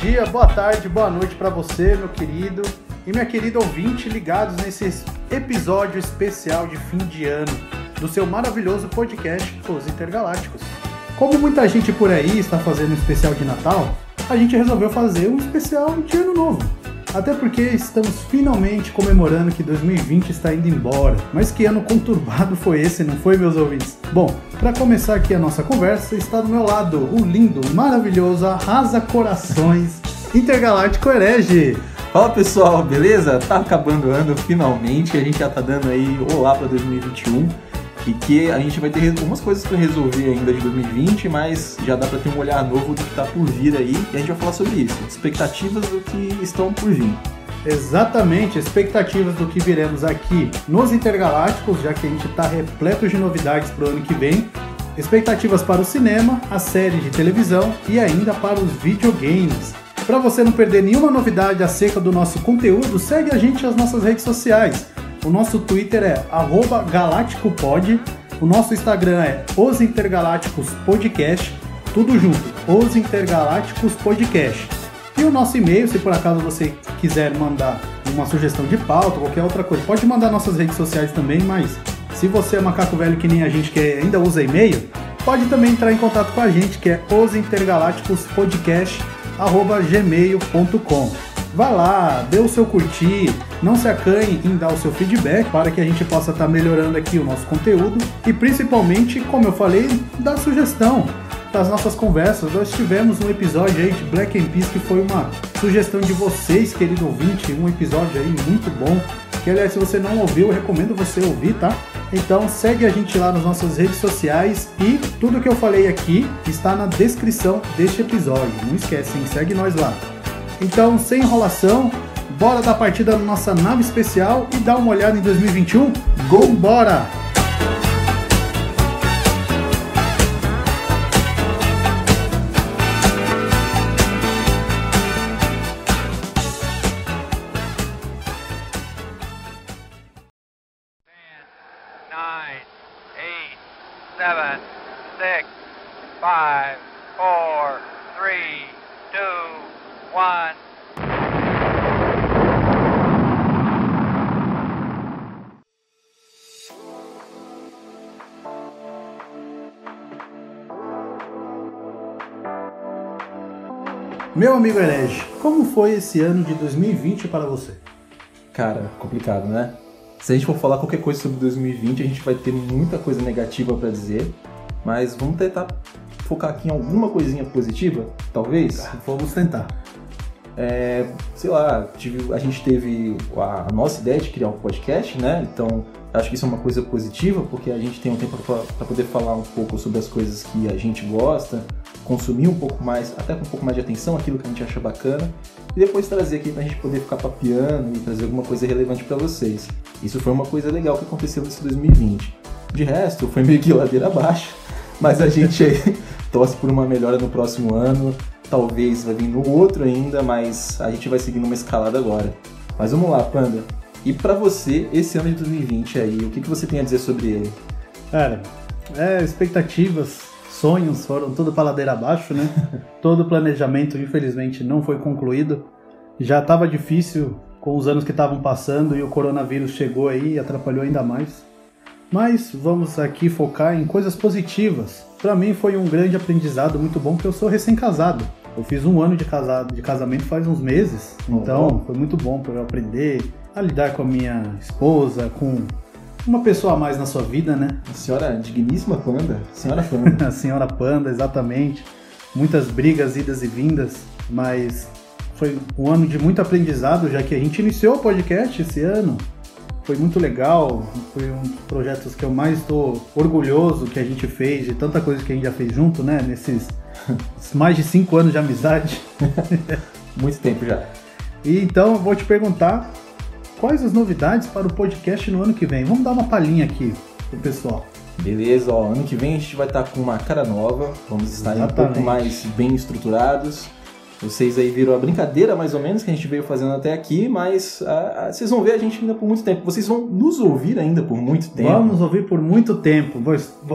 dia, boa tarde, boa noite para você, meu querido e minha querida ouvinte, ligados nesse episódio especial de fim de ano do seu maravilhoso podcast Os Intergalácticos. Como muita gente por aí está fazendo um especial de Natal, a gente resolveu fazer um especial de Ano Novo. Até porque estamos finalmente comemorando que 2020 está indo embora. Mas que ano conturbado foi esse, não foi, meus ouvintes? Bom, para começar aqui a nossa conversa, está do meu lado o lindo, maravilhoso, arrasa corações, intergaláctico herege. Fala pessoal, beleza? Tá acabando o ano finalmente, a gente já tá dando aí olá para 2021 e que a gente vai ter algumas coisas para resolver ainda de 2020, mas já dá para ter um olhar novo do que está por vir aí e a gente vai falar sobre isso, expectativas do que estão por vir. Exatamente, expectativas do que viremos aqui nos Intergalácticos, já que a gente está repleto de novidades para o ano que vem. Expectativas para o cinema, a série de televisão e ainda para os videogames. Para você não perder nenhuma novidade acerca do nosso conteúdo, segue a gente nas nossas redes sociais. O nosso Twitter é galácticopod. O nosso Instagram é Os Intergalácticos Podcast. Tudo junto, Os Intergalácticos Podcast. E o nosso e-mail, se por acaso você quiser mandar uma sugestão de pauta, qualquer outra coisa, pode mandar nossas redes sociais também, mas se você é macaco velho que nem a gente que ainda usa e-mail, pode também entrar em contato com a gente, que é osintergalácticospodcast.gmail.com. Vai lá, dê o seu curtir, não se acanhe em dar o seu feedback para que a gente possa estar tá melhorando aqui o nosso conteúdo e principalmente, como eu falei, dar sugestão das nossas conversas. Nós tivemos um episódio aí de Black and Peace que foi uma sugestão de vocês, querido ouvinte, um episódio aí muito bom. Que aliás, se você não ouviu, eu recomendo você ouvir, tá? Então segue a gente lá nas nossas redes sociais e tudo que eu falei aqui está na descrição deste episódio. Não esquecem, segue nós lá. Então, sem enrolação, bora dar partida na nossa nave especial e dar uma olhada em 2021? Go, bora! seven, six, five, Meu amigo herege, como foi esse ano de 2020 para você? Cara, complicado, né? Se a gente for falar qualquer coisa sobre 2020, a gente vai ter muita coisa negativa para dizer, mas vamos tentar focar aqui em alguma coisinha positiva, talvez? Vamos tentar. É, sei lá, tive, a gente teve a, a, nossa ideia de criar um podcast, né? Então acho que isso é uma coisa positiva, porque a gente tem um tempo para poder falar um pouco sobre as coisas que a gente gosta, consumir um pouco mais, até com um pouco mais de atenção, aquilo que a gente acha bacana, e depois trazer aqui para a gente poder ficar papiando e trazer alguma coisa relevante para vocês. Isso foi uma coisa legal que aconteceu nesse 2020. De resto, foi meio que ladeira abaixo, mas a gente torce por uma melhora no próximo ano. Talvez vai vir no outro ainda, mas a gente vai seguindo uma escalada agora. Mas vamos lá, Panda. E para você, esse ano de 2020 aí, o que, que você tem a dizer sobre ele? Cara, é, expectativas, sonhos foram tudo para ladeira abaixo, né? Todo o planejamento, infelizmente, não foi concluído. Já estava difícil com os anos que estavam passando e o coronavírus chegou aí e atrapalhou ainda mais. Mas vamos aqui focar em coisas positivas. Para mim foi um grande aprendizado muito bom porque eu sou recém-casado. Eu fiz um ano de, casado, de casamento faz uns meses, então foi muito bom para eu aprender a lidar com a minha esposa, com uma pessoa a mais na sua vida, né? A senhora digníssima Panda, senhora Panda. a senhora Panda, exatamente. Muitas brigas, idas e vindas, mas foi um ano de muito aprendizado, já que a gente iniciou o podcast esse ano foi muito legal, foi um dos projetos que eu mais estou orgulhoso que a gente fez, de tanta coisa que a gente já fez junto, né? Nesses mais de cinco anos de amizade. muito tempo já. E então eu vou te perguntar quais as novidades para o podcast no ano que vem. Vamos dar uma palhinha aqui pro pessoal. Beleza, ó, ano que vem a gente vai estar com uma cara nova, vamos estar um pouco mais bem estruturados vocês aí viram a brincadeira, mais ou menos, que a gente veio fazendo até aqui, mas ah, ah, vocês vão ver a gente ainda por muito tempo. Vocês vão nos ouvir ainda por muito tempo. Vamos ouvir por muito tempo.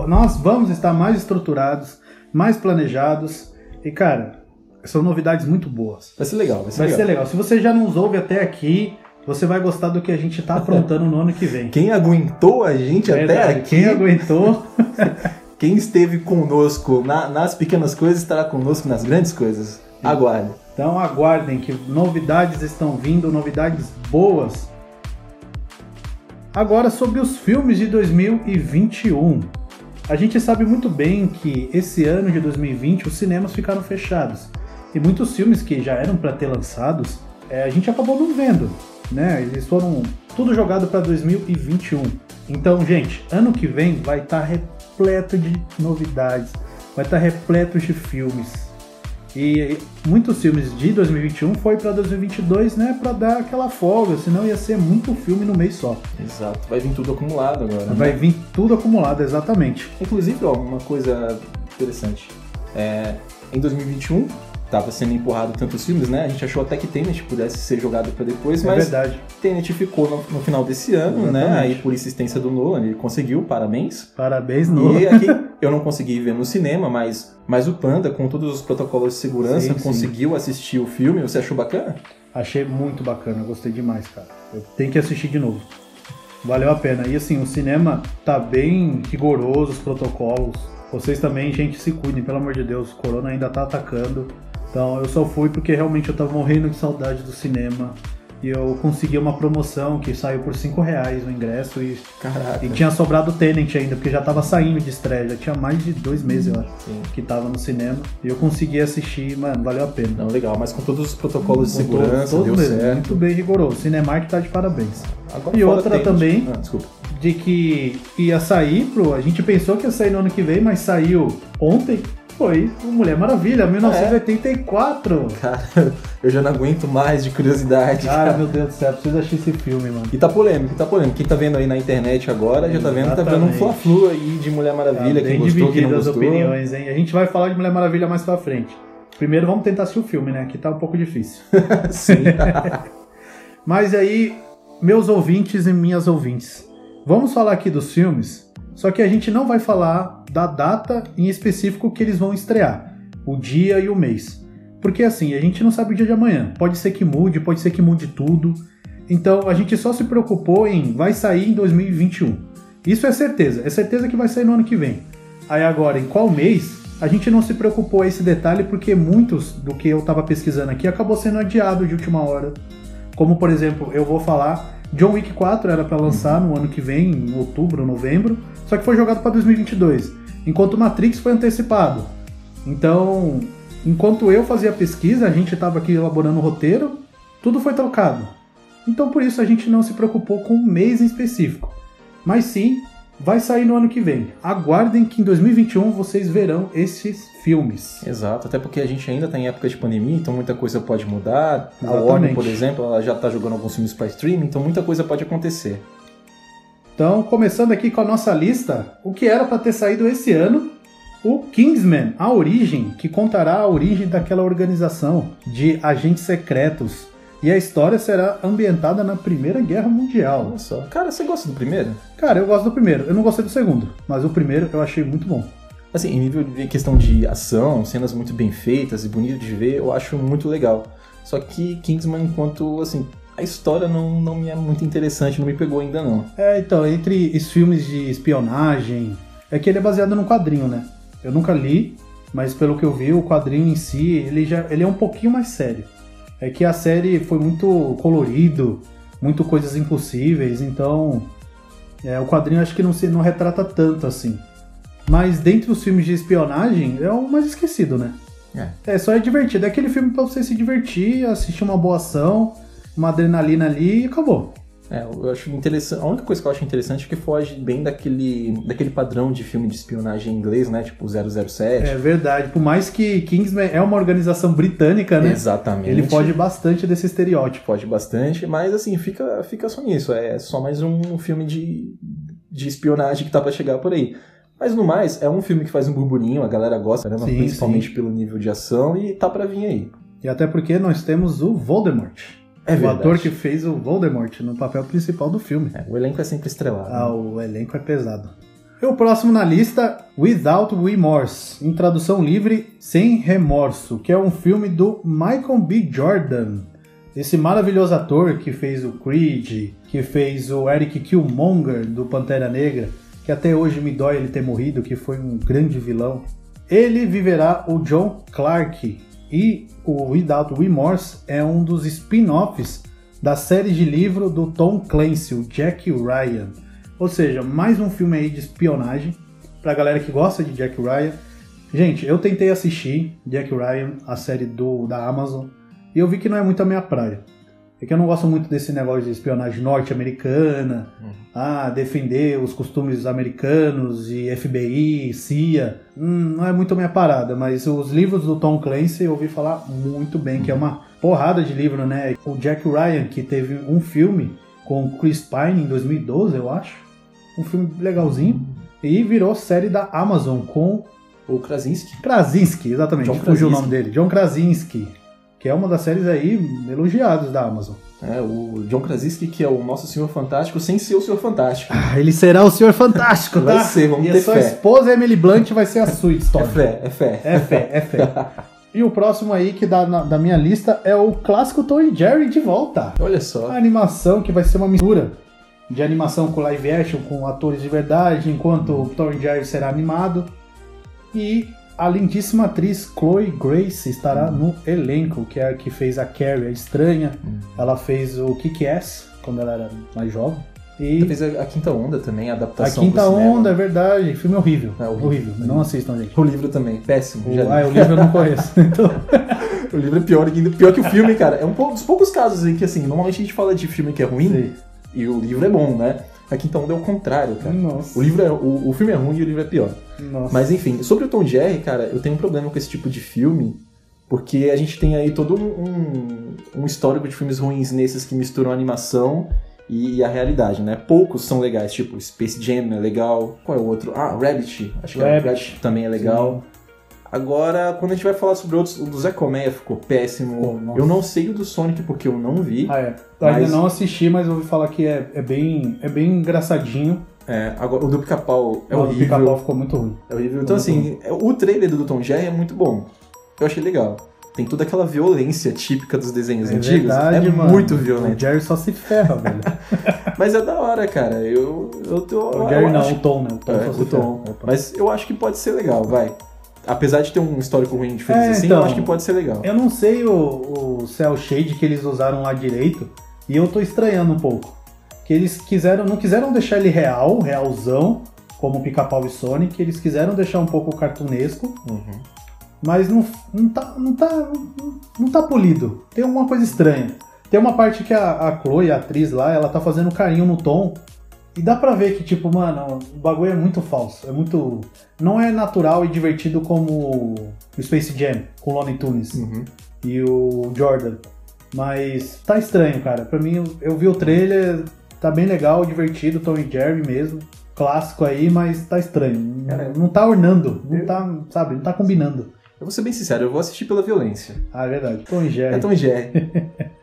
Nós vamos estar mais estruturados, mais planejados. E, cara, são novidades muito boas. Vai ser legal, vai ser Vai legal. ser legal. Se você já nos ouve até aqui, você vai gostar do que a gente tá aprontando no ano que vem. Quem aguentou a gente até Verdade. aqui, Quem aguentou, quem esteve conosco na- nas pequenas coisas, estará conosco nas grandes coisas. Aguarde. então aguardem que novidades estão vindo, novidades boas. Agora sobre os filmes de 2021. A gente sabe muito bem que esse ano de 2020 os cinemas ficaram fechados. E muitos filmes que já eram para ter lançados, é, a gente acabou não vendo, né? Eles foram tudo jogado para 2021. Então, gente, ano que vem vai estar repleto de novidades, vai estar repleto de filmes. E muitos filmes de 2021 foi para 2022, né, para dar aquela folga, senão ia ser muito filme no mês só. Exato. Vai vir tudo acumulado agora. né? Vai vir tudo acumulado, exatamente. Inclusive, ó, uma coisa interessante. É, em 2021, tava sendo empurrado tantos filmes, né? A gente achou até que Tenet pudesse ser jogado para depois, É mas verdade. Tenet ficou no, no final desse ano, né? Exatamente. Aí por insistência do Nolan, ele conseguiu, parabéns. Parabéns, Nolan. E aqui eu não consegui ver no cinema, mas, mas o Panda, com todos os protocolos de segurança, Sim, sim. conseguiu assistir o filme. Você achou bacana? Achei muito bacana, gostei demais, cara. Eu tenho que assistir de novo. Valeu a pena. E assim, o cinema tá bem rigoroso, os protocolos. Vocês também, gente, se cuidem, pelo amor de Deus. O corona ainda tá atacando. Então eu só fui porque realmente eu tava morrendo de saudade do cinema. E eu consegui uma promoção que saiu por 5 reais o ingresso e, e tinha sobrado Tenant ainda, porque já tava saindo de estreia. Já tinha mais de dois meses, eu acho, Sim. que tava no cinema. E eu consegui assistir, mano, valeu a pena. Não, legal, mas com todos os protocolos de Com todos- segurança, todos deu mesmo, certo. Muito bem rigoroso. Cinemark tá de parabéns. Agora, E outra também. Ah, desculpa. De que ia sair pro. A gente pensou que ia sair no ano que vem, mas saiu ontem. Foi Mulher Maravilha, 1984. Cara, eu já não aguento mais de curiosidade. Cara, cara. meu Deus do céu, preciso assistir esse filme, mano. E tá polêmico, e tá polêmico. Quem tá vendo aí na internet agora já tá vendo, tá vendo um fla-flu aí de Mulher Maravilha, Tá quem gostou, quem não divididas as gostou. opiniões, hein? A gente vai falar de Mulher Maravilha mais pra frente. Primeiro vamos tentar assistir o filme, né? Que tá um pouco difícil. Sim. Mas aí, meus ouvintes e minhas ouvintes, vamos falar aqui dos filmes, só que a gente não vai falar da data em específico que eles vão estrear, o dia e o mês. Porque assim, a gente não sabe o dia de amanhã. Pode ser que mude, pode ser que mude tudo. Então a gente só se preocupou em vai sair em 2021. Isso é certeza, é certeza que vai sair no ano que vem. Aí agora, em qual mês? A gente não se preocupou esse detalhe porque muitos do que eu estava pesquisando aqui acabou sendo adiado de última hora. Como, por exemplo, eu vou falar, John Wick 4 era para lançar no ano que vem, em outubro, novembro, só que foi jogado para 2022, enquanto Matrix foi antecipado. Então, enquanto eu fazia a pesquisa, a gente estava aqui elaborando o roteiro, tudo foi trocado. Então, por isso a gente não se preocupou com um mês em específico. Mas sim, vai sair no ano que vem. Aguardem que em 2021 vocês verão esses filmes. Exato, até porque a gente ainda tá em época de pandemia, então muita coisa pode mudar. A Exatamente. Warner, por exemplo, ela já tá jogando alguns filmes pra streaming, então muita coisa pode acontecer. Então, começando aqui com a nossa lista, o que era para ter saído esse ano, o Kingsman, a origem, que contará a origem daquela organização de agentes secretos. E a história será ambientada na Primeira Guerra Mundial. Olha só. Cara, você gosta do primeiro? Cara, eu gosto do primeiro. Eu não gostei do segundo, mas o primeiro eu achei muito bom. Assim, em nível de questão de ação, cenas muito bem feitas e bonito de ver, eu acho muito legal. Só que Kingsman, enquanto, assim, a história não, não me é muito interessante, não me pegou ainda não. É, então, entre os filmes de espionagem, é que ele é baseado num quadrinho, né? Eu nunca li, mas pelo que eu vi, o quadrinho em si, ele já ele é um pouquinho mais sério. É que a série foi muito colorido, muito coisas impossíveis, então é, o quadrinho acho que não se não retrata tanto assim. Mas dentre os filmes de espionagem, é o mais esquecido, né? É. É, só é divertido. É aquele filme pra você se divertir, assistir uma boa ação, uma adrenalina ali e acabou. É, eu acho interessante. A única coisa que eu acho interessante é que foge bem daquele, daquele padrão de filme de espionagem em inglês, né? Tipo 007. É verdade. Por mais que Kingsman é uma organização britânica, né? Exatamente. Ele foge bastante desse estereótipo. Pode bastante, mas assim, fica, fica só nisso. É só mais um filme de, de espionagem que tá pra chegar por aí. Mas no mais, é um filme que faz um burburinho, a galera gosta, né? Sim, principalmente sim. pelo nível de ação, e tá pra vir aí. E até porque nós temos o Voldemort. É o verdade. ator que fez o Voldemort no papel principal do filme. É, o elenco é sempre estrelado. Ah, né? o elenco é pesado. E o próximo na lista, Without Remorse, em tradução livre, Sem Remorso, que é um filme do Michael B. Jordan. Esse maravilhoso ator que fez o Creed, que fez o Eric Killmonger do Pantera Negra, que até hoje me dói ele ter morrido, que foi um grande vilão. Ele viverá o John Clark e o Without Remorse é um dos spin-offs da série de livro do Tom Clancy, o Jack Ryan. Ou seja, mais um filme aí de espionagem pra galera que gosta de Jack Ryan. Gente, eu tentei assistir Jack Ryan, a série do da Amazon, e eu vi que não é muito a minha praia. É que eu não gosto muito desse negócio de espionagem norte-americana, uhum. ah, defender os costumes americanos e FBI, CIA. Hum, não é muito a minha parada, mas os livros do Tom Clancy eu ouvi falar muito bem, uhum. que é uma porrada de livro, né? O Jack Ryan, que teve um filme com Chris Pine em 2012, eu acho. Um filme legalzinho. E virou série da Amazon com o Krasinski. Krasinski, exatamente. John Fugiu o nome dele. John Krasinski que é uma das séries aí elogiadas da Amazon. É, o John Krasinski, que é o nosso Senhor Fantástico, sem ser o Senhor Fantástico. Ah, ele será o Senhor Fantástico, tá? Vai ser, vamos e ter a sua fé. esposa Emily Blunt vai ser a sua história. É fé, é fé. É fé, é fé. E o próximo aí que dá na, da minha lista é o clássico Tom e Jerry de volta. Olha só. A animação que vai ser uma mistura de animação com live action, com atores de verdade, enquanto o Tom e Jerry será animado. E a lindíssima atriz Chloe Grace estará no elenco, que é a que fez a Carrie, a estranha. Uhum. Ela fez o Kick-Ass quando ela era mais jovem. E ela fez a, a, Quinta Onda também, a adaptação. A Quinta Onda, é verdade. Filme horrível. É horrível. horrível. Não assistam, gente. O livro também, péssimo. O, ah, o livro eu não conheço. então... o livro é pior, pior que o filme, cara. É um dos poucos casos em que, assim, normalmente a gente fala de filme que é ruim Sim. e o livro é bom, né? Aqui então deu o contrário, cara. Nossa. O livro é, o, o filme é ruim e o livro é pior. Nossa. Mas enfim, sobre o Tom Jerry, cara, eu tenho um problema com esse tipo de filme, porque a gente tem aí todo um, um histórico de filmes ruins nesses que misturam a animação e, a realidade, né? Poucos são legais, tipo Space Jam é legal. Qual é o outro? Ah, Rabbit. Acho que é Rabbit. Rabbit também é legal. Sim. Agora, quando a gente vai falar sobre outros, o do Zé Colmeia ficou péssimo. Oh, eu não sei o do Sonic porque eu não vi. Ah, é. Eu mas... ainda não assisti, mas ouvi falar que é, é, bem, é bem engraçadinho. É, agora o do pica-pau é horrível. O pica-pau ficou muito ruim. É horrível. Então, assim, ruim. o trailer do Tom Jerry é muito bom. Eu achei legal. Tem toda aquela violência típica dos desenhos é antigos. Verdade, é mano. muito violento. O Jerry só se ferra, velho. Mas é da hora, cara. Eu, eu tô. O Jerry eu não, acho... o Tom, né? O Tom é, só se o Tom. Mas eu acho que pode ser legal, vai apesar de ter um histórico ruim de filmes é, assim, então, eu acho que pode ser legal. Eu não sei o, o cel shade que eles usaram lá direito, e eu tô estranhando um pouco. Que eles quiseram, não quiseram deixar ele real, realzão, como Pica-Pau e Sonic, eles quiseram deixar um pouco cartunesco, uhum. mas não, não, tá, não, tá, não, tá polido. Tem uma coisa estranha. Tem uma parte que a, a Chloe, a atriz lá, ela tá fazendo carinho no Tom, e dá pra ver que, tipo, mano, o bagulho é muito falso. É muito. Não é natural e divertido como o Space Jam com o Looney Tunes uhum. e o Jordan. Mas tá estranho, cara. Pra mim, eu vi o trailer, tá bem legal, divertido, Tom e Jerry mesmo. Clássico aí, mas tá estranho. Cara, não tá ornando, não eu... tá, sabe, não tá combinando. Eu vou ser bem sincero, eu vou assistir pela violência. Ah, é verdade. Tom e Jerry. É Tom e Jerry.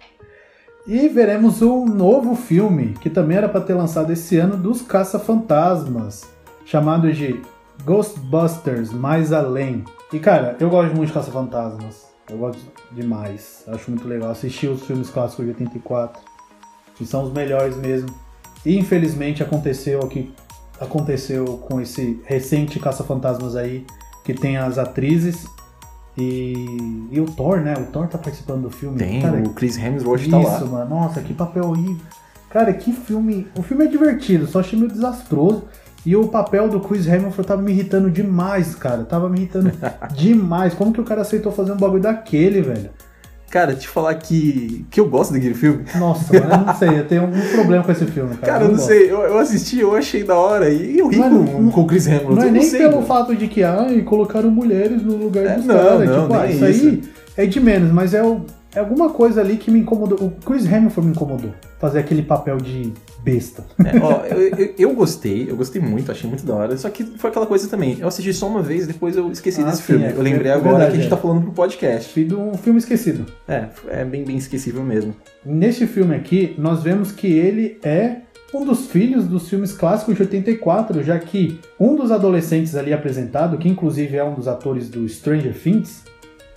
E veremos um novo filme, que também era para ter lançado esse ano, dos Caça-Fantasmas, chamado de Ghostbusters Mais Além. E cara, eu gosto muito de Caça-Fantasmas. Eu gosto demais. Acho muito legal. Assisti os filmes clássicos de 84, que são os melhores mesmo. E infelizmente aconteceu aqui aconteceu com esse recente Caça-Fantasmas aí, que tem as atrizes e, e o Thor, né? O Thor tá participando do filme. Tem, cara, o Chris Hemsworth tá lá. Isso, mano. Nossa, que papel horrível. Cara, que filme. O filme é divertido, só achei meio desastroso. E o papel do Chris Hemsworth tava me irritando demais, cara. Tava me irritando demais. Como que o cara aceitou fazer um bagulho daquele, velho? Cara, te falar que, que eu gosto daquele filme. Nossa, mano, eu não sei, eu tenho algum problema com esse filme, cara. Cara, eu não, não sei, eu, eu, assisti, eu achei da hora e eu ri não, com, com o Chris Hemsworth. Não é nem sei, pelo mano. fato de que, ai, colocaram mulheres no lugar é, dos não, caras. Não, tipo, ah, isso, isso aí é de menos, mas é, o, é alguma coisa ali que me incomodou. O Chris Hemsworth me incomodou. Fazer aquele papel de besta. É, ó, eu, eu, eu, gostei, eu gostei muito, achei muito da hora. Só que foi aquela coisa também. Eu assisti só uma vez, depois eu esqueci Ah, desse sim, filme. é, eu lembrei é agora verdade, que a gente é. tá falando pro podcast. Fiz um filme esquecido. É, é bem, bem esquecível mesmo. Neste filme aqui, nós vemos que ele é um dos filhos dos filmes clássicos de 84, já que um dos adolescentes ali apresentado, que inclusive é um dos atores do Stranger Things,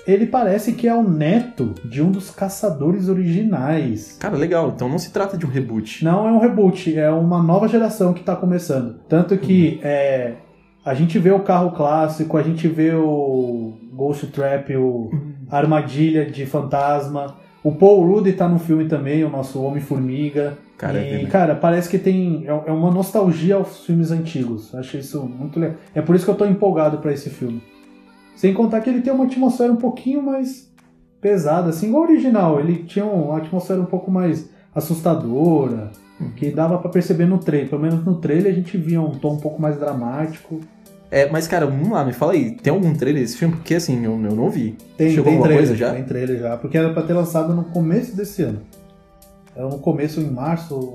ele parece que é o neto de um dos caçadores originais. Cara, legal. Então não se trata de um reboot. Não é um reboot, é uma nova geração que está começando. Tanto que é, a gente vê o carro clássico, a gente vê o Ghost Trap, o a Armadilha de Fantasma. O Paul Rudd tá no filme também, o nosso Homem-Formiga. Cara, é e, verdade. cara, parece que tem. É é uma nostalgia aos filmes antigos. Acho isso muito legal. É por isso que eu tô empolgado pra esse filme. Sem contar que ele tem uma atmosfera um pouquinho mais pesada, assim, igual o original. Ele tinha uma atmosfera um pouco mais assustadora, que dava pra perceber no trailer. Pelo menos no trailer a gente via um tom um pouco mais dramático. É, mas, cara, vamos lá, me fala aí. Tem algum trailer desse filme? Porque, assim, eu, eu não vi. Tem, Chegou tem alguma trailer, coisa já? Tem trailer já, porque era pra ter lançado no começo desse ano. É no começo, em março,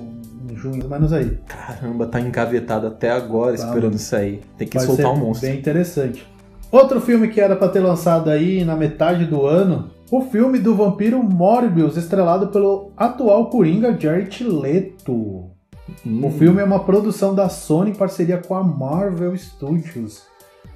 em junho, mais ou menos aí. Caramba, tá engavetado até agora Tá, esperando sair. Tem que soltar ser um monstro. Bem interessante. Outro filme que era pra ter lançado aí na metade do ano, o filme do vampiro Morbius, estrelado pelo atual Coringa Jared Leto. Hum, O filme é uma produção da Sony em parceria com a Marvel Studios,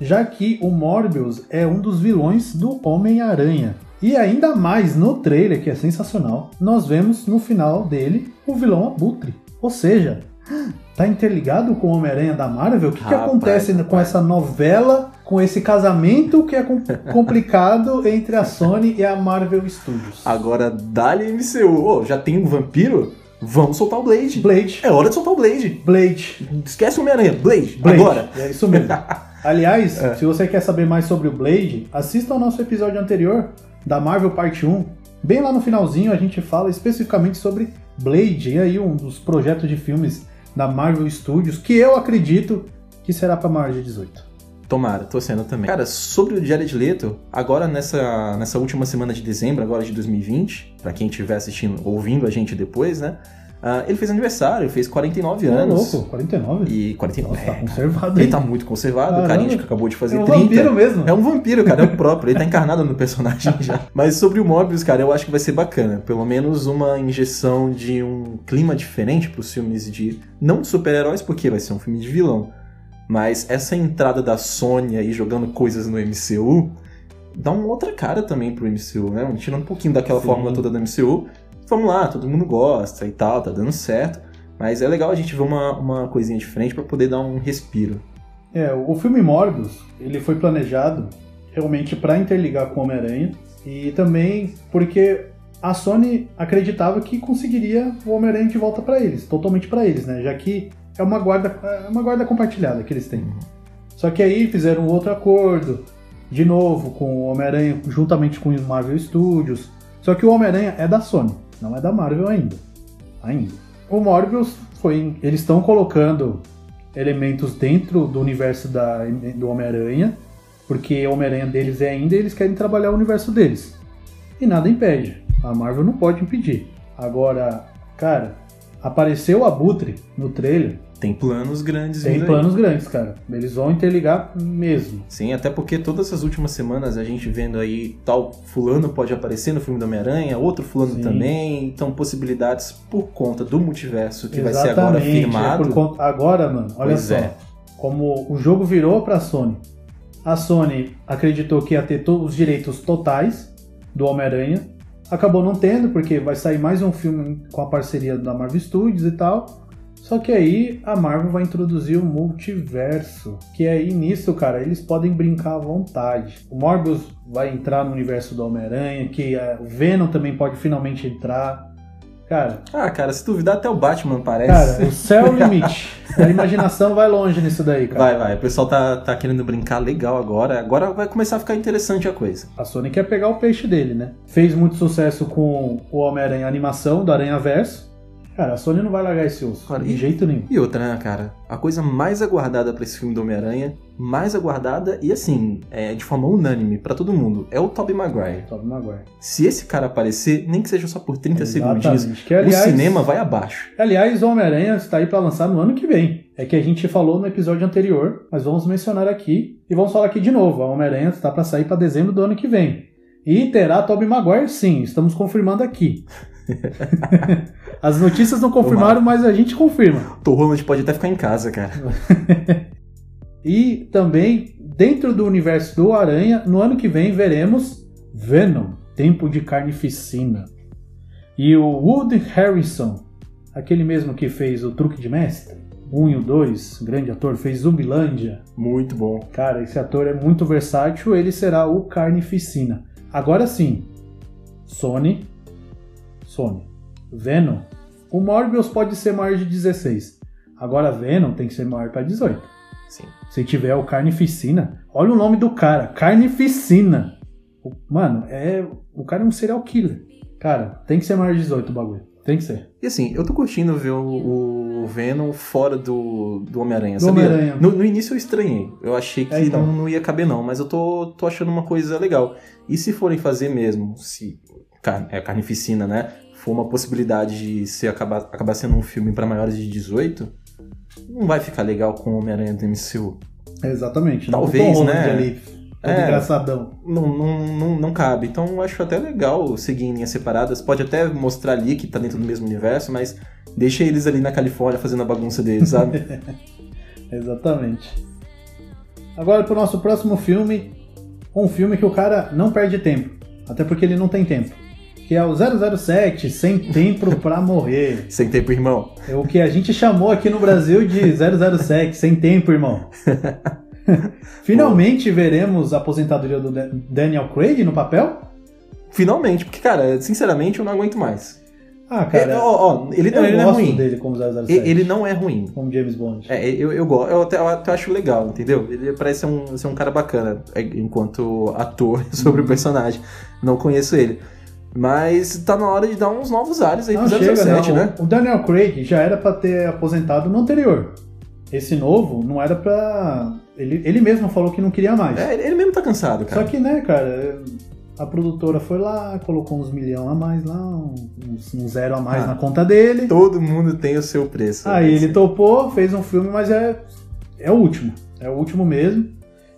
já que o Morbius é um dos vilões do Homem-Aranha. E ainda mais no trailer, que é sensacional, nós vemos no final dele o vilão Abutre. Ou seja, tá interligado com o Homem-Aranha da Marvel? O que, que Rapaz, acontece com rapaz. essa novela, com esse casamento que é com- complicado entre a Sony e a Marvel Studios? Agora, dá-lhe MCU. Ô, já tem um vampiro? Vamos soltar o Blade. Blade. É hora de soltar o Blade. Blade. Esquece o Homem-Aranha. Blade. Blade. Agora. É isso mesmo. Aliás, É. se você quer saber mais sobre o Blade, assista ao nosso episódio anterior da Marvel Parte 1. Bem lá no finalzinho a gente fala especificamente sobre Blade, e aí um dos projetos de filmes da Marvel Studios que eu acredito que será para maior de 18. Tomara, torcendo também. Cara, sobre o Jared Leto, agora nessa, nessa última semana de dezembro, agora de 2020, pra quem estiver assistindo, ouvindo a gente depois, né? ah, ele fez aniversário, fez 49 É anos. louco, 49? E 49. Nossa, tá é, conservado ele hein? tá muito conservado, o carinha que acabou de fazer É um 30. vampiro mesmo. É um vampiro, cara, é o próprio. Ele tá encarnado no personagem já. Mas sobre o Morbius, cara, eu acho que vai ser bacana. Pelo menos uma injeção de um clima diferente pros filmes de. Não de super-heróis, porque vai ser um filme de vilão. Mas essa entrada da Sony aí jogando coisas no MCU dá uma outra cara também pro MCU, né? Tirando um pouquinho daquela Sim. fórmula toda do MCU. Vamos lá, todo mundo gosta e tal, tá dando certo. Mas é legal a gente ver uma, uma coisinha diferente pra poder dar um respiro. É, o filme Morbius, ele foi planejado realmente para interligar com o Homem-Aranha e também porque a Sony acreditava que conseguiria o Homem-Aranha de volta para eles, totalmente para eles, né? Já que é uma guarda, é uma guarda compartilhada que eles têm. Só que aí fizeram outro acordo, de novo, com o Homem-Aranha juntamente com os Marvel Studios. Só que o Homem-Aranha é da Sony, não é da Marvel ainda. Ainda. O Morbius foi. Eles estão colocando elementos dentro do universo da, do Homem-Aranha, porque o Homem-Aranha deles é ainda e eles querem trabalhar o universo deles. E nada impede. A Marvel não pode impedir. Agora, cara, apareceu o Abutre no trailer. Tem planos grandes Tem vindo aí. planos grandes, cara. Eles vão interligar mesmo. Sim, até porque todas essas últimas semanas a gente vendo aí tal fulano pode aparecer no filme do Homem-Aranha, outro fulano Sim. também, então possibilidades por conta do multiverso que vai ser agora é firmado. por conta- Agora, mano, olha Pois só. é. Como o jogo virou pra Sony. A Sony acreditou que ia ter todos os direitos totais do Homem-Aranha. Acabou não tendo, porque vai sair mais um filme com a parceria da Marvel Studios e tal. Só que aí a Marvel vai introduzir o multiverso. Que aí nisso, cara, eles podem brincar à vontade. O Morbius vai entrar no universo do Homem-Aranha, que eh, o Venom também pode finalmente entrar. Cara, Ah, cara, se duvidar até o Batman parece. Cara, o céu é o limite. A imaginação vai longe nisso daí, cara. Vai, vai. O pessoal tá, tá querendo brincar legal agora. Agora vai começar a ficar interessante a coisa. A Sony quer pegar o peixe dele, né? Fez muito sucesso com o Homem-Aranha animação do Aranha Verso. Cara, a Sony não vai largar esse osso. Cara, de e- jeito nenhum. E outra, né, cara? A coisa mais aguardada pra esse filme do Homem-Aranha, mais aguardada e assim, é, de forma unânime pra todo mundo, é o Tobey Maguire. Tobey Maguire. Se esse cara aparecer, nem que seja só por 30 segundinhos, Exatamente. Que, aliás, o cinema vai abaixo. Aliás, o Homem-Aranha está aí pra lançar no ano que vem. É que a gente falou no episódio anterior, mas vamos mencionar aqui e vamos falar aqui de novo. O Homem-Aranha está pra sair pra dezembro do ano que vem. E terá Tobey Maguire, sim, estamos confirmando aqui. As notícias não confirmaram, mas a gente confirma. Tom Holland pode até ficar em casa, cara. E também, dentro do universo do Aranha, no ano que vem veremos Venom, Tempo de Carnificina. E o Woody Harrison, aquele mesmo que fez o Truque de Mestre, 1 e o 2, grande ator, fez Zumbilândia. Muito bom. Cara, esse ator é muito versátil, ele será o Carnificina. Agora sim, Sony, Sony, Venom. O Morbius pode ser maior de 16. Agora Venom tem que ser maior para 18. Sim. Se tiver o Carnificina, olha o nome do cara, Carnificina. O- Mano, é o cara é um serial killer. Cara, tem que ser maior de 18 o bagulho. Tem que ser. E assim, eu tô curtindo ver o, o Venom fora do, do Homem-Aranha, Do sabia? Homem-Aranha. No, no início eu estranhei. Eu achei que É, então. não, não ia caber, não, mas eu tô, tô achando uma coisa legal. E se forem fazer mesmo, se é, carnificina, né? For uma possibilidade de ser, acabar, acabar sendo um filme pra maiores de 18, não vai ficar legal com o Homem-Aranha do MCU. Exatamente. não Talvez, Holland né? Ali, É. engraçadão. Não, não, não, não cabe. Então eu acho até legal seguir em linhas separadas. Pode até mostrar ali que tá dentro do mesmo universo, mas deixa eles ali na Califórnia fazendo a bagunça deles, sabe? Exatamente. Agora pro nosso próximo filme, um filme que o cara não perde tempo, até porque ele não tem tempo, que é o 007, Sem Tempo pra Morrer. Sem tempo, irmão. É o que a gente chamou aqui no Brasil de 007, Sem Tempo, irmão. Finalmente veremos a aposentadoria do Da- Daniel Craig no papel? Finalmente, porque, cara, sinceramente eu não aguento mais. Ah, cara, Ele- ó, ó, ele, eu ele não é ruim. dele como 007, E- Ele não é ruim. como James Bond. É, eu, eu gosto, eu até, eu até acho legal, entendeu? Ele parece ser um, ser um cara bacana é, enquanto ator sobre Uhum. o personagem. Não conheço ele. Mas tá na hora de dar uns novos ares aí Não pro chega, 007, não. né? O Daniel Craig já era pra ter aposentado no anterior. Esse novo não era pra. Ele, ele mesmo falou que não queria mais. É, ele mesmo tá cansado, cara. Só que, né, cara, a produtora foi lá, colocou uns milhão a mais lá, uns, zero a mais Ah. na conta dele. Todo mundo tem o seu preço. Aí né? ele topou, fez um filme, mas é, é o último. É o último mesmo.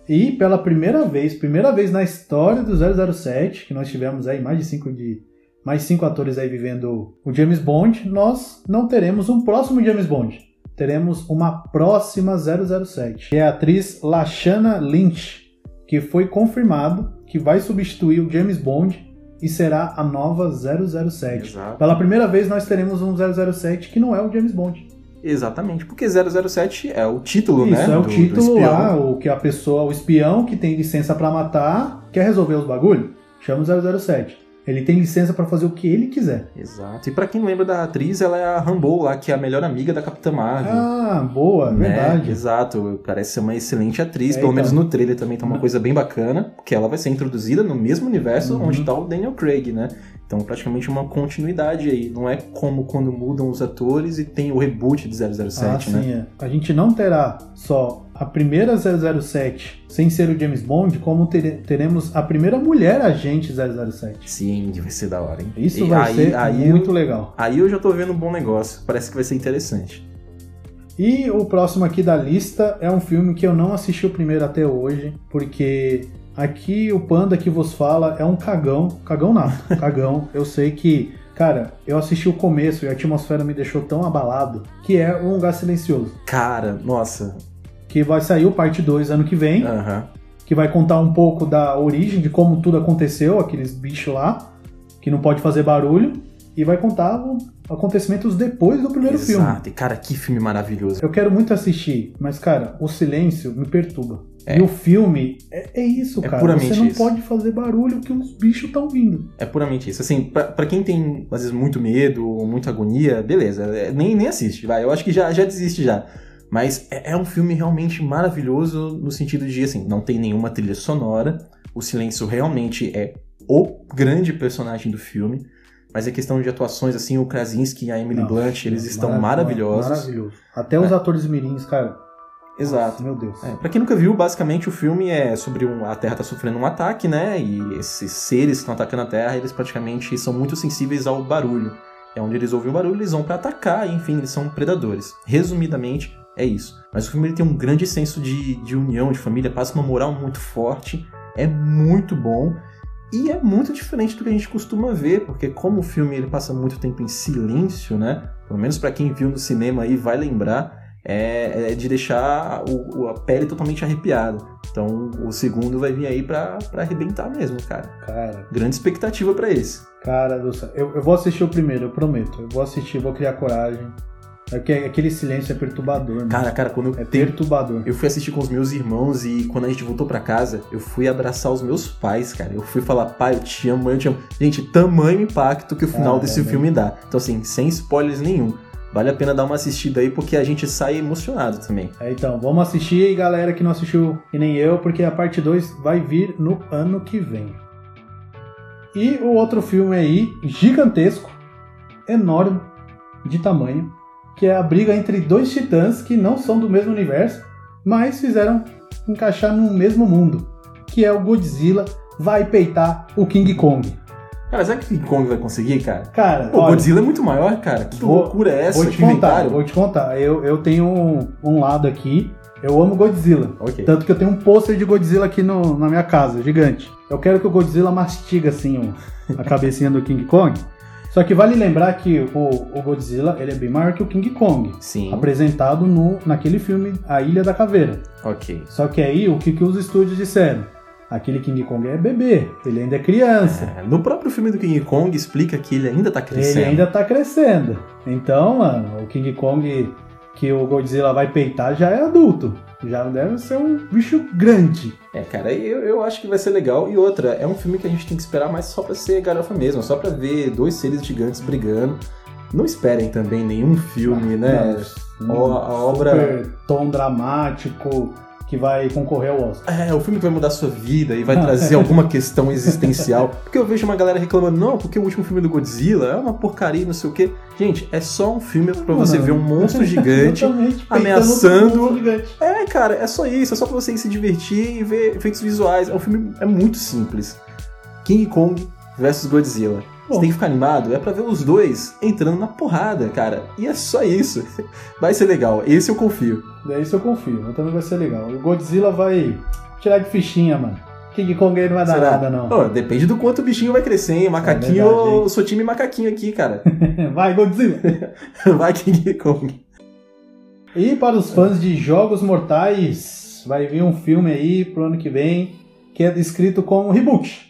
E pela primeira vez, primeira vez na história do 007, que nós tivemos aí mais de cinco de mais cinco atores aí vivendo o James Bond, nós não teremos um próximo James Bond. Teremos uma próxima 007, que é a atriz Lashana Lynch, que foi confirmado que vai substituir o James Bond e será a nova 007. Exato. Pela primeira vez nós teremos um 007 que não é o James Bond. Exatamente, porque 007 é o título, né? Isso, é o do- do título espião. lá, o que a pessoa, o espião que tem licença pra matar, quer resolver os bagulho, chama o 007. Ele tem licença pra fazer o que ele quiser. Exato. E pra quem lembra da atriz, ela é a Rambo lá, que é a melhor amiga da Capitã Marvel. Ah, boa, né? verdade. Exato, parece ser uma excelente atriz, É, pelo então. menos no trailer também tá uma Não. coisa bem bacana, que ela vai ser introduzida no mesmo universo Uhum. onde tá o Daniel Craig, né? Então praticamente uma continuidade aí, não é como quando mudam os atores e tem o reboot de 007, ah, né? sim, é. A gente não terá só a primeira 007 sem ser o James Bond, como tere- teremos a primeira mulher agente 007. Sim, vai ser da hora, hein? Isso E vai aí, ser aí muito eu, legal. Aí eu já tô vendo um bom negócio, parece que vai ser interessante. E o próximo aqui da lista é um filme que eu não assisti o primeiro até hoje, porque aqui o Panda que vos fala é um cagão, cagão nato, cagão. Eu sei que, cara, eu assisti o começo e a atmosfera me deixou tão abalado, que é Um Lugar Silencioso, Cara, nossa. Que vai sair o parte 2 ano que vem, Aham. que vai contar um pouco da origem, de como tudo aconteceu, aqueles bichos lá, que não pode fazer barulho, e vai contar acontecimentos depois do primeiro filme. Exato. Cara, que filme maravilhoso. Eu quero muito assistir, mas, cara, o silêncio me perturba. É. E o filme é, é isso, É cara. puramente Você não isso. pode fazer barulho que os bichos estão vindo. É puramente isso. Assim, pra, pra quem tem, às vezes, muito medo, muita agonia, beleza. é, nem, nem assiste, vai. Eu acho que já, já desiste já. Mas é, é um filme realmente maravilhoso no sentido de, assim, não tem nenhuma trilha sonora. O silêncio realmente é o grande personagem do filme. Mas é questão de atuações, assim, o Krasinski e a Emily Não, Blunt, eles estão Mara- maravilhosos. Maravilhoso. Até os atores mirins, cara. Exato. Nossa, meu Deus. É, pra quem nunca viu, basicamente o filme é sobre um, a Terra tá sofrendo um ataque, né? E esses seres que estão atacando a Terra, eles praticamente são muito sensíveis ao barulho. É onde eles ouvem o barulho, eles vão pra atacar, enfim, eles são predadores. Resumidamente, é isso. Mas o filme ele tem um grande senso de, de união, de família, passa uma moral muito forte, é muito bom. E é muito diferente do que a gente costuma ver, porque como o filme ele passa muito tempo em silêncio, né? Pelo menos para quem viu no cinema aí vai lembrar, é, é de deixar o, a pele totalmente arrepiada. Então o segundo vai vir aí pra, pra arrebentar mesmo, cara. Cara. Grande expectativa para esse. Cara. Eu, eu vou assistir o primeiro, eu prometo. Eu vou assistir, vou criar coragem. É aquele silêncio é perturbador, né? Cara, cara, quando eu. É perturbador. Eu fui assistir com os meus irmãos e quando a gente voltou para casa, eu fui abraçar os meus pais, cara. Eu fui falar, pai, eu te amo, eu te amo. Gente, tamanho impacto que o final ah, desse é, filme dá. Então, assim, sem spoilers nenhum. Vale a pena dar uma assistida aí, porque a gente sai emocionado também. É, então, vamos assistir, galera que não assistiu e nem eu, porque a parte 2 vai vir no ano que vem. E o outro filme aí, gigantesco, enorme, de tamanho, que é a briga entre dois titãs que não são do mesmo universo, mas fizeram encaixar no mesmo mundo, que é o Godzilla vai peitar o King Kong. Cara, será que o King Kong vai conseguir, cara? Cara, o Godzilla é muito maior, cara. Que vou, loucura é essa? Vou te contar, vou te contar. Eu, eu tenho um, um lado aqui, eu amo Godzilla. Okay. Tanto que eu tenho um pôster de Godzilla aqui no, na minha casa, gigante. Eu quero que o Godzilla mastiga assim a cabecinha do King Kong. Só que vale lembrar que o, o, Godzilla ele é bem maior que o King Kong. Sim. Apresentado no, naquele filme A Ilha da Caveira. Ok. Só que aí, o que, que os estúdios disseram? Aquele King Kong é bebê, ele ainda é criança. É, no próprio filme do King Kong explica que ele ainda tá crescendo. Ele ainda tá crescendo. Então, mano, o King Kong que o Godzilla vai peitar já é adulto. Já deve ser um bicho grande. É, cara, eu, eu acho que vai ser legal. E outra, é um filme que a gente tem que esperar mais só pra ser garofa mesmo, só pra ver dois seres gigantes brigando. Não esperem também nenhum filme, ah, né? Não, a, a obra. tom dramático que vai concorrer ao Oscar. É, o filme que vai mudar a sua vida e vai trazer alguma questão existencial. Porque eu vejo uma galera reclamando, não, porque o último filme do Godzilla é uma porcaria, não sei o quê. Gente, é só um filme para você ver um monstro gigante ameaçando. Gigante. É, cara, é só isso, é só pra você ir se divertir e ver efeitos visuais. É um filme é muito simples. King Kong versus Godzilla. Você tem que ficar animado, é para ver os dois entrando na porrada, cara. E é só isso. Vai ser legal, esse eu confio. Esse eu confio, mas também vai ser legal. O Godzilla vai tirar de fichinha, mano. King Kong aí não vai dar Será? nada, não. Oh, depende do quanto o bichinho vai crescer, hein? Macaquinho, é verdade, eu sou time macaquinho aqui, cara. vai, Godzilla! vai, King Kong. E para os fãs de Jogos Mortais, vai vir um filme aí pro ano que vem que é descrito como reboot.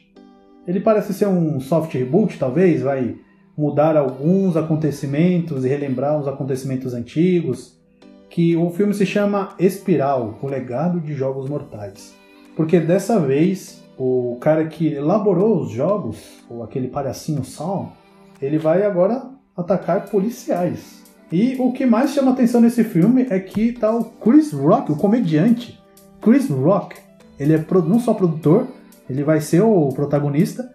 Ele parece ser um soft reboot, talvez, vai mudar alguns acontecimentos e relembrar os acontecimentos antigos. Que o filme se chama Espiral, o legado de jogos mortais. Porque dessa vez o cara que elaborou os jogos, ou aquele palhacinho Saul, ele vai agora atacar policiais. E o que mais chama atenção nesse filme é que tá o Chris Rock, o comediante. Chris Rock, ele é não só produtor, ele vai ser o protagonista.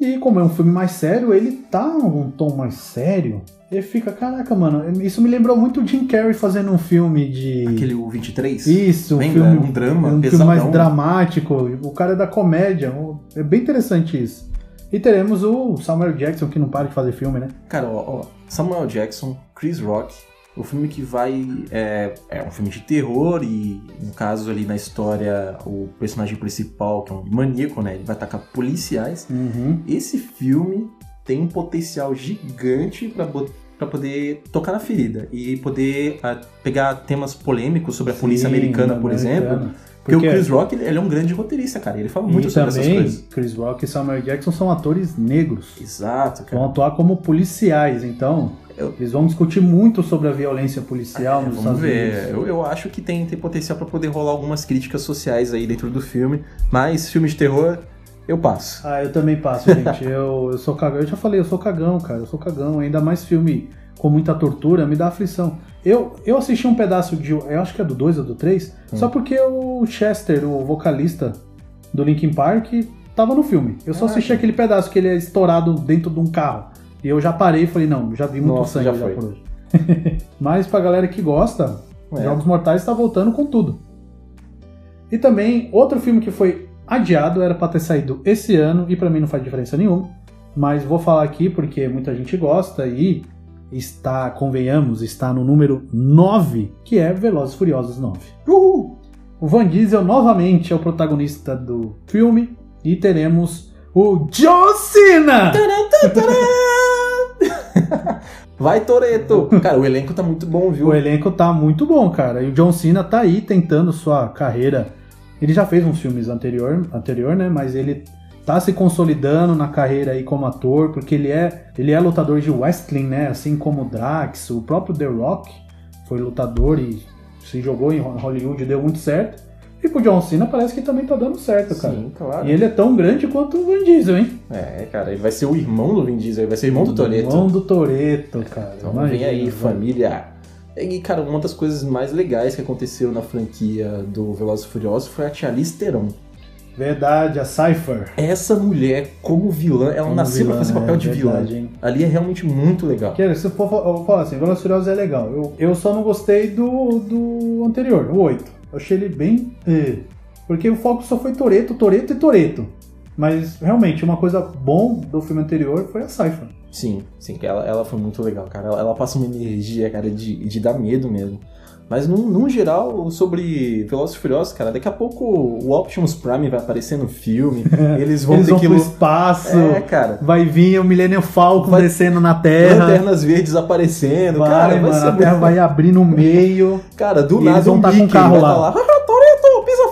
E como é um filme mais sério, ele tá num tom mais sério. Ele fica, caraca, mano, isso me lembrou muito o Jim Carrey fazendo um filme de. Aquele o 23? Isso, um filme. Um drama, um filme mais dramático. O cara é da comédia. É bem interessante isso. E teremos o Samuel Jackson, que não para de fazer filme, né? Cara, ó, ó Samuel Jackson, Chris Rock, o filme que vai. É, é um filme de terror e, no caso ali na história, o personagem principal, que é um maníaco, né? Ele vai atacar policiais. Uhum. Esse filme tem um potencial gigante para para poder tocar na ferida e poder uh, pegar temas polêmicos sobre a polícia Sim, americana, por americana. exemplo. Porque, Porque, o Chris Rock, ele é um grande roteirista, cara. Ele fala muito sobre também, essas coisas. Chris Rock e Samuel Jackson são atores negros. Exato, cara. Vão atuar como policiais, então eu... Eles vão discutir muito sobre a violência policial é, nos Estados ver. Unidos. Eu, eu acho que tem, tem potencial para poder rolar algumas críticas sociais aí dentro do filme, mas filme de terror eu passo. Ah, eu também passo, gente. eu, eu sou cagão. Eu já falei, eu sou cagão, cara. Eu sou cagão. Ainda mais filme com muita tortura, me dá aflição. Eu, eu assisti um pedaço de. Eu acho que é do 2 ou do 3, hum. só porque o Chester, o vocalista do Linkin Park, tava no filme. Eu só ah, assisti aquele pedaço que ele é estourado dentro de um carro. E eu já parei e falei, não, já vi muito Nossa, sangue já, já por hoje. Mas pra galera que gosta, é. Jogos Mortais está voltando com tudo. E também, outro filme que foi adiado, era para ter saído esse ano, e para mim não faz diferença nenhuma. Mas vou falar aqui porque muita gente gosta e está, convenhamos, está no número 9, que é Velozes Furiosos 9. Uhul! O Van Diesel novamente é o protagonista do filme e teremos o John Cena! Vai, Toreto! Cara, o elenco tá muito bom, viu? O elenco tá muito bom, cara. E o John Cena tá aí tentando sua carreira. Ele já fez uns filmes anterior, anterior, né? Mas ele tá se consolidando na carreira aí como ator, porque ele é, ele é lutador de wrestling, né? Assim como o Drax, o próprio The Rock foi lutador e se jogou em Hollywood, deu muito certo. E pro John Cena parece que também tá dando certo, cara. Sim, claro. E ele é tão grande quanto o Vin Diesel, hein? É, cara, ele vai ser o irmão do Vin Diesel, ele vai ser irmão do Toreto. Irmão do Toreto, cara. Então Imagina, vem aí, família. E, cara, uma das coisas mais legais que aconteceu na franquia do Velozes e Furiosos foi a Charlize Theron. Verdade, a Cypher. Essa mulher, como vilã, ela Como nasceu pra vilã, fazer papel é de verdade, vilã. hein? Ali é realmente muito legal. Que, se for, eu vou falar assim, Velozes e Furiosos é legal. Eu, eu só não gostei do, do anterior, o 8. Eu achei ele bem... eh, porque o foco só foi Toreto, Toreto e Toreto. Mas, realmente, uma coisa bom do filme anterior foi a Cypher. Sim, sim, ela, ela foi muito legal, cara. Ela, ela passa uma energia, cara, de, de dar medo mesmo. Mas, num, num geral, sobre Velozes e Furiosos, cara, daqui a pouco o Optimus Prime vai aparecer no filme. eles vão Eles ter vão que... pro espaço, É, cara. vai vir o Millennium Falcon Vai- descendo na Terra. Lanternas verdes aparecendo, Vai, cara, vai mano, ser a Terra vai abrir no meio. Cara, do nada eles vão um tá com o carro lá. lá. Ah, Toreto, pisa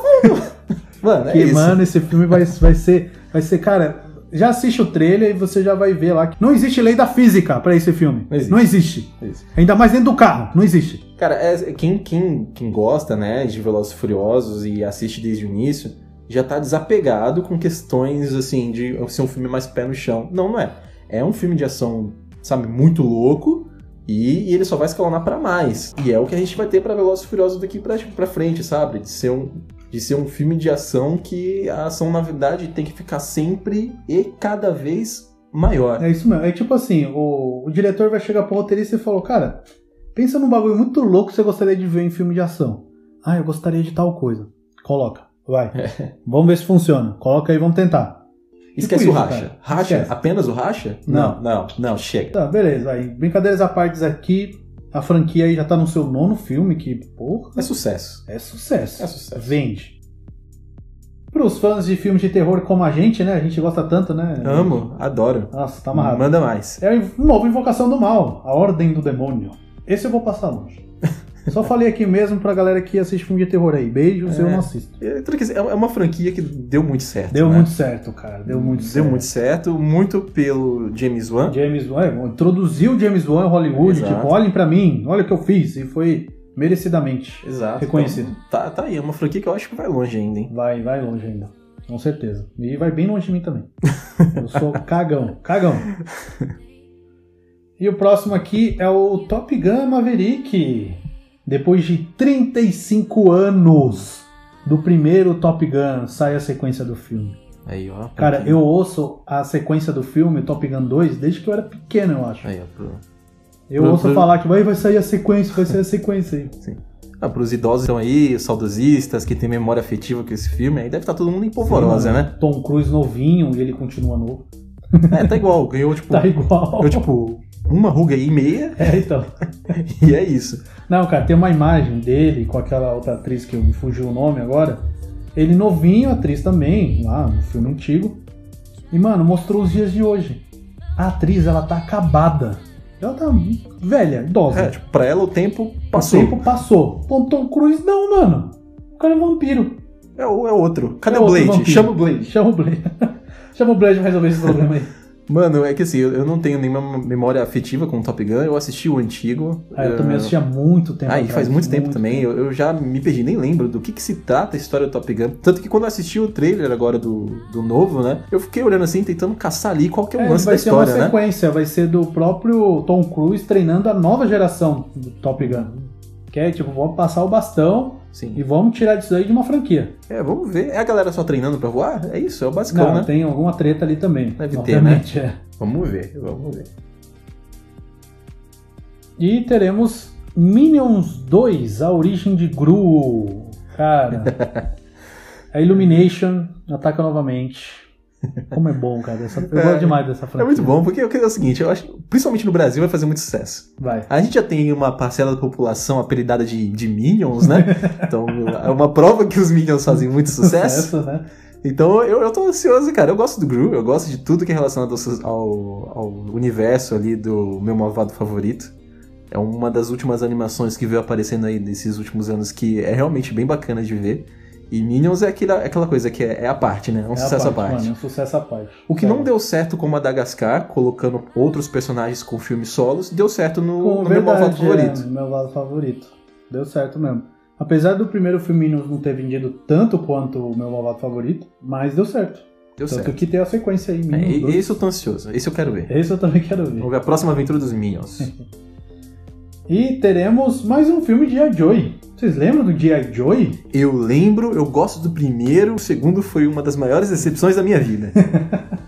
fundo! Mano, é que, isso. mano, esse filme vai, vai ser. Vai ser, cara. Já assiste o trailer e você já vai ver lá que não existe lei da física pra esse filme. Não existe. Não existe. É isso. Ainda mais dentro do carro. Não existe. Cara, é- quem, quem, quem gosta, né, de Velozes e Furiosos e assiste desde o início, já tá desapegado com questões, assim, de ser um filme mais pé no chão. Não, não é. É um filme de ação, sabe, muito louco e, ele só vai escalonar pra mais. E é o que a gente vai ter pra Velozes e Furiosos daqui pra, pra frente, sabe? De ser um... De ser um filme de ação que a ação, na verdade, tem que ficar sempre e cada vez maior. É isso mesmo. É tipo assim: o, o diretor vai chegar pro roteirista e falou: Cara, pensa num bagulho muito louco que você gostaria de ver em filme de ação. Ah, eu gostaria de tal coisa. Coloca. Vai. Vamos ver se funciona. Coloca aí, vamos tentar. Esquece Tipo o isso, racha. cara. Racha? Esquece. Apenas o racha? Não. Não, não, chega. Tá, beleza. Aí, brincadeiras à parte aqui. A franquia aí já tá no seu nono filme, que, porra. É sucesso. É sucesso. É sucesso. Vende. Para os fãs de filmes de terror como a gente, né? A gente gosta tanto, né? Amo, adoro. Nossa, tá amarrado. Manda mais. É um novo Invocação do Mal, A Ordem do Demônio. Esse eu vou passar longe. Só falei aqui mesmo pra galera que assiste filme de terror aí. Beijos, eu É. não assisto. É que- é uma franquia que deu muito certo. Deu né? muito certo, cara. Deu muito Deu certo. muito certo, muito pelo James Wan. James Wan, é, introduziu o James Wan em Hollywood, Exato. tipo, olhem pra mim, olha o que eu fiz. E foi merecidamente. Exato. Reconhecido. Então, tá, tá aí, é uma franquia que eu acho que vai longe ainda, hein? Vai, vai longe ainda. Com certeza. E vai bem longe de mim também. Eu sou cagão. Cagão. E o próximo aqui é o Top Gun Maverick. Depois de 35 anos do primeiro Top Gun, sai a sequência do filme. Aí, ó. Cara, eu ouço a sequência do filme, Top Gun 2, desde que eu era pequeno, eu acho. Aí, ó. Pro... Eu pro- ouço pro- falar que vai, vai sair a sequência, vai sair a sequência aí. Ah, pros idosos estão aí, os saudosistas, que tem memória afetiva com esse filme, aí deve estar todo mundo em polvorosa, Sim, né? Tom Cruise novinho e ele continua novo. É, tá igual. Ganhou, tipo, Tá igual. ganhou, tipo uma ruga e meia, É, então. e é isso. Não, cara, tem uma imagem dele com aquela outra atriz que me fugiu o nome agora. Ele novinho, atriz também, lá no filme antigo. E, mano, mostrou os dias de hoje. A atriz, ela tá acabada. Ela tá velha, idosa. É, tipo, pra ela o tempo o passou. tempo passou. Tom, Tom Cruise, não, mano. O cara é vampiro. É, o, é outro. Cadê É o Blade? Chama o Blade. Chama o Blade. Chama o Blade pra resolver esse problema aí. Mano, é que assim, eu eu não tenho nenhuma memória afetiva com o Top Gun, eu assisti o antigo. Ah, eu também eh, assisti há muito tempo. Ah, e faz muito tempo também, Eu, eu já me perdi, nem lembro do que, que se trata a história do Top Gun. Tanto que quando eu assisti o trailer agora do, do novo, né, eu fiquei olhando assim, tentando caçar ali qual que é o É, lance vai da ser história, uma né? sequência, vai ser do próprio Tom Cruise treinando a nova geração do Top Gun. Que é tipo, vamos passar o bastão Sim. e vamos tirar disso aí de uma franquia. É, vamos ver. É a galera só treinando pra voar? É isso, é o basicão, Não, né? tem alguma treta ali também. Deve ter, obviamente, é. Vamos ver, vamos ver. E teremos Minions 2, a origem de Gru. Cara, a Illumination ataca novamente. Como é bom, cara. Essa, eu É, gosto demais dessa É franquia. muito bom, porque é o seguinte, eu acho, principalmente no Brasil, vai fazer muito sucesso. Vai. A gente já tem uma parcela da população apelidada de, de Minions, né? Então, é uma prova que os Minions fazem muito sucesso. né? Então eu, eu tô ansioso, cara. Eu gosto do Gru, eu gosto de tudo que é relacionado ao, ao universo ali do meu malvado favorito. É uma das últimas animações que veio aparecendo aí nesses últimos anos que é realmente bem bacana de ver. E Minions é aquela, é aquela coisa que é, é, a parte, né? É um é sucesso à parte. Mano, é um sucesso à parte. O que não deu certo com Madagascar, colocando outros personagens com filmes solos, deu certo no, no verdade, meu malvado favorito. É, meu malvado favorito. Deu certo mesmo. Apesar do primeiro filme Minions não ter vendido tanto quanto o meu malvado favorito, mas deu certo. Deu Tanto certo. que tem a sequência aí, Minions é, Esse eu tô ansioso, esse eu quero ver. Esse eu também quero ver. Vamos ver a próxima aventura dos Minions. e teremos mais um filme de G.I. Joy. Vocês lembram do G.I. Joy? Eu lembro, eu gosto do primeiro, o segundo foi uma das maiores decepções da minha vida.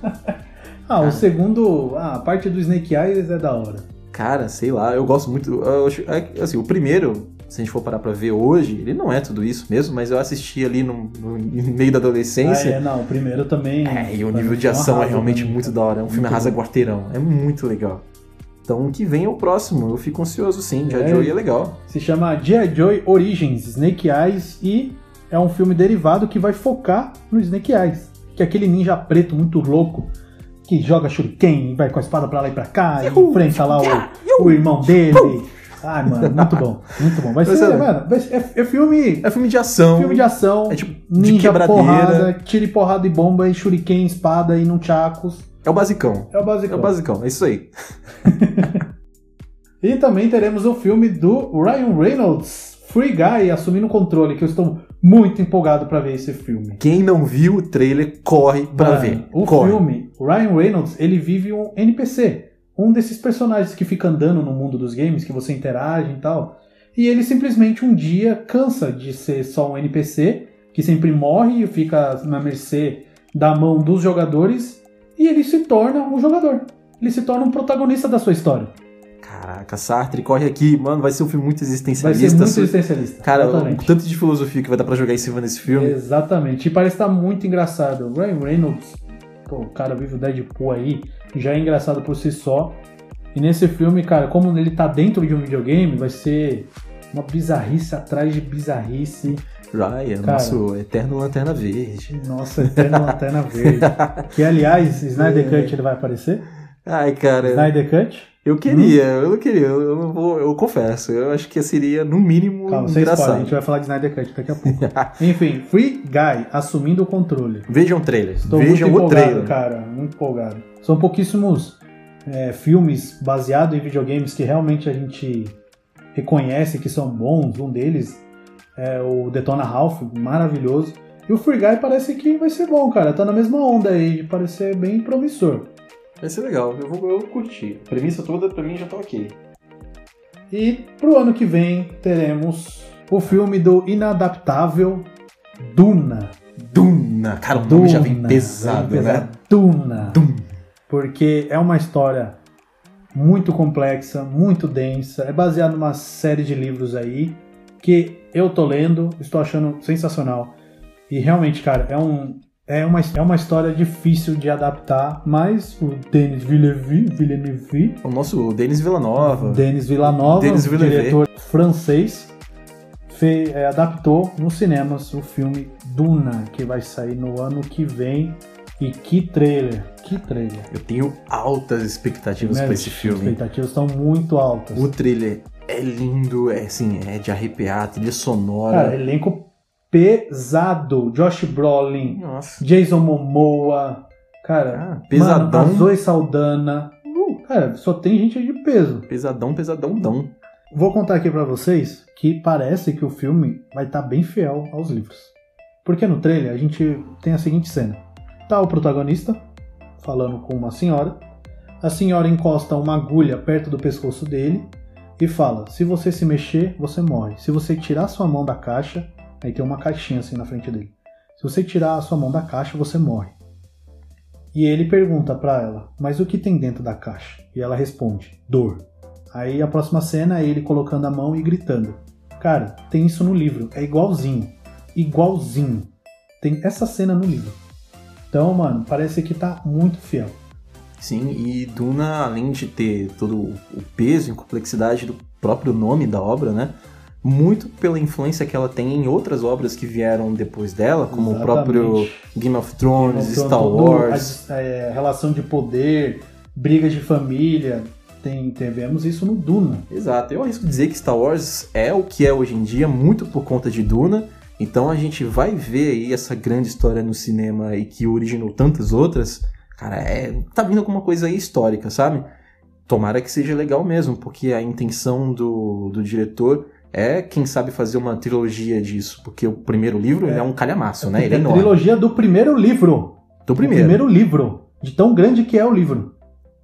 ah, o ah. segundo, ah, a parte do Snake Eyes é da hora. Cara, sei lá, eu gosto muito. Eu, é assim, o primeiro, se a gente for parar pra ver hoje, ele não é tudo isso mesmo, mas eu assisti ali no, no, no meio da adolescência. Ah, é, não, o primeiro também. É, e o nível de ação é realmente muito da hora. É um filme arrasa quarteirão. É muito legal. Então, que vem o próximo. Eu fico ansioso sim. G.I. É, Joe é legal. Se chama G.I. Joe Origins, Snake Eyes, e é um filme derivado que vai focar no Snake Eyes. Que é aquele ninja preto muito louco que joga shuriken, vai com a espada pra lá e pra cá, e enfrenta lá o, o irmão dele. Ai, mano, muito bom. Muito bom. Vai ser, é, mano, é, é, filme. É filme de ação. Filme de ação. É tipo ninja porrada, tire porrada e bomba, e shuriken, espada e nunchakus. É o basicão. É o basicão. É o basicão, é isso aí. e também teremos o filme do Ryan Reynolds, Free Guy, assumindo o controle, que eu estou muito empolgado para ver esse filme. Quem não viu o trailer, corre para ver. O corre. filme, o Ryan Reynolds, ele vive um NPC um desses personagens que fica andando no mundo dos games, que você interage e tal. E ele simplesmente um dia cansa de ser só um NPC, que sempre morre e fica na mercê da mão dos jogadores, e ele se torna um jogador. Ele se torna um protagonista da sua história. Caraca, Sartre, corre aqui, mano, vai ser um filme muito existencialista. Vai ser muito existencialista. Cara, o tanto de filosofia que vai dar pra jogar em cima desse filme. Exatamente, e parece estar muito engraçado. O Ryan Reynolds, pô, o cara vive o Deadpool aí, já é engraçado por si só. E nesse filme, cara, como ele tá dentro de um videogame, vai ser uma bizarrice atrás de bizarrice. Ryan, cara, nosso eterno Lanterna Verde. Nossa, eterno Lanterna Verde. que, aliás, Snyder Cut ele vai aparecer? Ai, cara. Snyder Cut? Eu queria, hum? eu não queria, eu não vou, eu confesso, eu acho que seria no mínimo Calma, engraçado. Spoiler, a gente vai falar de Snyder Cut daqui a pouco. Enfim, Free Guy assumindo o controle. Vejam o trailer. Estou Vejam muito empolgado, o trailer. cara, muito empolgado. São pouquíssimos é, filmes baseados em videogames que realmente a gente reconhece que são bons. Um deles é o Detona Ralph, maravilhoso. E o Free Guy parece que vai ser bom, cara. Tá na mesma onda aí de parecer bem promissor. Vai ser legal, eu vou eu curtir. A premissa toda pra mim já tá ok. E pro ano que vem teremos o filme do inadaptável Duna. Duna! Cara, o Duna, nome já vem pesado, vem pesado. né? Duna. Duna. Porque é uma história muito complexa, muito densa. É baseado numa série de livros aí que eu tô lendo, estou achando sensacional. E realmente, cara, é um é uma, é uma história difícil de adaptar, mas o Denis Villeneuve, o nosso Denis Villanova, Denis Villanova, Denis Villeneuve. diretor francês, fez, é, adaptou nos cinemas o filme Duna, que vai sair no ano que vem. E que trailer, que trailer. Eu tenho altas expectativas para esse filme. As expectativas estão muito altas. O trailer é lindo, é assim, é de arrepiar, trilha sonora. Cara, elenco pesado. Josh Brolin, Nossa. Jason Momoa, cara, ah, pesadão. Mano, Zoe Saldana. Uh, cara, só tem gente de peso. Pesadão, pesadão, dão. Vou contar aqui para vocês que parece que o filme vai estar tá bem fiel aos livros. Porque no trailer a gente tem a seguinte cena. Tá o protagonista falando com uma senhora. A senhora encosta uma agulha perto do pescoço dele e fala: "Se você se mexer, você morre. Se você tirar sua mão da caixa, Aí tem uma caixinha assim na frente dele. Se você tirar a sua mão da caixa, você morre. E ele pergunta para ela: "Mas o que tem dentro da caixa?" E ela responde: "Dor". Aí a próxima cena é ele colocando a mão e gritando. Cara, tem isso no livro, é igualzinho. Igualzinho. Tem essa cena no livro. Então, mano, parece que tá muito fiel. Sim, e Duna, além de ter todo o peso e complexidade do próprio nome da obra, né? muito pela influência que ela tem em outras obras que vieram depois dela, como Exatamente. o próprio Game of Thrones, Game of Thrones, Star Wars. a- é, relação de poder, brigas de família. Tem, tivemos isso no Duna. Exato, eu arrisco dizer que Star Wars é o que é hoje em dia, muito por conta de Duna. Então a gente vai ver aí essa grande história no cinema e que originou tantas outras. Cara, é, tá vindo alguma coisa aí histórica, sabe? Tomara que seja legal mesmo, porque a intenção do, do diretor é, quem sabe, fazer uma trilogia disso. Porque o primeiro livro ele é um calhamaço, né? Ele é enorme. trilogia do primeiro livro. Do primeiro. primeiro livro. De tão grande que é o livro.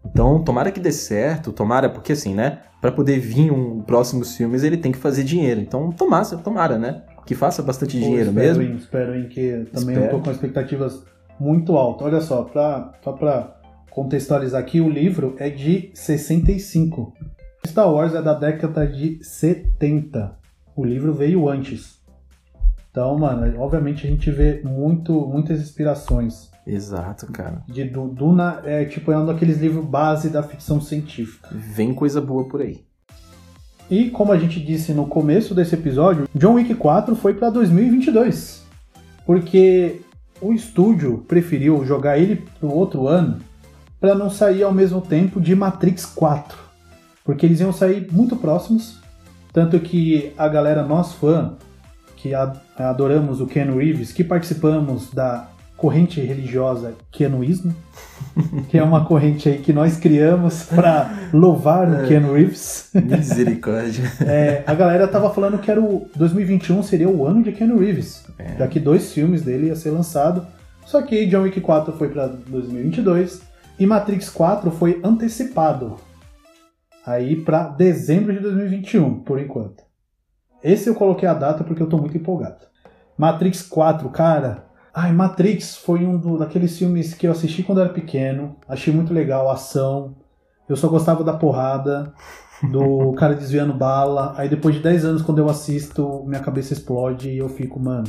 Então, tomara que dê certo, tomara, porque assim, né? Pra poder vir um próximos filmes, ele tem que fazer dinheiro. Então, tomara, tomara, né? Que faça bastante dinheiro Pô, espero mesmo. Em, espero em que também Espero. eu tô com expectativas muito altas. Olha só, pra, só pra contextualizar aqui, o livro é de 65. Star Wars é da década de 70. O livro veio antes. Então, mano, obviamente a gente vê muito, muitas inspirações. Exato, cara. De Du- Duna é tipo é um daqueles livros base da ficção científica. Vem coisa boa por aí. E como a gente disse no começo desse episódio, John Wick 4 foi para 2022. Porque o estúdio preferiu jogar ele pro outro ano para não sair ao mesmo tempo de Matrix 4. Porque eles iam sair muito próximos, tanto que a galera nós fã que adoramos o Ken Reeves, que participamos da corrente religiosa Kenuísmo, que é uma corrente aí que nós criamos para louvar o Ken Reeves. Misericórdia. É, a galera tava falando que era o 2021 seria o ano de Keanu Reeves. É. Daqui dois filmes dele ia ser lançado. Só que John Wick 4 foi pra 2022 e Matrix 4 foi antecipado aí pra dezembro de 2021, por enquanto. Esse eu coloquei a data porque eu tô muito empolgado. Matrix 4, cara. Ai, Matrix foi um do- daqueles filmes que eu assisti quando era pequeno. Achei muito legal a ação. Eu só gostava da porrada, do cara desviando bala. Aí depois de 10 anos, quando eu assisto, minha cabeça explode e eu fico, mano,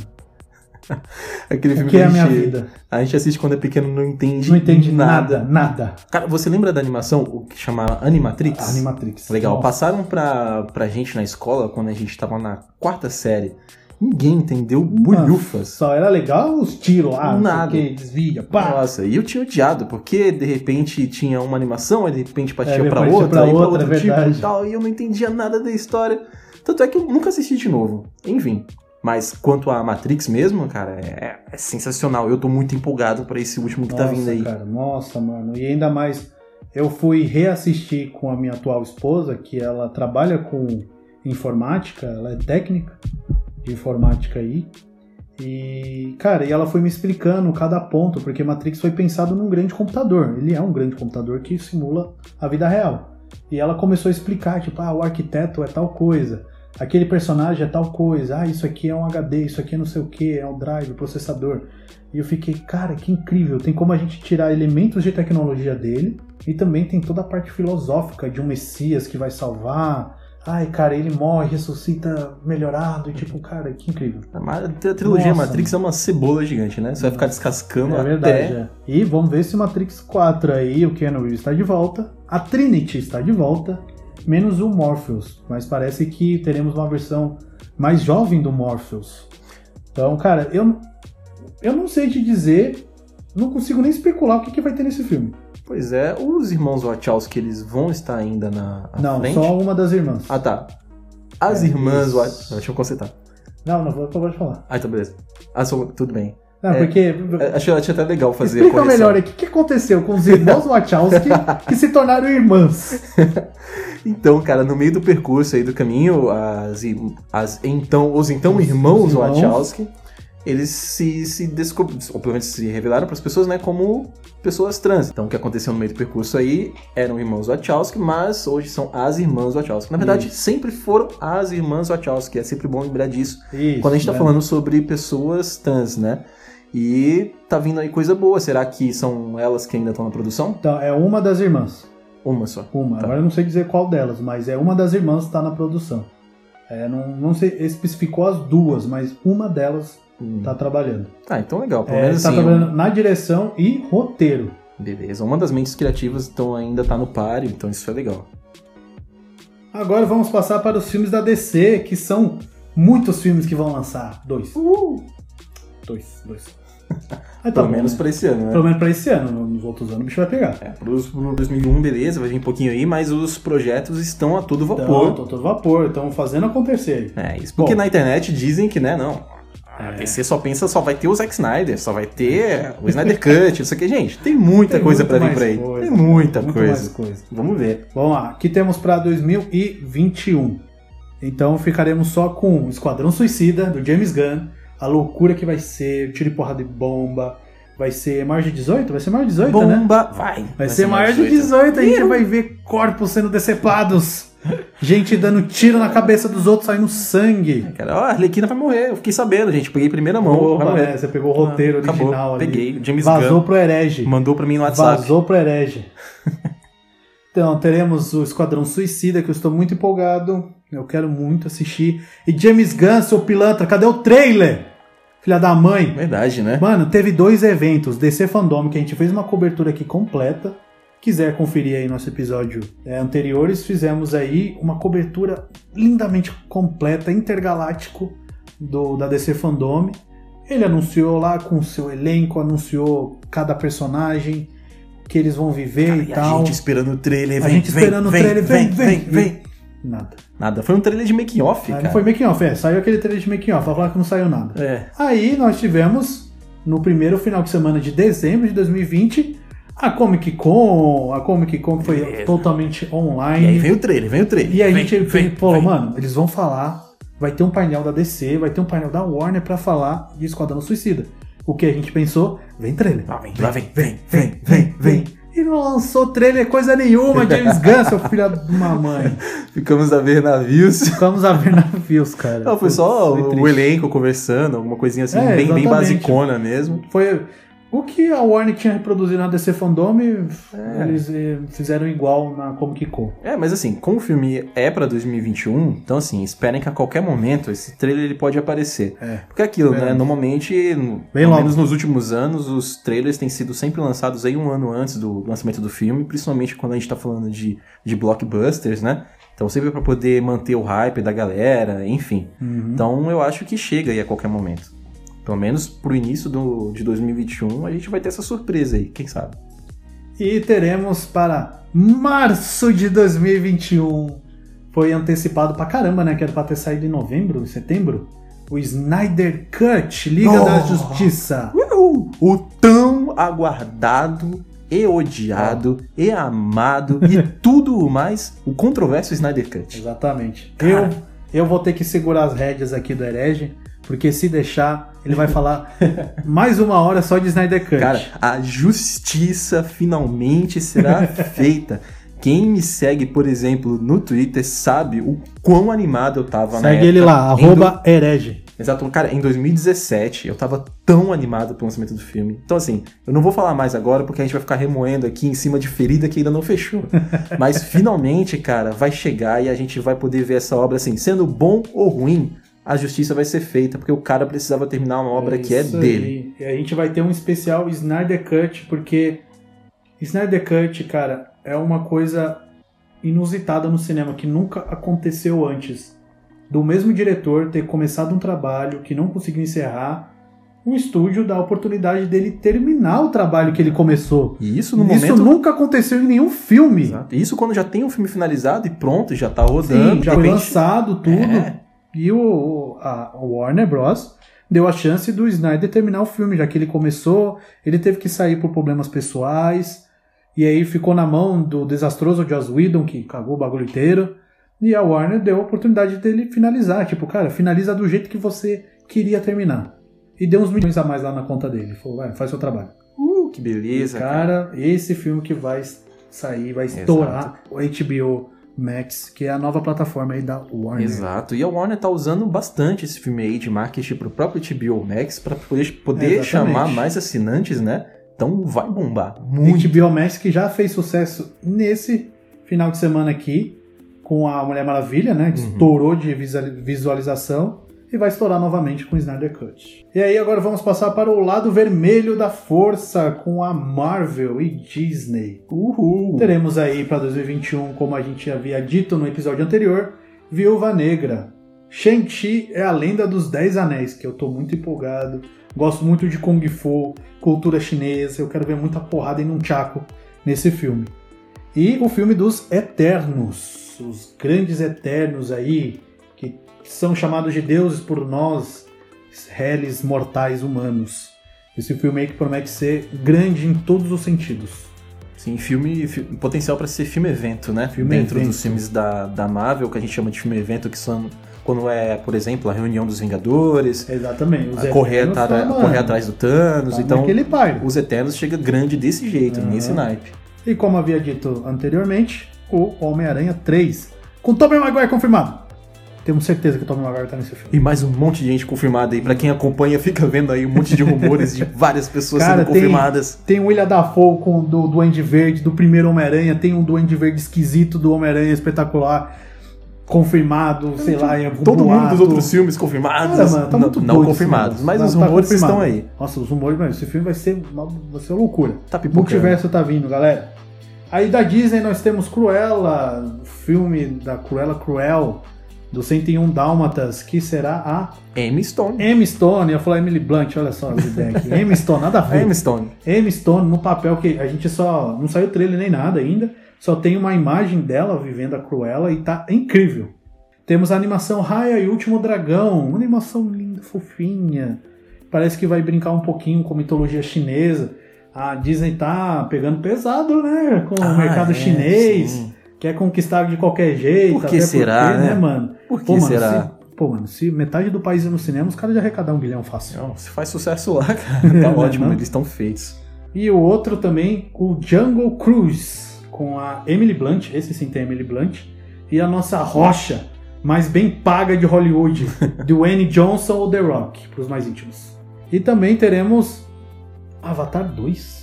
Aquele o filme que é a a minha gente, vida? a gente assiste quando é pequeno e não entende Não entende nada, nada. Cara, você lembra da animação, o que chamava Animatrix? Animatrix. Legal, Nossa. passaram pra, pra gente na escola quando a gente tava na quarta série. Ninguém entendeu bulhufas. Só era legal os tiros lá, Nada. que desvia, pá. Nossa, e eu tinha odiado, porque de repente tinha uma animação, de repente partia É, pra outra, pra aí pra outra, outro é tipo e tal, e eu não entendia nada da história. Tanto é que eu nunca assisti de novo. Enfim. Mas quanto a Matrix mesmo, cara, é, é sensacional. Eu tô muito empolgado pra esse último que tá Nossa, vindo aí. cara, nossa, mano. E ainda mais, eu fui reassistir com a minha atual esposa, que ela trabalha com informática, ela é técnica de informática aí. E, cara, e ela foi me explicando cada ponto, porque Matrix foi pensado num grande computador. Ele é um grande computador que simula a vida real. E ela começou a explicar, tipo, ah, o arquiteto é tal coisa, aquele personagem é tal coisa, ah, isso aqui é um HD, isso aqui é não sei o que, é um drive, processador. E eu fiquei, cara, que incrível. Tem como a gente tirar elementos de tecnologia dele e também tem toda a parte filosófica de um Messias que vai salvar. Ai, cara, ele morre, ressuscita melhorado. E tipo, cara, que incrível. A trilogia Nossa, Matrix é uma cebola gigante, né? Você vai ficar descascando É até. verdade. é. E vamos ver se Matrix 4 aí, o Keanu Reeves está de volta. A Trinity está de volta. Menos o Morpheus. Mas parece que teremos uma versão mais jovem do Morpheus. Então, cara, eu, eu não sei te dizer. Não consigo nem especular o que, que vai ter nesse filme. Pois é, os irmãos Wachowski, eles vão estar ainda na não, frente? só uma das irmãs. Ah, tá. As É, irmãs. Wachowski... Deixa eu consertar. Não, não vou acabar de falar. Ah, então beleza. Ah, só... tudo bem. Não, É, porque. É, Achei, achei até legal fazer a Explica correção. melhor aqui o que aconteceu com os irmãos Wachowski que se tornaram irmãs. Então, cara, no meio do percurso aí do caminho, as, as então, os então Os- irmãos os irmãos. Wachowski, eles se, se descobriram, ou pelo menos se revelaram para as pessoas, né, como pessoas trans. Então, o que aconteceu no meio do percurso aí eram irmãos Wachowski, mas hoje são as irmãs Wachowski. Na verdade, Isso. sempre foram as irmãs Wachowski, é sempre bom lembrar disso. Isso, Quando a gente tá né? falando sobre pessoas trans, né? E tá vindo aí coisa boa. Será que são elas que ainda estão na produção? Então, é uma das irmãs. Uma só. Uma. Tá. Agora eu não sei dizer qual delas, mas é uma das irmãs que está na produção. É, não, não sei, especificou as duas, mas uma delas Hum. está trabalhando. Ah, então legal. Pelo É, menos está assim, trabalhando na direção e roteiro. Beleza. Uma das mentes criativas então ainda tá no páreo, então isso é legal. Agora vamos passar para os filmes da DC, que são muitos filmes que vão lançar. Dois. Uh! Dois, dois. Tá Pelo bom, menos né? para esse ano, né? Pelo menos para esse ano. Nos outros anos o bicho vai pegar. É, pro, pro 2001, beleza, vai vir um pouquinho aí, mas os projetos estão a todo vapor. Estão a todo vapor, estão fazendo acontecer. É, isso porque bom, na internet dizem que, né, não, a é. DC só pensa, só vai ter o Zack Snyder, só vai ter o Snyder Cut, isso aqui. Gente, tem muita tem coisa para vir por aí. Coisa, tem muita coisa. coisa. Vamos ver. Vamos lá, aqui temos para 2021. Então ficaremos só com Esquadrão Suicida, do James Gunn, a loucura que vai ser, tiro e porrada de bomba. Vai ser maior de 18? Vai ser maior de 18, bomba, né? Bomba, vai. Vai, vai ser, ser maior de 18, 18 a gente vai ver corpos sendo decepados. Gente dando tiro na cabeça dos outros, saindo sangue. É, cara, ó, a Arlequina vai morrer. Eu fiquei sabendo, gente. Peguei primeira mão. Opa, é, você pegou o roteiro ah, original ali. Peguei. James Vazou Gunn pro herege. Mandou pra mim no WhatsApp. Vazou pro herege. então, teremos o Esquadrão Suicida, que eu estou muito empolgado. Eu quero muito assistir. E James Gunn, seu pilantra, cadê o trailer? Filha da mãe. Verdade, né? Mano, teve dois eventos. DC Fandom, que a gente fez uma cobertura aqui completa quiser conferir aí nosso episódio é, anteriores, fizemos aí uma cobertura lindamente completa, intergaláctico do da DC Fandom. Ele anunciou lá com seu elenco, anunciou cada personagem que eles vão viver Cara, e, e tal. A gente esperando o trailer, vem, A gente vem, esperando vem, o trailer, vem, vem, vem. vem. Nada. Nada. Foi um trailer de making off, ah, cara. Não foi making off, é. Saiu aquele trailer de making off, vai falar que não saiu nada. É. Aí nós tivemos no primeiro final de semana de dezembro de 2020 a Comic Con, a Comic Con foi Beleza. totalmente online. E aí vem o trailer, vem o trailer. E a vem, gente vem, falou, mano, eles vão falar, vai ter um painel da DC, vai ter um painel da Warner para falar de Esquadrão Suicida. O que a gente pensou? Vem trailer. Lá vem, lá vem, vem, vem, vem, vem. E não lançou trailer coisa nenhuma, James Gunn, seu filho de uma mãe. Ficamos a ver navios. Ficamos a ver navios, cara. Não, foi só foi o, o elenco conversando, alguma coisinha assim, é, bem, bem basicona mesmo. Foi o que a Warner tinha reproduzido na DC Fandom, é. eles eh, fizeram igual na Comic Con. É, mas assim, como o filme é pra 2021, então assim, esperem que a qualquer momento esse trailer ele pode aparecer. É. Porque é aquilo, né? Normalmente, Bem pelo menos nos últimos anos, os trailers têm sido sempre lançados aí um ano antes do lançamento do filme, principalmente quando a gente tá falando de, de blockbusters, né? Então sempre para poder manter o hype da galera, enfim. Uhum. Então eu acho que chega aí a qualquer momento. Pelo menos pro início do, de 2021 a gente vai ter essa surpresa aí, quem sabe. E teremos para março de 2021. Foi antecipado pra caramba, né? Que era pra ter saído em novembro, em setembro. O Snyder Cut, Liga da Justiça. Uhul. O tão aguardado e odiado e amado e tudo mais, o controverso Snyder Cut. Exatamente. Eu, eu vou ter que segurar as rédeas aqui do Herege porque se deixar, ele vai falar mais uma hora só de Snyder Cut. Cara, a justiça finalmente será feita. Quem me segue, por exemplo, no Twitter sabe o quão animado eu tava Segue na Segue ele lá, arroba herege. Exato. Cara, em 2017 eu tava tão animado pro lançamento do filme. Então, assim, eu não vou falar mais agora porque a gente vai ficar remoendo aqui em cima de ferida que ainda não fechou. Mas finalmente, cara, vai chegar e a gente vai poder ver essa obra, assim, sendo bom ou ruim a justiça vai ser feita, porque o cara precisava terminar uma obra é que é dele. E a gente vai ter um especial Snyder Cut, porque Snyder Cut, cara, é uma coisa inusitada no cinema, que nunca aconteceu antes. Do mesmo diretor ter começado um trabalho que não conseguiu encerrar, o estúdio dá a oportunidade dele terminar o trabalho que ele começou. E isso no isso momento. nunca aconteceu em nenhum filme. Exato. Isso quando já tem um filme finalizado e pronto, já tá rodando. Sim, já foi lançado tudo. É. E o, a Warner Bros. deu a chance do Snyder terminar o filme, já que ele começou, ele teve que sair por problemas pessoais, e aí ficou na mão do desastroso Joss Whedon, que cagou o bagulho inteiro, e a Warner deu a oportunidade dele finalizar. Tipo, cara, finaliza do jeito que você queria terminar. E deu uns milhões a mais lá na conta dele. Falou, vai, faz seu trabalho. Uh, que beleza. E, cara, cara, esse filme que vai sair, vai estourar Exato. o HBO Max, que é a nova plataforma aí da Warner. Exato. E a Warner tá usando bastante esse filme aí de marketing pro próprio HBO Max para poder, poder chamar mais assinantes, né? Então vai bombar muito. HBO Max que já fez sucesso nesse final de semana aqui com a Mulher Maravilha, né? Que uhum. estourou de visualização. E vai estourar novamente com o Snyder Cut. E aí agora vamos passar para o lado vermelho da força com a Marvel e Disney. Uhul! Teremos aí para 2021, como a gente havia dito no episódio anterior, Viúva Negra. Shang-Chi é a lenda dos Dez Anéis, que eu tô muito empolgado. Gosto muito de Kung Fu, cultura chinesa, eu quero ver muita porrada em um chaco nesse filme. E o filme dos Eternos, os grandes Eternos aí, que são chamados de deuses por nós, réis mortais humanos. Esse filme aí que promete ser grande em todos os sentidos. Sim, filme, fi- potencial para ser filme-evento, né? Filme Dentro evento. dos filmes da, da Marvel, que a gente chama de filme-evento, que são quando é, por exemplo, a reunião dos Vingadores, Exatamente. Os a correr, tá, correr atrás do Thanos. tá então, os Eternos chega grande desse jeito, Aham. nesse naipe. E como havia dito anteriormente, o Homem-Aranha 3, com Tobey Maguire confirmado. Temos certeza que o Tobey Maguire tá nesse filme. E mais um monte de gente confirmada aí. Pra quem acompanha, fica vendo aí um monte de rumores de várias pessoas Cara, sendo confirmadas. Tem o William Dafoe com do Duende Verde, do primeiro Homem-Aranha, tem um Duende Verde esquisito do Homem-Aranha espetacular, confirmado, sei lá, em algum Todo mundo dos outros filmes confirmados. Cara, mano, tá não, muito não esse confirmados, mas Tá- os tá rumores confirmado. estão aí. Nossa, os rumores, mano, esse filme vai ser, uma- vai ser uma loucura. Tá O pipocando. multiverso tá vindo, galera. Aí da Disney nós temos Cruella, o filme da Cruella Cruel, do 101 Dálmatas, que será a Emma Stone. Emma Stone, eu ia falar Emily Blunt, olha só as ideias aqui. Emma Stone, nada a ver. Emma Stone. Emma Stone no papel que a gente só. Não saiu trailer nem nada ainda, só tem uma imagem dela vivendo a Cruella e tá incrível. Temos a animação Raya e o Último Dragão, uma animação linda, fofinha. Parece que vai brincar um pouquinho com a mitologia chinesa. A Disney tá pegando pesado, né? Com o Ah, mercado é, chinês. sim. Quer conquistar de qualquer jeito. Por que será, porque, né? mano? Por que Pô, mano, será? se- pô, mano, se metade do país ir no cinema, os caras já arrecadar um bilhão fácil. Não, se faz sucesso lá, cara, tá Não, ótimo, não. eles estão feitos. E o outro também, o Jungle Cruise, com a Emily Blunt, esse sim tem a Emily Blunt, e a nossa rocha mais bem paga de Hollywood, Dwayne Johnson ou The Rock, para os mais íntimos. E também teremos Avatar 2.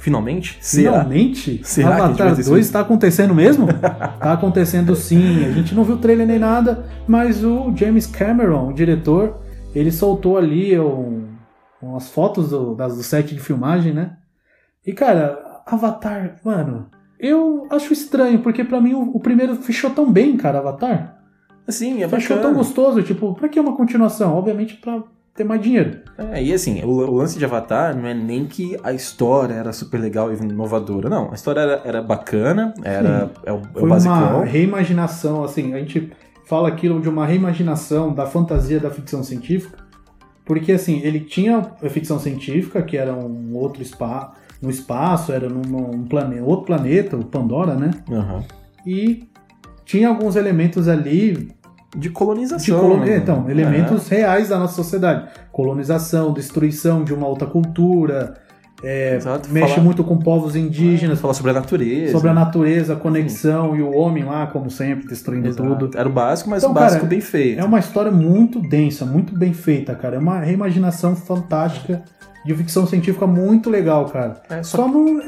Finalmente? Será? Finalmente? Será que Avatar ter 2 esse- está acontecendo mesmo? tá acontecendo sim. A gente não viu trailer nem nada, mas o James Cameron, o diretor, ele soltou ali um- umas fotos do, das, do set de filmagem, né? E cara, Avatar, mano, eu acho estranho, porque pra mim o, o primeiro fechou tão bem, cara, Avatar. Sim, é fechou bacana. tão gostoso, tipo, pra que uma continuação? Obviamente pra ter mais dinheiro. É, e assim, o, o lance de Avatar não é nem que a história era super legal e inovadora. Não, a história era, era bacana, era é o, é o Foi basicão. uma reimaginação, assim, a gente fala aquilo de uma reimaginação da fantasia da ficção científica, porque assim, ele tinha a ficção científica, que era um outro spa, no espaço, era num, num plane, outro planeta, o Pandora, né? Aham. E tinha alguns elementos ali De de colonização. coloni- né? então, elementos reais da nossa sociedade. Colonização, destruição de uma outra cultura, É, mexe falar, muito com povos indígenas, falar sobre a natureza. sobre a natureza, a conexão e o homem lá, como sempre, destruindo Exato. tudo. Era o básico, mas Então, o básico cara, bem feito. É uma história muito densa, muito bem feita, cara. É uma reimaginação fantástica de ficção científica muito legal, cara. É, só Só não,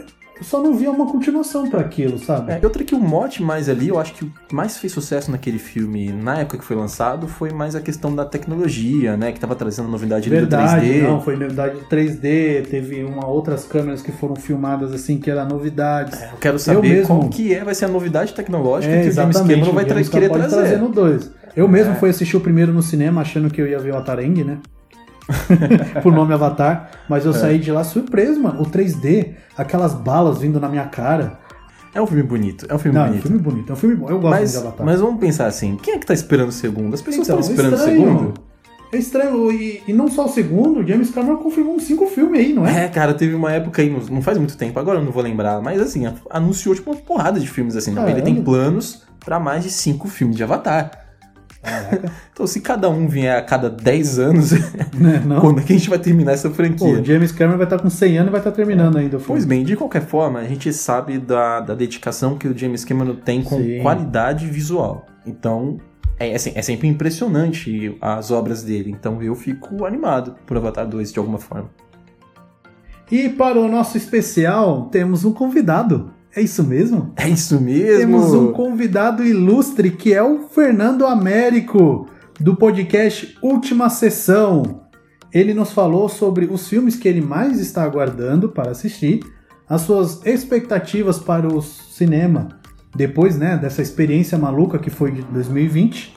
só não via uma continuação pra aquilo, sabe? É, outra que o mote mais ali, eu acho que o que mais fez sucesso naquele filme, na época que foi lançado, foi mais a questão da tecnologia, né? Que tava trazendo novidade ali do Verdade, 3D. não, foi novidade de 3D, teve uma outras câmeras que foram filmadas assim, que era novidades. Eu quero saber mesmo- qual que é, vai ser a novidade tecnológica É, que o James Cameron vai tra querer pode trazer. no 2. Eu mesmo É. fui assistir o primeiro no cinema achando que eu ia ver o Atarengue, né? Por nome Avatar, mas É. eu saí de lá surpreso, mano. O 3D, aquelas balas vindo na minha cara. É um filme bonito, é um filme Não, é um bonito. filme bonito, é um filme bom. Eu gosto Mas, de Avatar. mas vamos pensar assim, quem é que tá esperando o segundo? As pessoas Então, estão esperando o estranho. segundo? É estranho, e, e não só o segundo, o James Cameron confirmou uns cinco filmes aí, não é? É, cara, teve uma época aí, não- faz muito tempo, agora eu não vou lembrar, mas assim, anunciou tipo uma porrada de filmes assim. Não, ele tem planos pra mais de cinco filmes de Avatar. Então, se cada um vier a cada 10 anos, Né, não? quando é que a gente vai terminar essa franquia? o James Cameron vai estar com 100 anos e vai estar terminando ainda. Pois bem, de qualquer forma, a gente sabe da, da dedicação que o James Cameron tem com Sim. qualidade visual. Então, é, assim, é sempre impressionante as obras dele. Então, eu fico animado por Avatar 2 de alguma forma. E para o nosso especial, temos um convidado. É isso mesmo? É isso mesmo! Temos um convidado ilustre que é o Fernando Américo, do podcast Última Sessão. Ele nos falou sobre os filmes que ele mais está aguardando para assistir, as suas expectativas para o cinema depois né, dessa experiência maluca que foi de 2020,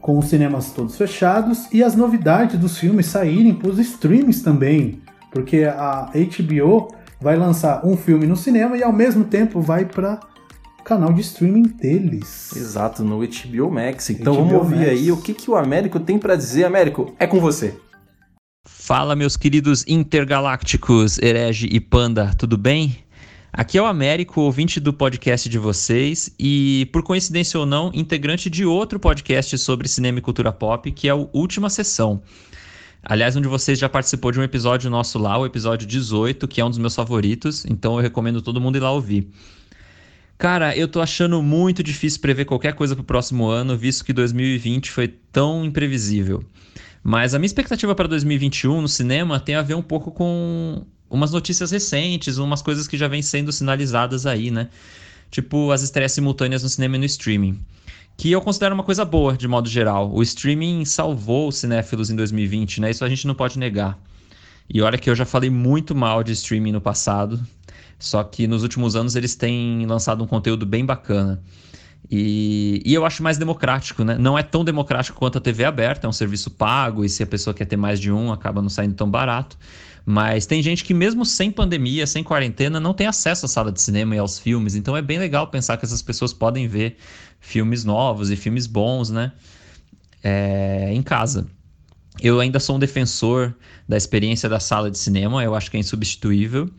com os cinemas todos fechados e as novidades dos filmes saírem para os streams também, porque a HBO vai lançar um filme no cinema e ao mesmo tempo vai para canal de streaming deles. Exato, no HBO Max. Então HBO vamos ouvir Max. aí o que, que o Américo tem para dizer. Américo, é com você. Fala, meus queridos intergalácticos, Herege e Panda, tudo bem? Aqui é o Américo, ouvinte do podcast de vocês e, por coincidência ou não, integrante de outro podcast sobre cinema e cultura pop, que é o Última Sessão. Aliás, um de vocês já participou de um episódio nosso lá, o episódio 18, que é um dos meus favoritos, então eu recomendo todo mundo ir lá ouvir. Cara, eu tô achando muito difícil prever qualquer coisa pro próximo ano, visto que 2020 foi tão imprevisível. Mas a minha expectativa para 2021 no cinema tem a ver um pouco com umas notícias recentes, umas coisas que já vêm sendo sinalizadas aí, né? Tipo as estreias simultâneas no cinema e no streaming. Que eu considero uma coisa boa, de modo geral. O streaming salvou os cinéfilos em 2020, né? Isso a gente não pode negar. E olha que eu já falei muito mal de streaming no passado, só que nos últimos anos eles têm lançado um conteúdo bem bacana. E, e, eu acho mais democrático, né? Não é tão democrático quanto a TV aberta, é um serviço pago, e se a pessoa quer ter mais de um, acaba não saindo tão barato. Mas tem gente que, mesmo sem pandemia, sem quarentena, não tem acesso à sala de cinema e aos filmes. Então é bem legal pensar que essas pessoas podem ver filmes novos e filmes bons, né? É, em casa. Eu ainda sou um defensor da experiência da sala de cinema, eu acho que é insubstituível.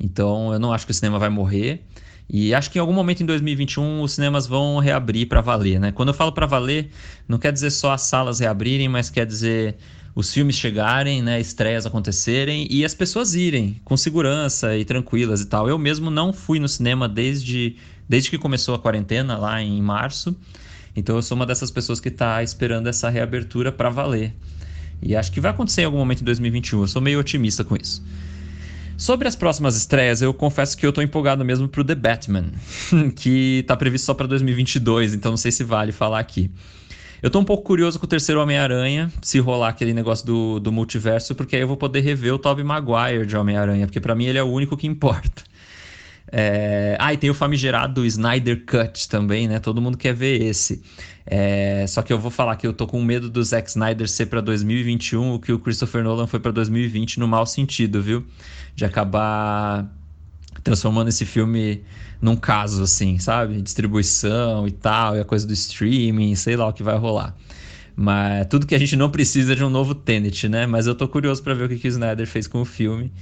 Então eu não acho que o cinema vai morrer. E acho que em algum momento em 2021 os cinemas vão reabrir para valer, né? Quando eu falo para valer, não quer dizer só as salas reabrirem, mas quer dizer os filmes chegarem, né, estreias acontecerem e as pessoas irem com segurança e tranquilas e tal. Eu mesmo não fui no cinema desde, desde que começou a quarentena lá em março. Então eu sou uma dessas pessoas que está esperando essa reabertura para valer. E acho que vai acontecer em algum momento em 2021. Eu sou meio otimista com isso. Sobre as próximas estreias, eu confesso que eu tô empolgado mesmo pro The Batman, que tá previsto só para 2022, então não sei se vale falar aqui. Eu tô um pouco curioso com o terceiro Homem-Aranha, se rolar aquele negócio do, do multiverso, porque aí eu vou poder rever o Tobey Maguire de Homem-Aranha, porque para mim ele é o único que importa. É... Ah, e tem o famigerado Snyder Cut também, né? Todo mundo quer ver esse. É... Só que eu vou falar que eu tô com medo do Zack Snyder ser para 2021 o que o Christopher Nolan foi para 2020 no mau sentido, viu? De acabar transformando esse filme num caso, assim, sabe? Distribuição e tal, e a coisa do streaming, sei lá o que vai rolar. Mas tudo que a gente não precisa de um novo Tenet, né? Mas eu tô curioso para ver o que, que o Snyder fez com o filme.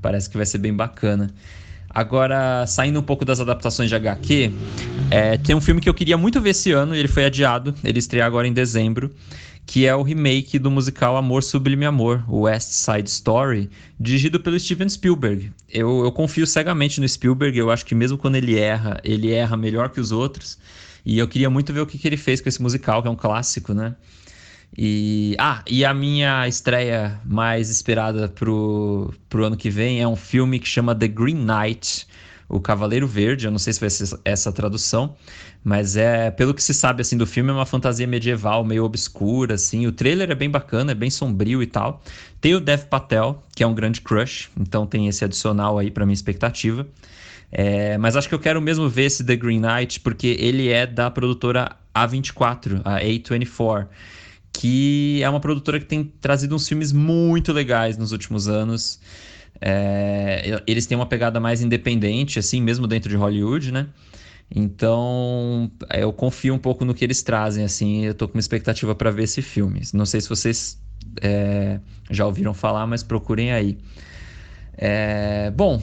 Parece que vai ser bem bacana. Agora, saindo um pouco das adaptações de HQ, é, tem um filme que eu queria muito ver esse ano e ele foi adiado. Ele estreia agora em dezembro que é o remake do musical Amor Sublime Amor, West Side Story, dirigido pelo Steven Spielberg. Eu, eu confio cegamente no Spielberg, eu acho que mesmo quando ele erra, ele erra melhor que os outros. E eu queria muito ver o que, que ele fez com esse musical, que é um clássico, né? E, ah, e a minha estreia mais esperada pro, pro ano que vem é um filme que chama The Green Knight, o Cavaleiro Verde, eu não sei se vai ser essa tradução, mas é, pelo que se sabe assim do filme, é uma fantasia medieval meio obscura assim. O trailer é bem bacana, é bem sombrio e tal. Tem o Dev Patel, que é um grande crush, então tem esse adicional aí para minha expectativa. É, mas acho que eu quero mesmo ver esse The Green Knight porque ele é da produtora A24, a A24, que é uma produtora que tem trazido uns filmes muito legais nos últimos anos. É, eles têm uma pegada mais independente, assim, mesmo dentro de Hollywood, né? Então, eu confio um pouco no que eles trazem, assim, eu tô com uma expectativa para ver esse filme. Não sei se vocês é, já ouviram falar, mas procurem aí. É, bom,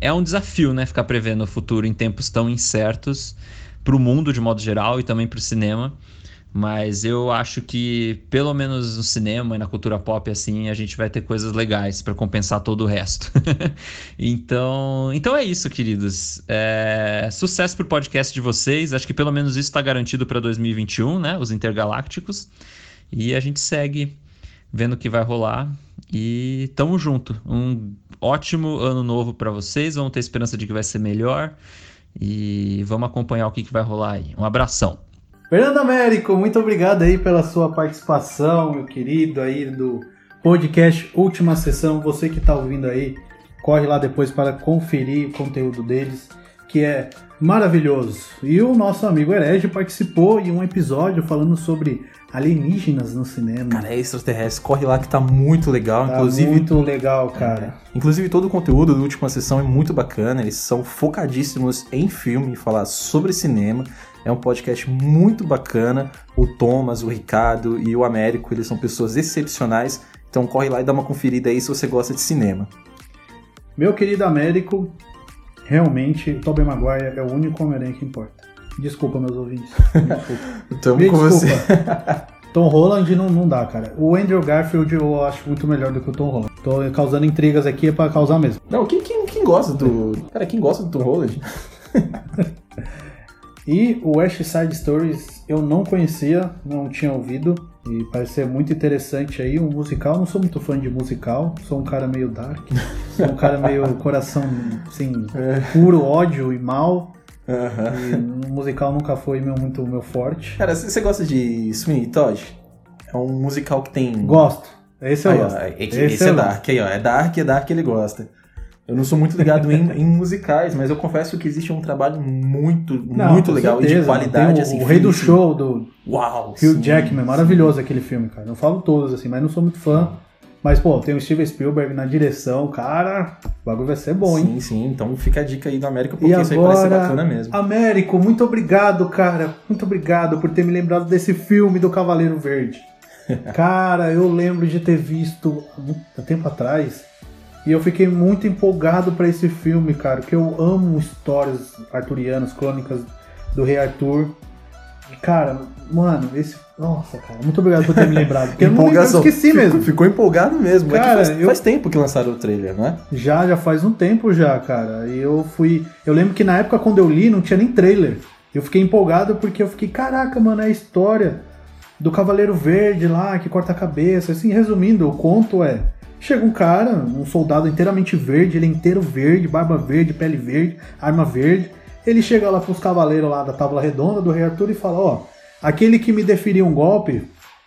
é um desafio, né, ficar prevendo o futuro em tempos tão incertos para o mundo de modo geral e também para o cinema. Mas eu acho que, pelo menos no cinema e na cultura pop, assim, a gente vai ter coisas legais para compensar todo o resto. então, então é isso, queridos. É... Sucesso pro podcast de vocês. Acho que pelo menos isso está garantido para 2021, né? Os Intergalácticos. E a gente segue vendo o que vai rolar. E tamo junto. Um ótimo ano novo para vocês. Vamos ter esperança de que vai ser melhor. E vamos acompanhar o que, que vai rolar aí. Um abração. Fernando Américo, muito obrigado aí pela sua participação, meu querido aí do podcast Última Sessão. Você que está ouvindo aí, corre lá depois para conferir o conteúdo deles, que é maravilhoso. E o nosso amigo Herege participou em um episódio falando sobre alienígenas no cinema. Cara, é extraterrestre. Corre lá que tá muito legal. Tá inclusive, muito legal, cara. inclusive todo o conteúdo da última sessão é muito bacana. Eles são focadíssimos em filme, falar sobre cinema. É um podcast muito bacana. O Thomas, o Ricardo e o Américo, eles são pessoas excepcionais. Então corre lá e dá uma conferida aí se você gosta de cinema. Meu querido Américo, realmente, o Tobey Maguire é o único Homem-Aranha que importa. Desculpa, meus ouvintes. Me desculpa. Tamo Me com você. Tom Holland não, não dá, cara. O Andrew Garfield eu acho muito melhor do que o Tom Holland. Tô causando intrigas aqui é pra causar mesmo. Não, quem, quem, quem gosta do. Cara, quem gosta do Tom Holland? E o West Side Stories eu não conhecia, não tinha ouvido. E parece ser muito interessante aí, um musical. Não sou muito fã de musical, sou um cara meio dark. Sou um cara meio coração, assim, puro ódio e mal. Aham. E musical nunca foi meu, muito meu forte. Cara, você gosta de Sweeney Todd? É um musical que tem. Gosto. Esse eu Aí, ó, gosto. é- esse, esse é eu Dark, aí, ó. É Dark, é Dark, ele gosta. Eu não sou muito ligado em, em musicais, mas eu confesso que existe um trabalho muito, Não, muito legal e de certeza, qualidade, tem o, assim. O Rei do. Show, do Uau! Hugh sim, Jackman, sim. maravilhoso aquele filme, cara. Eu falo todos, assim, mas não sou muito fã. Mas, pô, tem o Steven Spielberg na direção, cara. O bagulho vai ser bom, hein? Sim, sim. Então fica a dica aí do América, porque E isso aí parece ser agora, bacana mesmo. Américo, muito obrigado, cara. Muito obrigado por ter me lembrado desse filme do Cavaleiro Verde. cara, eu lembro de ter visto há tempo atrás. E eu fiquei muito empolgado pra esse filme, cara, porque eu amo histórias arturianas, crônicas do Rei Arthur. E, cara, mano, esse. Nossa, cara, muito obrigado por ter me lembrado. Porque eu não lembro, eu esqueci Ficou- mesmo. Ficou empolgado mesmo. é que Cara, faz, eu- faz tempo que lançaram o trailer, não é? Já, já faz um tempo já, cara. E eu fui. Eu lembro que na época quando eu li não tinha nem trailer. Eu fiquei empolgado porque eu fiquei, caraca, mano, é a história do Cavaleiro Verde lá que corta a cabeça. Assim, resumindo, o conto é. Chega um cara, um soldado inteiramente verde, ele é inteiro verde, barba verde, pele verde, arma verde. Ele chega lá pros cavaleiros lá da Tábua Redonda do Rei Arthur e fala: Ó, aquele que me deferir um golpe,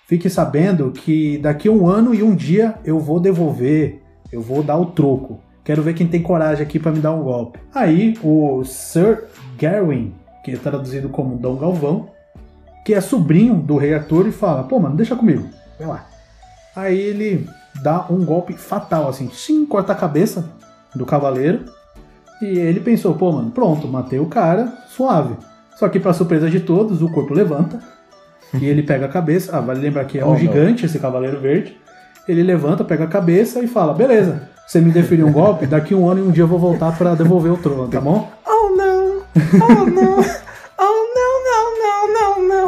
fique sabendo que daqui a um ano e um dia eu vou devolver, eu vou dar o troco. Quero ver quem tem coragem aqui pra me dar um golpe. Aí o Sir Gawain, que é traduzido como Dom Galvão, que é sobrinho do Rei Arthur, e fala: Pô, mano, deixa comigo, vai lá. Aí ele dá um golpe fatal, assim, sim, corta a cabeça do cavaleiro. E ele pensou, pô, mano, pronto, matei o cara, suave. Só que, pra surpresa de todos, o corpo levanta. e ele pega a cabeça. Ah, vale lembrar que é Oh, um não. gigante esse cavaleiro verde. Ele levanta, pega a cabeça e fala: beleza, você me deferiu um golpe, daqui um ano e um dia eu vou voltar pra devolver o trono, tá bom? Oh não! Oh não!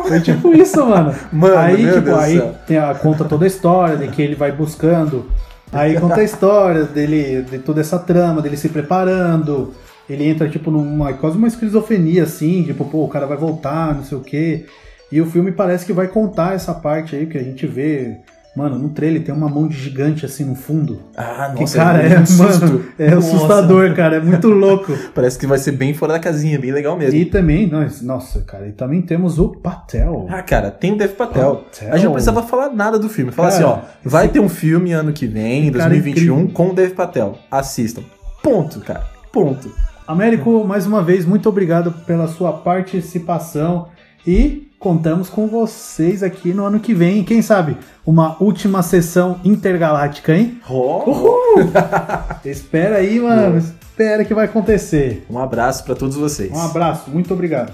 Foi tipo isso, mano. Mano, aí, tipo, Deus aí céu. tem a, conta toda a história de que ele vai buscando. Aí conta a história dele, de toda essa trama, dele se preparando. Ele entra, tipo, numa quase uma esquizofrenia, assim, tipo, pô, o cara vai voltar, não sei o quê. E o filme parece que vai contar essa parte aí que a gente vê. Mano, no trailer tem uma mão de gigante assim no fundo. Ah, Que, nossa, cara, é, é, mano, é Nossa. assustador, cara, é muito louco. Parece que vai ser bem fora da casinha, bem legal mesmo. E também, nós, nossa, cara, e também temos o Patel. Ah, cara, tem o Dev Patel. Patel. A gente não precisava falar nada do filme. Falar Cara, assim, ó, vai ter um filme ano que vem, em Cara 2021, incrível. com o Dev Patel. Assistam. Ponto, cara. Ponto. Américo, mais uma vez, muito obrigado pela sua participação e contamos com vocês aqui no ano que vem. Quem sabe uma última sessão intergaláctica, hein? Oh, Espera aí, mano. Espera que vai acontecer. Um abraço pra todos vocês. Um abraço, muito obrigado.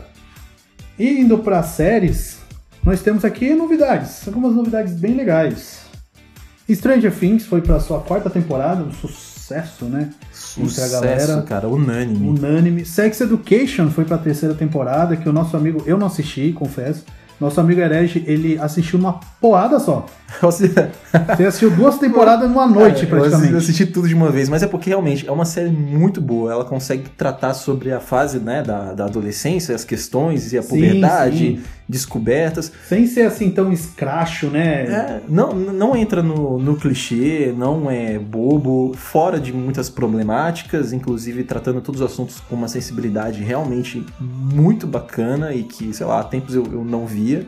E indo para séries, nós temos aqui novidades, algumas novidades bem legais. Stranger Things foi para sua quarta temporada, um sucesso, né? Sucesso, Entre a galera. cara, unânime. Unânime. Sex Education foi pra terceira temporada, que o nosso amigo, eu não assisti, confesso. Nosso amigo Herege, ele assistiu numa poada só. Você assistiu duas temporadas numa noite, Cara, eu praticamente. assisti tudo de uma vez, mas é porque realmente é uma série muito boa. Ela consegue tratar sobre a fase né, da, da adolescência, as questões e a Sim, puberdade. sim. Descobertas. Sem ser assim tão escracho, né? É, não, não entra no, no clichê, não é bobo, fora de muitas problemáticas, inclusive tratando todos os assuntos com uma sensibilidade realmente muito bacana e que, sei lá, há tempos eu, eu não via.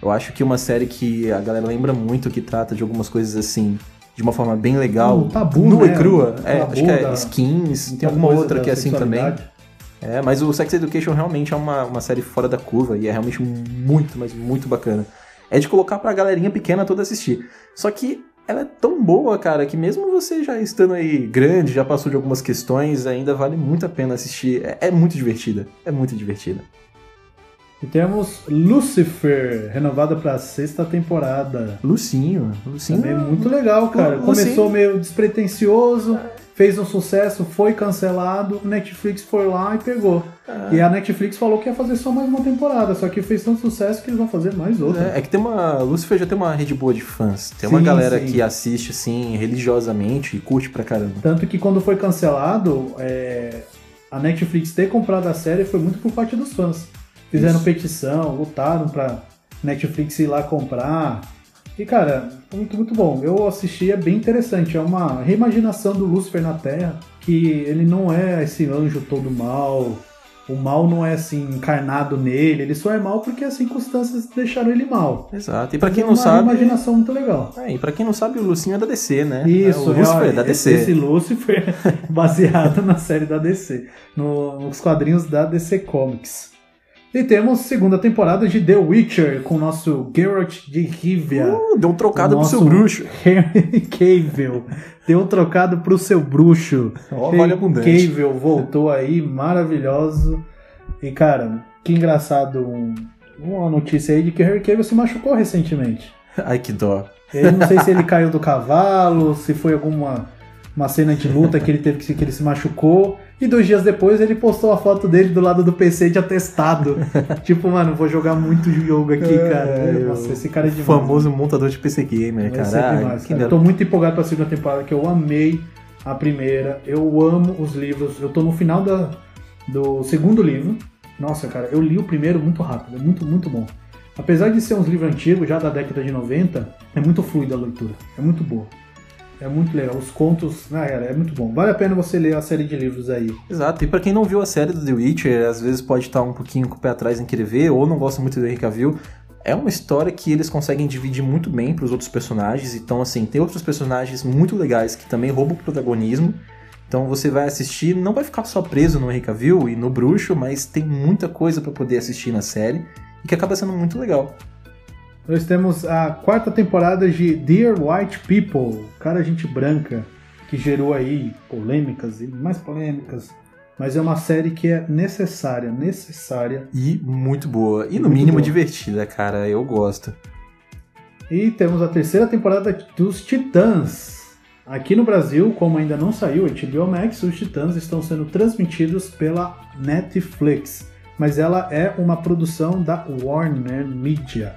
Eu acho que uma série que a galera lembra muito, que trata de algumas coisas assim, de uma forma bem legal, O tabu, nua né? e crua. É, acho que é da- Skins, tem alguma outra que é assim também. É, mas o Sex Education realmente é uma, uma série fora da curva e é realmente muito, mas muito bacana. É de colocar pra galerinha pequena toda assistir. Só que ela é tão boa, cara, que mesmo você já estando aí grande, já passou de algumas questões, ainda vale muito a pena assistir. É, é muito divertida. É muito divertida. E temos Lucifer, renovada pra sexta temporada. Lucinho. Lucinho. Também é muito legal, cara. Começou meio despretensioso, fez um sucesso, foi cancelado, Netflix foi lá e pegou. É. E a Netflix falou que ia fazer só mais uma temporada, só que fez tanto sucesso que eles vão fazer mais outra. É, é que tem uma. Lucifer já tem uma rede boa de fãs. Tem uma Sim, galera sim. que assiste, assim, religiosamente e curte pra caramba. Tanto que quando foi cancelado, é, a Netflix ter comprado a série foi muito por parte dos fãs. Fizeram Isso. petição, lutaram pra Netflix ir lá comprar. E cara, muito, muito bom. Eu assisti, é bem interessante. É uma reimaginação do Lúcifer na Terra, que ele não é esse anjo todo mal. O mal não é assim encarnado nele, ele só é mal porque as circunstâncias deixaram ele mal. Exato. E pra quem É não uma sabe. imaginação muito legal. É, e pra quem não sabe, o Lucinho é da DC, né? Isso, é, o Lucifer é da DC. Esse Lucifer baseado na série da DC, no- nos quadrinhos da DC Comics. E temos segunda temporada de The Witcher com o nosso Geralt de Rivia. Uh, deu um trocado pro seu bruxo. Henry Cavill. Deu um trocado pro seu bruxo. Ó, vale abundante. Cavill voltou aí, maravilhoso. E cara, que engraçado um- uma notícia aí de que Henry Cavill se machucou recentemente. Ai, que dó. Eu não sei se ele caiu do cavalo, se foi alguma uma cena de luta que ele teve que que ele se machucou. E dois dias depois ele postou a foto dele do lado do PC de atestado. tipo, mano, vou jogar muito jogo aqui, cara. É, Nossa, esse cara é demais. famoso montador de PC Gamer, ser cara. Ah, demais, que cara. tô muito empolgado pra segunda temporada, que eu amei a primeira. Eu amo os livros. Eu tô no final da, do segundo livro. Nossa, cara, eu li o primeiro muito rápido. É muito, muito bom. Apesar de ser uns livros antigos, já da década de 90, é muito fluida a leitura. É muito boa. É muito legal. Os contos, né, cara, é muito bom. Vale a pena você ler a série de livros aí. Exato. E pra quem não viu a série do The Witcher, às vezes pode estar um pouquinho com o pé atrás em querer ver, ou não gosta muito do Henry Cavill. É uma história que eles conseguem dividir muito bem pros outros personagens. Então, assim, tem outros personagens muito legais que também roubam o protagonismo. Então você vai assistir, não vai ficar só preso no Henry Cavill e no Bruxo, mas tem muita coisa pra poder assistir na série e que acaba sendo muito legal. Nós temos a quarta temporada de Dear White People, Cara Gente Branca, que gerou aí polêmicas e mais polêmicas. Mas é uma série que é necessária, necessária. E muito boa. E no mínimo boa. divertida, cara. Eu gosto. E temos a terceira temporada dos Titãs. Aqui no Brasil, como ainda não saiu HBO Max, os Titãs estão sendo transmitidos pela Netflix. Mas ela é uma produção da Warner Media.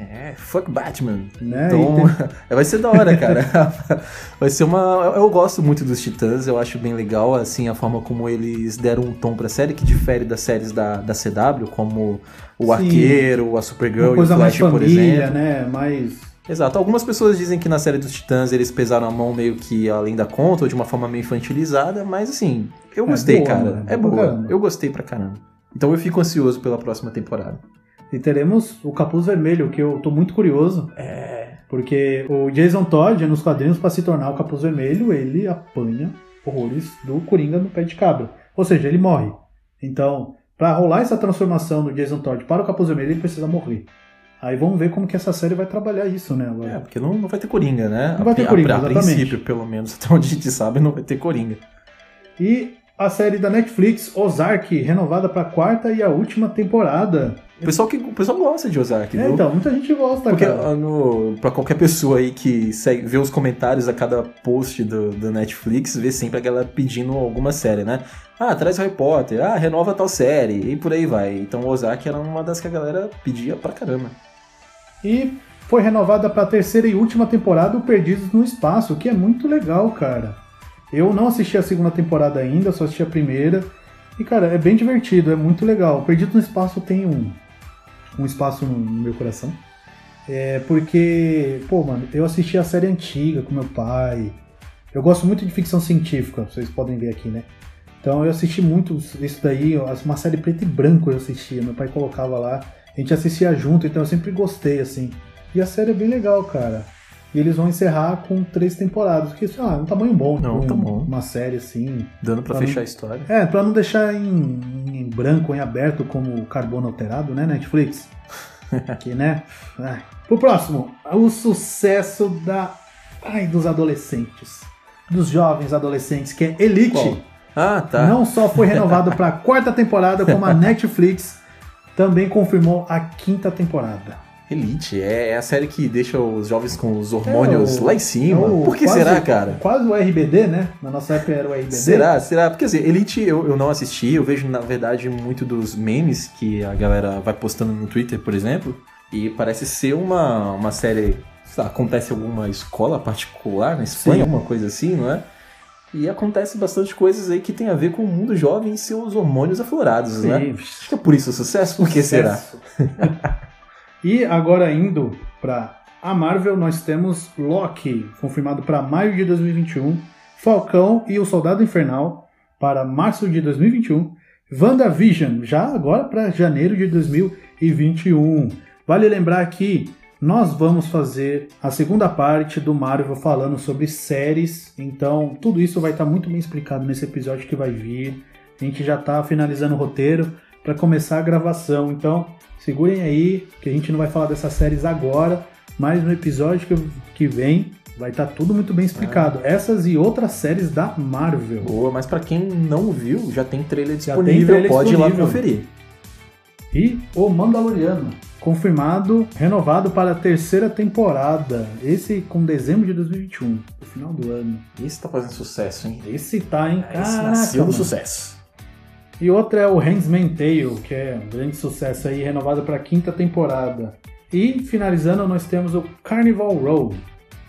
É, fuck Batman. Né? Então, tem- vai ser da hora, cara. Vai ser uma. Eu gosto muito dos Titãs, eu acho bem legal, assim, a forma como eles deram um tom pra série, que difere das séries da, da CW, como o Sim. Arqueiro, a Supergirl e o Flash, por família, exemplo. né? Mais Exato. Algumas pessoas dizem que na série dos Titãs eles pesaram a mão meio que além da conta, ou de uma forma meio infantilizada, mas assim, eu É gostei, boa, cara. mano. É Pra boa. caramba. Eu gostei pra caramba. Então eu fico ansioso pela próxima temporada. E teremos o Capuz Vermelho, que eu tô muito curioso, É. porque o Jason Todd, nos quadrinhos, para se tornar o Capuz Vermelho, ele apanha horrores do Coringa no pé de cabra. Ou seja, ele morre. Então, para rolar essa transformação do Jason Todd para o Capuz Vermelho, ele precisa morrer. Aí vamos ver como que essa série vai trabalhar isso, né? Agora. É, porque não, não vai ter Coringa, né? Não vai ter A- a- Coringa, a, exatamente. princípio, pelo menos, até onde a gente sabe, não vai ter Coringa. E a série da Netflix, Ozark, renovada para a quarta e a última temporada. O pessoal, que, o pessoal gosta de Ozark, É, viu? então, muita gente gosta, Porque cara. ah, no, pra qualquer pessoa aí que segue, vê os comentários a cada post do, do Netflix, vê sempre a galera pedindo alguma série, né? Ah, traz Harry Potter, ah, renova tal série, e por aí vai. Então Ozark era uma das que a galera pedia pra caramba. E foi renovada para a terceira e última temporada o Perdidos no Espaço, que é muito legal, cara. Eu não assisti a segunda temporada ainda, só assisti a primeira. E, cara, é bem divertido, é muito legal. O Perdidos no Espaço tem um, um espaço no, meu coração. É porque, pô, mano, eu assisti a série antiga com meu pai. Eu gosto muito de ficção científica, vocês podem ver aqui, né? Então eu assisti muito isso daí, uma série preto e branco eu assistia, meu pai colocava lá, a gente assistia junto, então eu sempre gostei, assim. E a série é bem legal, cara. E eles vão encerrar com três temporadas, que ah, é um tamanho bom, não, um, tá bom. uma série assim. Dando pra, Pra fechar não- a história. É, pra não deixar em, em branco em aberto como carbono alterado, né, Netflix? Aqui, né? Ai. Pro próximo, o sucesso da. Ai, dos adolescentes. Dos jovens adolescentes, que é Elite. Qual? Ah, tá. Não só foi renovado pra quarta temporada, como a Netflix também confirmou a quinta temporada. Elite é, é a série que deixa os jovens com os hormônios É o- lá em cima. É o- Por que quase- será, cara? Quase o RBD, né? Na nossa época era o RBD. Será? Será? Porque assim, Elite eu, eu não assisti, eu vejo na verdade muito dos memes que a galera vai postando no Twitter, por exemplo, e parece ser uma, uma série. sei lá, acontece em alguma escola particular na Espanha, alguma coisa assim, não é? E acontece bastante coisas aí que tem a ver com o mundo jovem e seus hormônios aflorados, Sim. né? Acho que é por isso o sucesso. Por que será? E agora indo para a Marvel, nós temos Loki, confirmado para maio de 2021, Falcão e o Soldado Infernal para março de 2021, WandaVision já agora para janeiro de 2021. Vale lembrar que nós vamos fazer a segunda parte do Marvel falando sobre séries, então tudo isso vai estar muito bem explicado nesse episódio que vai vir. A gente já está finalizando o roteiro para começar a gravação, então segurem aí que a gente não vai falar dessas séries agora, mas no episódio que, vem vai estar tudo muito bem explicado. Essas e outras séries da Marvel. Boa, mas pra quem não viu, já tem trailer Já tem disponível, trailer pode ir lá disponível. conferir. E o Mandaloriano, confirmado, renovado para a terceira temporada. Esse com dezembro de 2021, no final do ano. Esse tá fazendo sucesso, hein? Esse tá, hein? Esse Caraca, nasceu no mano. sucesso. E outra é o Handsman Tale, que é um grande sucesso aí, renovado para a quinta temporada. E finalizando, nós temos o Carnival Row,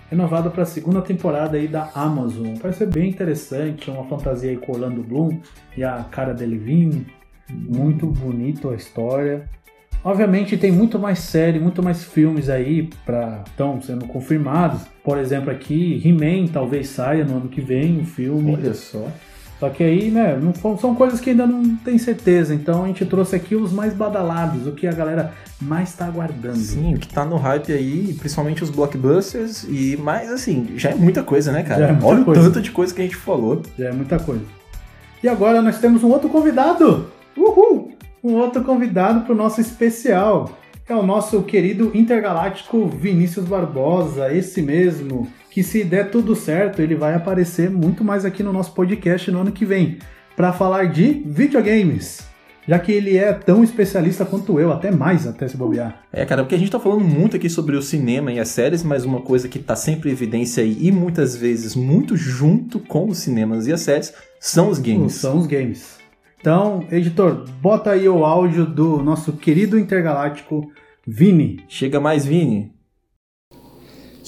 renovado para a segunda temporada aí da Amazon. Ser bem interessante, é uma fantasia aí com Orlando Bloom e a cara Delevingne. Muito bonito a história. Obviamente tem muito mais série, muito mais filmes aí para estão sendo confirmados. Por exemplo, aqui He-Man talvez saia no ano que vem, um filme. Olha só. Só que aí, né, não são coisas que ainda não tem certeza. Então a gente trouxe aqui os mais badalados, o que a galera mais tá aguardando. Sim, o que tá no hype aí, principalmente os blockbusters, e mais assim, já é muita coisa, né, cara? Já é muita Olha coisa. o tanto de coisa que a gente falou. Já é muita coisa. E agora nós temos um outro convidado. Uhul! Um outro convidado pro nosso especial. É o nosso querido intergaláctico Vinícius Barbosa, esse mesmo, que se der tudo certo, ele vai aparecer muito mais aqui no nosso podcast no ano que vem, para falar de videogames. Já que ele é tão especialista quanto eu, até mais até se bobear. É, cara, porque a gente tá falando muito aqui sobre o cinema e as séries, mas uma coisa que tá sempre em evidência aí, e muitas vezes muito junto com os cinemas e as séries, são os games. São os games. Então, editor, bota aí o áudio do nosso querido intergaláctico Vini. Chega mais, Vini.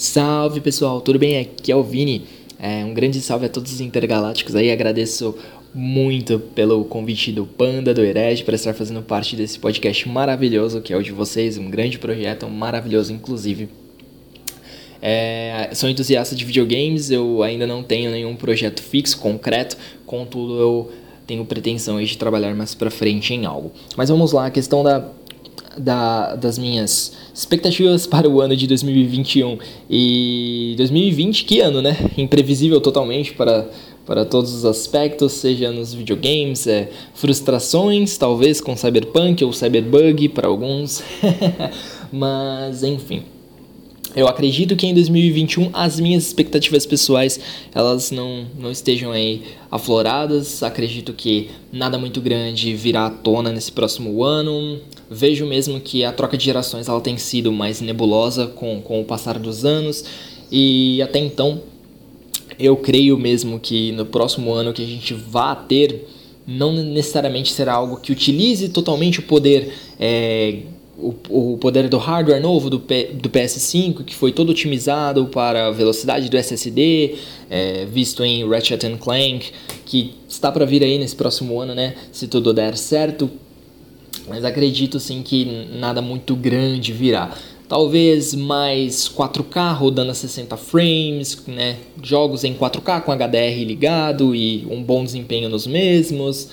Salve pessoal, tudo bem? Aqui é o Vini. É, um grande salve a todos os intergalácticos aí. Agradeço muito pelo convite do Panda, do Herege, para estar fazendo parte desse podcast maravilhoso que é o de vocês. Um grande projeto, maravilhoso, inclusive. É, sou entusiasta de videogames, eu ainda não tenho nenhum projeto fixo, concreto, contudo eu tenho pretensão de trabalhar mais pra frente em algo. Mas vamos lá, a questão da, da, das minhas expectativas para o ano de 2021 e 2020, que ano, né? Imprevisível totalmente para, para todos os aspectos, seja nos videogames, é, frustrações, talvez com Cyberpunk ou Cyberbug para alguns, mas enfim. Eu acredito que em 2021 as minhas expectativas pessoais elas não, não estejam aí afloradas. Acredito que nada muito grande virá à tona nesse próximo ano. Vejo mesmo que a troca de gerações ela tem sido mais nebulosa com, com o passar dos anos e até então eu creio mesmo que no próximo ano que a gente vá ter não necessariamente será algo que utilize totalmente o poder é, o, o poder do hardware novo do, P, do PS5, que foi todo otimizado para a velocidade do SSD, é, visto em Ratchet Clank, que está para vir aí nesse próximo ano, né? Se tudo der certo. Mas acredito sim que nada muito grande virá. Talvez mais 4K rodando a 60 frames, né? Jogos em 4K com HDR ligado e um bom desempenho nos mesmos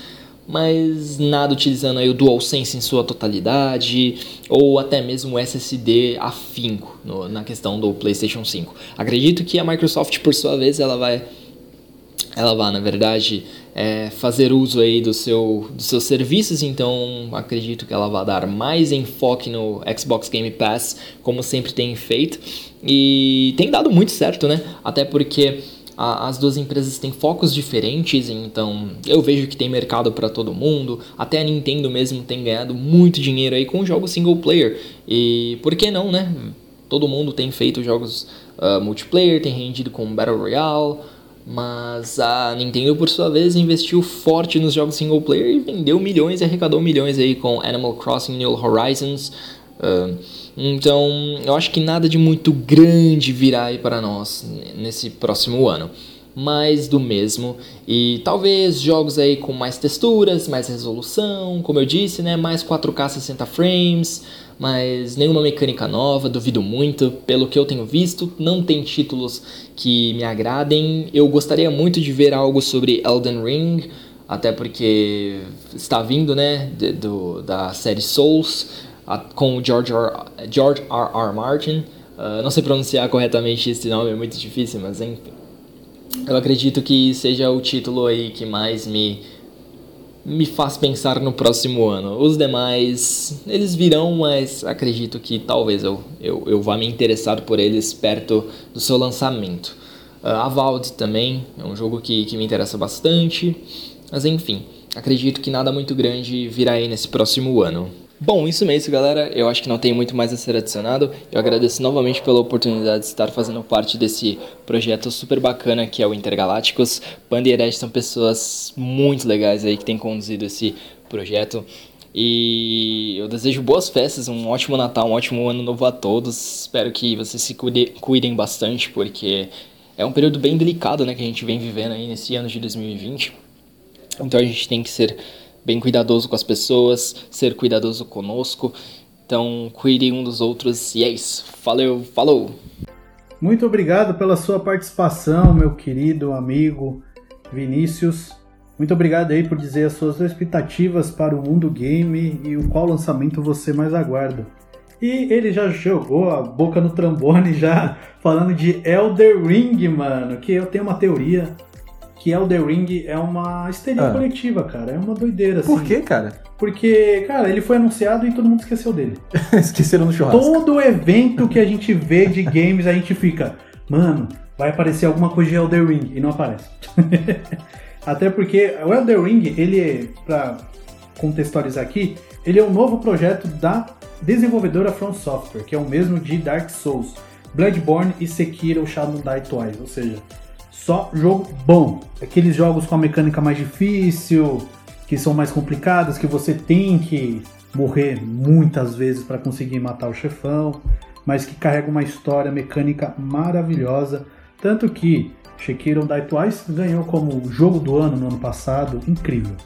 mas nada utilizando aí o DualSense em sua totalidade, ou até mesmo o SSD afinco no, na questão do PlayStation 5. Acredito que a Microsoft, por sua vez, ela vai, ela vai na verdade, é, fazer uso aí do seu, dos seus serviços, então acredito que ela vai dar mais enfoque no Xbox Game Pass, como sempre tem feito, e tem dado muito certo, né? Até porque a, as duas empresas têm focos diferentes, então eu vejo que tem mercado para todo mundo. Até a Nintendo mesmo tem ganhado muito dinheiro aí com jogos single player. E por que não, né? Todo mundo tem feito jogos uh, multiplayer, tem rendido com Battle Royale. Mas a Nintendo, por sua vez, investiu forte nos jogos single player e vendeu milhões e arrecadou milhões aí com Animal Crossing New Horizons. Uh, então, eu acho que nada de muito grande virá aí para nós nesse próximo ano. Mais do mesmo. E talvez jogos aí com mais texturas, mais resolução, como eu disse, né? Mais 4K 60 frames, mas nenhuma mecânica nova, duvido muito. Pelo que eu tenho visto, não tem títulos que me agradem. Eu gostaria muito de ver algo sobre Elden Ring, até porque está vindo, né, do, da série Souls com o George R. George R. R. Martin. Uh, não sei pronunciar corretamente esse nome, é muito difícil, mas enfim. Eu acredito que seja o título aí que mais me me faz pensar no próximo ano. Os demais, eles virão, mas acredito que talvez eu, eu, eu vá me interessar por eles perto do seu lançamento. Uh, a Valve também é um jogo que, que me interessa bastante, mas enfim, acredito que nada muito grande virá aí nesse próximo ano. Bom, isso mesmo, galera. Eu acho que não tem muito mais a ser adicionado. Eu agradeço novamente pela oportunidade de estar fazendo parte desse projeto super bacana que é o Intergalácticos. Panda e Herege são pessoas muito legais aí que têm conduzido esse projeto. E eu desejo boas festas, um ótimo Natal, um ótimo ano novo a todos. Espero que vocês se cuidem bastante, porque é um período bem delicado né, que a gente vem vivendo aí nesse ano de 2020. Então a gente tem que ser bem cuidadoso com as pessoas, ser cuidadoso conosco. Então, cuidem um dos outros e é isso. Valeu, falou! Muito obrigado pela sua participação, meu querido amigo Vinícius. Muito obrigado aí por dizer as suas expectativas para o mundo game e o qual lançamento você mais aguarda. E ele já jogou a boca no trambone já falando de Elder Ring, mano, que eu tenho uma teoria que Elder Ring é uma histeria ah. coletiva, cara. É uma doideira, assim. Por quê, cara? Porque, cara, ele foi anunciado e todo mundo esqueceu dele. Esqueceram no churrasco. Todo evento que a gente vê de games, a gente fica, mano, vai aparecer alguma coisa de Elder Ring. E não aparece. Até porque o Elder Ring, ele é, pra contextualizar aqui, ele é um novo projeto da desenvolvedora From Software, que é o mesmo de Dark Souls, Bloodborne e Sekiro Shadow Die Twice. Ou seja, só jogo bom. Aqueles jogos com a mecânica mais difícil, que são mais complicados, que você tem que morrer muitas vezes para conseguir matar o chefão, mas que carrega uma história mecânica maravilhosa. Tanto que Sekiro Die Twice ganhou como jogo do ano no ano passado, incrível.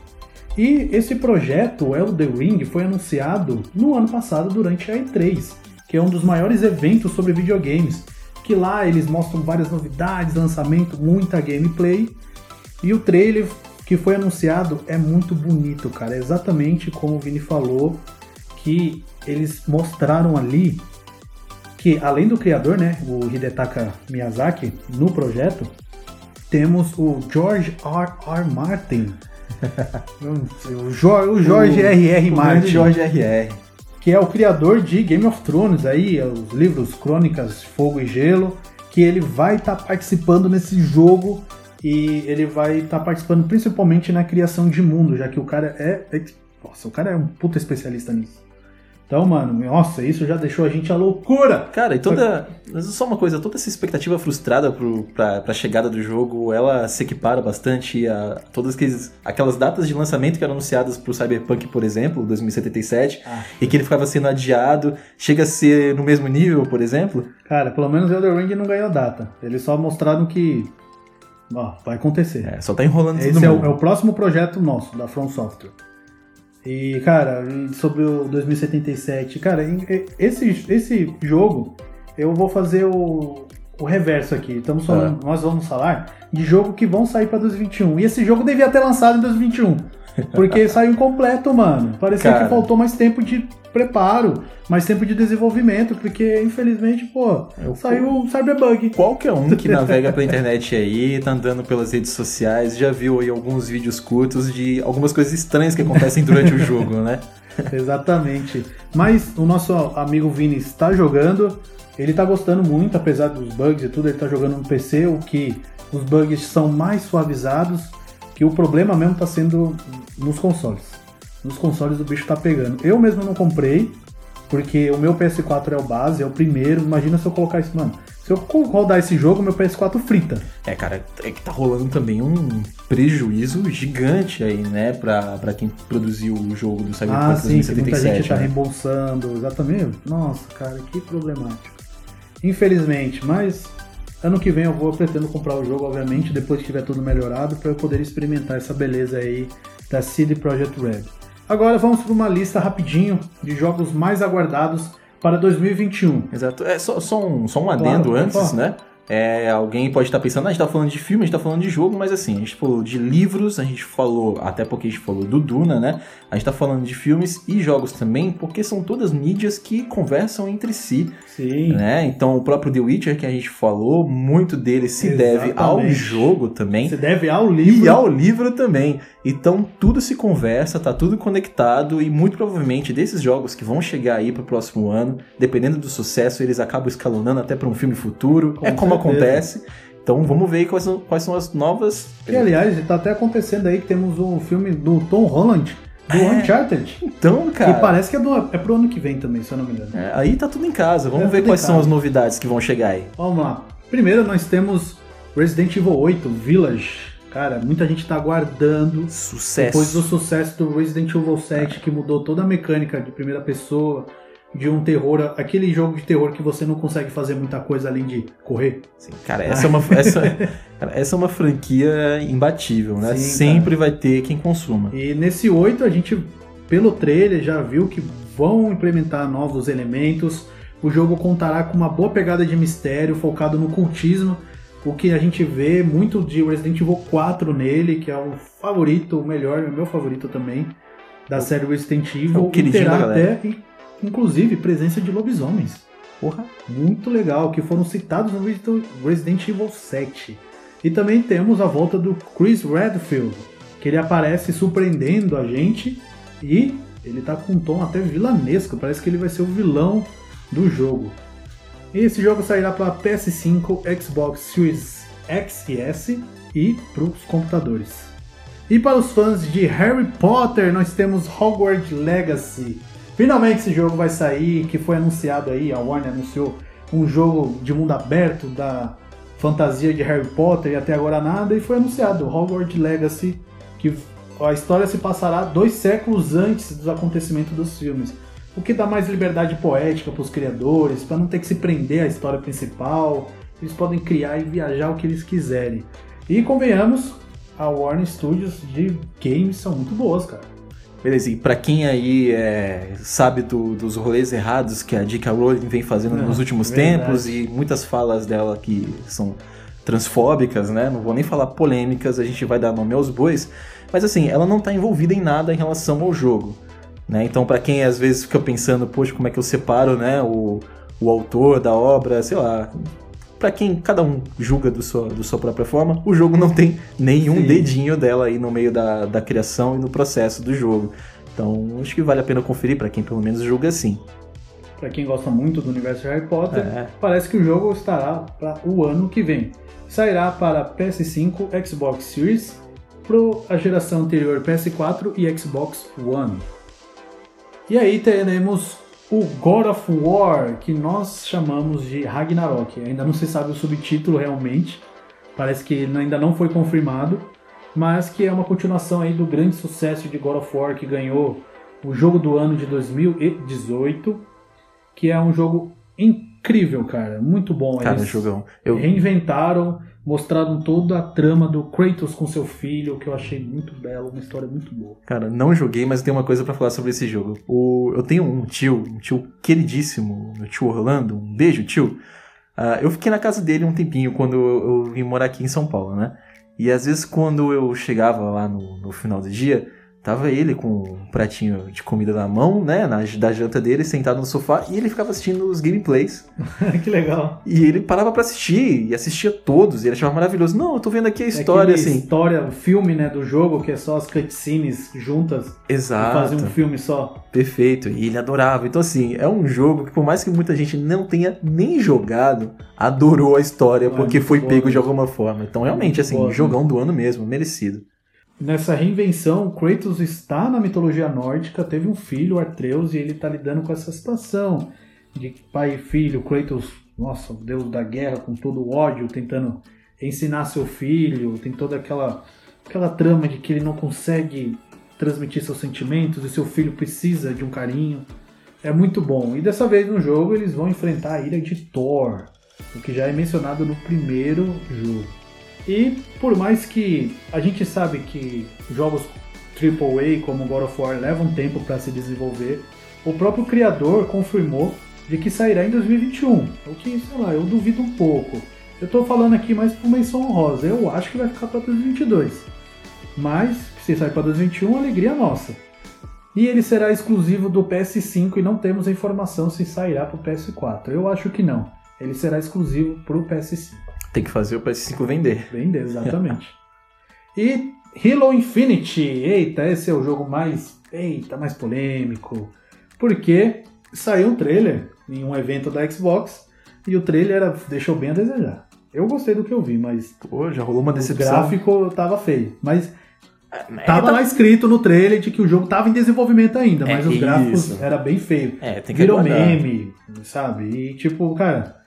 E esse projeto, Elden Ring, foi anunciado no ano passado durante a E3, que é um dos maiores eventos sobre videogames que lá eles mostram várias novidades, lançamento, muita gameplay. E o trailer que foi anunciado é muito bonito, cara. É exatamente como o Vini falou, que eles mostraram ali que além do criador, né, o Hidetaka Miyazaki, no projeto, temos o George R. R. Martin. o, Jorge, o Jorge o, R.R. Martin. George R.R que é o criador de Game of Thrones, aí, os livros Crônicas Fogo e Gelo, que ele vai estar tá participando nesse jogo e ele vai estar tá participando principalmente na criação de mundo, já que o cara é. Nossa, o cara é um puta especialista nisso. Então, mano, nossa, isso já deixou a gente a loucura. Cara, e toda. Só uma coisa, toda essa expectativa frustrada pro, pra, pra chegada do jogo, ela se equipara bastante a todas aqueles, aquelas datas de lançamento que eram anunciadas pro Cyberpunk, por exemplo, 2077, ah. e que ele ficava sendo adiado. Chega a ser no mesmo nível, por exemplo? Cara, pelo menos Elder Ring não ganhou data. Eles só mostraram que. Ó, vai acontecer. É, só tá enrolando Esse é o, é o próximo projeto nosso, da From Software. E, cara, sobre o 2077, cara, esse, esse jogo, eu vou fazer o, o reverso aqui. Estamos falando, é. nós vamos falar de jogo que vão sair para 2021. E esse jogo devia ter lançado em 2021. Porque saiu incompleto, mano. Parecia Cara. que faltou mais tempo de preparo, mais tempo de desenvolvimento, porque infelizmente, pô, Eu, saiu o Cyberbug. Qualquer um que navega pela internet aí, tá andando pelas redes sociais, já viu aí alguns vídeos curtos de algumas coisas estranhas que acontecem durante o jogo, né? Exatamente. Mas o nosso amigo Vini está jogando, ele tá gostando muito, apesar dos bugs e tudo, ele tá jogando no PC, o que os bugs são mais suavizados que o problema mesmo tá sendo nos consoles. Nos consoles o bicho tá pegando. Eu mesmo não comprei, porque o meu PS4 é o base, é o primeiro. Imagina se eu colocar isso, mano. Se eu rodar esse jogo, meu PS4 frita. É, cara, é que tá rolando também um prejuízo gigante aí, né, pra, pra quem produziu o jogo do Cyberpunk ah, sim, 2077. Muita gente tá né? reembolsando, exatamente. Nossa, cara, que problemático. Infelizmente, mas Ano que vem eu vou, eu pretendo comprar o jogo, obviamente, depois que tiver tudo melhorado, para eu poder experimentar essa beleza aí da CD Projekt Red. Agora vamos para uma lista rapidinho de jogos mais aguardados para 2021. Exato. É só, só um, só um adendo claro, antes, né? É, alguém pode estar pensando, ah, a gente está falando de filme, a gente está falando de jogo, mas assim, a gente falou de livros, a gente falou, até porque a gente falou do Duna, né? A gente está falando de filmes e jogos também, porque são todas mídias que conversam entre si. Sim. Né? Então o próprio The Witcher que a gente falou, muito dele se Exatamente. deve ao jogo também. Se deve ao livro. E ao livro também. Então tudo se conversa, tá tudo conectado e muito provavelmente desses jogos que vão chegar aí para o próximo ano, dependendo do sucesso, eles acabam escalonando até para um filme futuro. Com é como acontece. Então vamos ver quais são, quais são as novas. Que aliás, está até acontecendo aí que temos um filme do Tom Holland. Do é. Uncharted. Então, cara. Que parece que é, do, é pro ano que vem também, se eu não me engano. É, aí tá tudo em casa. Vamos é ver quais são as novidades que vão chegar aí. Vamos lá. Primeiro nós temos Resident Evil 8 Village. Cara, muita gente tá aguardando. Sucesso. Depois do sucesso do Resident Evil 7, que mudou toda a mecânica de primeira pessoa de um terror, aquele jogo de terror que você não consegue fazer muita coisa além de correr. Sim, cara, essa é uma, essa, cara, essa é uma franquia imbatível, né? Sim, Sempre cara. vai ter quem consuma. E nesse 8 a gente, pelo trailer, já viu que vão implementar novos elementos. O jogo contará com uma boa pegada de mistério, focado no cultismo, o que a gente vê muito de Resident Evil 4 nele, que é o favorito, o melhor, o meu favorito também, da série Resident Evil. É o terá até inclusive presença de lobisomens. Porra, muito legal, que foram citados no Resident Evil 7. E também temos a volta do Chris Redfield, que ele aparece surpreendendo a gente e ele tá com um tom até vilanesco, parece que ele vai ser o vilão do jogo. Esse jogo sairá para PS5, Xbox Series X e S e para os computadores. E para os fãs de Harry Potter, nós temos Hogwarts Legacy, Finalmente esse jogo vai sair, que foi anunciado aí, a Warner anunciou um jogo de mundo aberto da fantasia de Harry Potter e até agora nada, e foi anunciado Hogwarts Legacy, que a história se passará dois séculos antes dos acontecimentos dos filmes. O que dá mais liberdade poética para os criadores, para não ter que se prender à história principal, eles podem criar e viajar o que eles quiserem. E convenhamos, a Warner Studios de games são muito boas, cara. Beleza, e pra quem aí é, sabe do, dos rolês errados que a J.K. Rowling vem fazendo Não, nos últimos verdade. tempos e muitas falas dela que são transfóbicas, né? Não vou nem falar polêmicas, a gente vai dar nome aos bois. Mas assim, ela não tá envolvida em nada em relação ao jogo. Né? Então, para quem às vezes fica pensando, poxa, como é que eu separo né, o, o autor da obra, sei lá, para quem cada um julga do sua, do sua própria forma, o jogo não tem nenhum Sim. dedinho dela aí no meio da, da criação e no processo do jogo. Então, acho que vale a pena conferir para quem pelo menos julga assim. Para quem gosta muito do universo de Harry Potter, é. parece que o jogo estará para o ano que vem. Sairá para PS5, Xbox Series, para a geração anterior PS4 e Xbox One. E aí teremos o God of War, que nós chamamos de Ragnarok. Ainda não se sabe o subtítulo realmente, parece que ainda não foi confirmado, mas que é uma continuação aí do grande sucesso de God of War que ganhou o jogo do ano de 2018, que é um jogo em incrível, cara. Muito bom. Cara, Eles jogão. Eu, reinventaram, mostraram toda a trama do Kratos com seu filho, que eu achei muito belo, uma história muito boa. Cara, não joguei, mas tenho uma coisa pra falar sobre esse jogo. O, eu tenho um tio, um tio queridíssimo, meu tio Orlando. Um beijo, tio. Ah, eu fiquei na casa dele um tempinho quando eu, eu vim morar aqui em São Paulo, né? E às vezes quando eu chegava lá no, no final do dia, tava ele com um pratinho de comida na mão, né? Na, da janta dele, sentado no sofá, e ele ficava assistindo os gameplays. que legal. E ele parava pra assistir, e assistia todos, e ele achava maravilhoso. Não, eu tô vendo aqui a história, é assim. história, o filme, né, do jogo, que é só as cutscenes juntas Exato. fazer um filme só. Perfeito, e ele adorava. Então, assim, é um jogo que, por mais que muita gente não tenha nem jogado, adorou a história Ah, porque foi boa, pego né? de alguma forma. Então, realmente, assim, boa, né? jogão do ano mesmo, merecido. Nessa reinvenção, Kratos está na mitologia nórdica, teve um filho, Atreus, e ele está lidando com essa situação de pai e filho. Kratos, nossa, o deus da guerra, com todo o ódio, tentando ensinar seu filho, tem toda aquela, aquela trama de que ele não consegue transmitir seus sentimentos e seu filho precisa de um carinho. É muito bom. E dessa vez no jogo eles vão enfrentar a ira de Thor, o que já é mencionado no primeiro jogo. E por mais que a gente sabe que jogos AAA como God of War levam tempo para se desenvolver, o próprio criador confirmou de que sairá em 2021. O que, sei lá, eu duvido um pouco. Eu tô falando aqui mais por menção honrosa. Eu acho que vai ficar para 2022. Mas, se sair para 2021, alegria nossa. E ele será exclusivo do PS5 e não temos informação se sairá para o PS4. Eu acho que não. Ele será exclusivo para o PS5. Tem que fazer o PS5 vender. Vender, exatamente. e Halo Infinite. Eita, esse é o jogo mais. Eita, mais polêmico. Porque saiu um trailer em um evento da Xbox e o trailer era, deixou bem a desejar. Eu gostei do que eu vi, mas Pô, já rolou uma o decepção. gráfico tava feio. Mas É, tava tá- lá escrito no trailer de que o jogo tava em desenvolvimento ainda, mas É os gráficos isso. era bem feio. É, tem que Virou meme, sabe? E tipo, cara,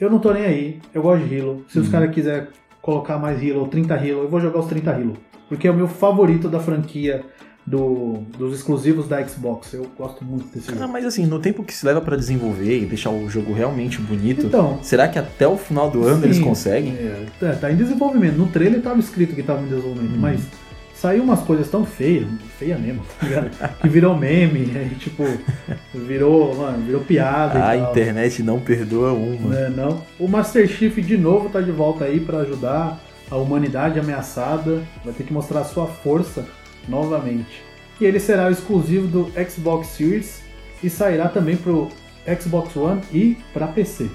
eu não tô nem aí. Eu gosto de Halo. Se os Uhum. caras quiserem colocar mais Halo, 30 Halo, eu vou jogar os 30 Halo. Porque é o meu favorito da franquia do- dos exclusivos da Xbox. Eu gosto muito desse Ah, jogo. mas assim, no tempo que se leva pra desenvolver e deixar o jogo realmente bonito, Então, será que até o final do ano Sim. eles conseguem? é, tá- tá em desenvolvimento. No trailer tava escrito que tava em desenvolvimento, Uhum. mas saiu umas coisas tão feias, feia mesmo, tá que virou meme, aí, tipo, virou, mano, virou piada A internet não perdoa uma. Né, não. O Master Chief de novo tá de volta aí pra ajudar a humanidade ameaçada. Vai ter que mostrar a sua força novamente. E ele será o exclusivo do Xbox Series e sairá também pro Xbox One e para PC.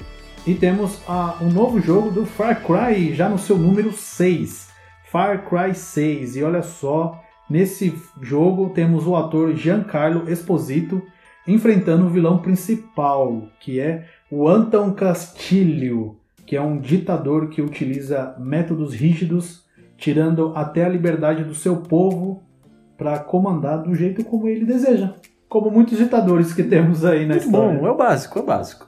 E temos ah, um novo jogo do Far Cry, já no seu número 6. Far Cry 6. E olha só, nesse jogo temos o ator Giancarlo Esposito enfrentando o vilão principal, que é o Anton Castilho, que é um ditador que utiliza métodos rígidos, tirando até a liberdade do seu povo para comandar do jeito como ele deseja. Como muitos ditadores que temos aí na Muito história. bom, é o básico, é o básico.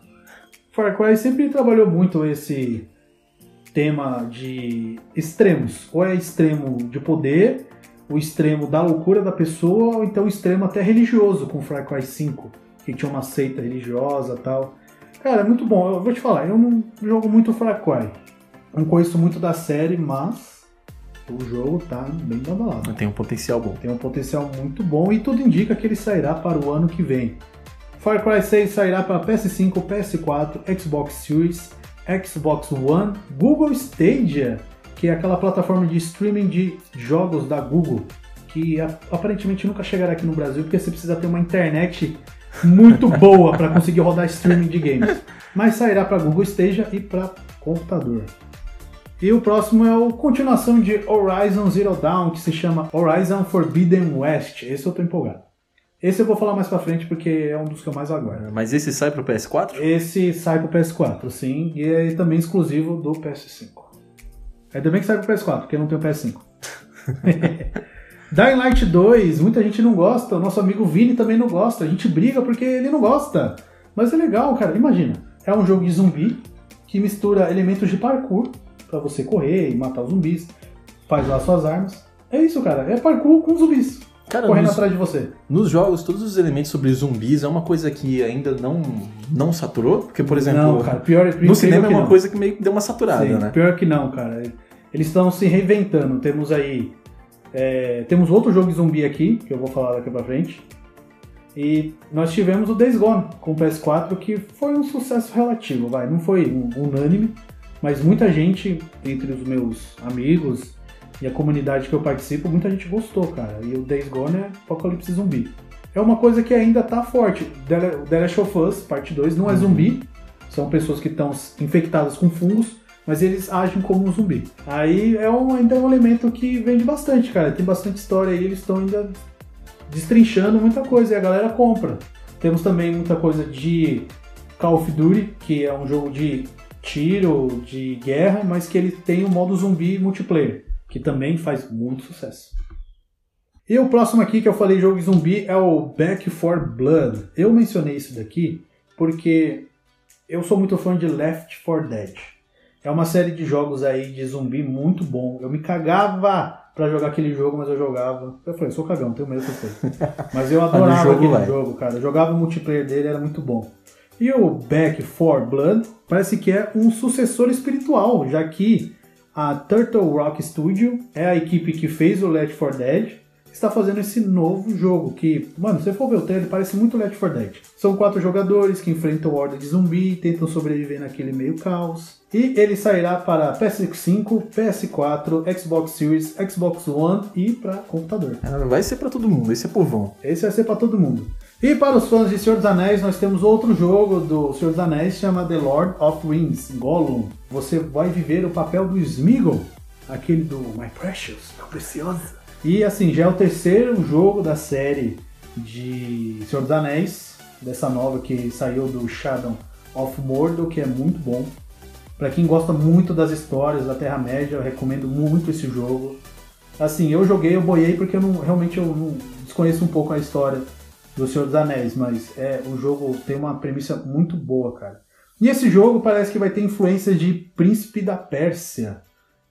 Far Cry sempre trabalhou muito esse tema de extremos. Ou é extremo de poder, o extremo da loucura da pessoa, ou então o extremo até religioso com Far Cry 5, que tinha uma seita religiosa e tal. Cara, é muito bom. Eu vou te falar, eu não jogo muito Far Cry. Não conheço muito da série, mas o jogo tá bem badalado. Tem um potencial bom. Tem um potencial muito bom e tudo indica que ele sairá para o ano que vem. Far Cry 6 sairá para PS5, PS4, Xbox Series, Xbox One, Google Stadia, que é aquela plataforma de streaming de jogos da Google, que aparentemente nunca chegará aqui no Brasil porque você precisa ter uma internet muito boa para conseguir rodar streaming de games. Mas sairá para Google Stadia e para computador. E o próximo é a continuação de Horizon Zero Dawn, que se chama Horizon Forbidden West. Esse eu tô empolgado. Esse eu vou falar mais pra frente porque é um dos que eu mais aguardo. Mas esse sai pro PS4? Esse sai pro PS4, sim, e é também exclusivo do PS5. Ainda bem que sai pro PS4, porque eu não tenho PS5. Dying Light 2, muita gente não gosta, o nosso amigo Vini também não gosta, a gente briga porque ele não gosta. Mas é legal, cara, imagina, é um jogo de zumbi que mistura elementos de parkour pra você correr e matar os zumbis, faz lá suas armas. É isso, cara, é parkour com zumbis. Cara, correndo nos, atrás de você. nos jogos, todos os elementos sobre zumbis é uma coisa que ainda não, não saturou. Porque, por exemplo, não, cara, pior, no cinema é uma não. coisa que meio que deu uma saturada, Sim, né? Pior que não, cara. Eles estão se reinventando. Temos aí. é, temos outro jogo de zumbi aqui, que eu vou falar daqui pra frente. E nós tivemos o Days Gone com o PS4, que foi um sucesso relativo, vai. Não foi um- unânime, mas muita gente, entre os meus amigos e a comunidade que eu participo, muita gente gostou, cara. E o Days Gone é Apocalipse Zumbi. É uma coisa que ainda tá forte. The The Last of Us, parte 2, não é zumbi, são pessoas que estão infectadas com fungos, mas eles agem como um zumbi. Aí é um, ainda é um elemento que vende bastante, cara. Tem bastante história aí, eles estão ainda destrinchando muita coisa e a galera compra. Temos também muita coisa de Call of Duty, que é um jogo de tiro, de guerra, mas que ele tem o modo zumbi multiplayer, que também faz muito sucesso. E o próximo aqui que eu falei jogo de zumbi é o Back 4 Blood. Eu mencionei isso daqui porque eu sou muito fã de Left 4 Dead. É uma série de jogos aí de zumbi muito bom. Eu me cagava pra jogar aquele jogo, mas eu jogava. Eu falei, sou cagão, tenho medo dessas coisas. Mas eu adorava jogo aquele vai. jogo, cara. Eu jogava o multiplayer dele, era muito bom. E o Back 4 Blood parece que é um sucessor espiritual, já que a Turtle Rock Studio é a equipe que fez o Left 4 Dead, está fazendo esse novo jogo que, mano, se você for ver o trailer, parece muito Left 4 Dead. São quatro jogadores que enfrentam horda de zumbi e tentam sobreviver naquele meio caos. E ele sairá para PS5, PS4, Xbox Series, Xbox One e para computador. Ah, Vai ser pra todo mundo, esse é povão. Esse vai ser para todo mundo. E para os fãs de Senhor dos Anéis, nós temos outro jogo do Senhor dos Anéis, chama The Lord of Rings, Gollum. Você vai viver o papel do Smeagol, aquele do My Precious, meu precioso. E assim, já é o terceiro jogo da série de Senhor dos Anéis, dessa nova que saiu do Shadow of Mordor, que é muito bom. Pra quem gosta muito das histórias da Terra-média, eu recomendo muito esse jogo. Assim, eu joguei, eu boiei porque eu não, realmente eu não desconheço um pouco a história do Senhor dos Anéis, mas é o jogo tem uma premissa muito boa, cara. E esse jogo parece que vai ter influência de Príncipe da Pérsia.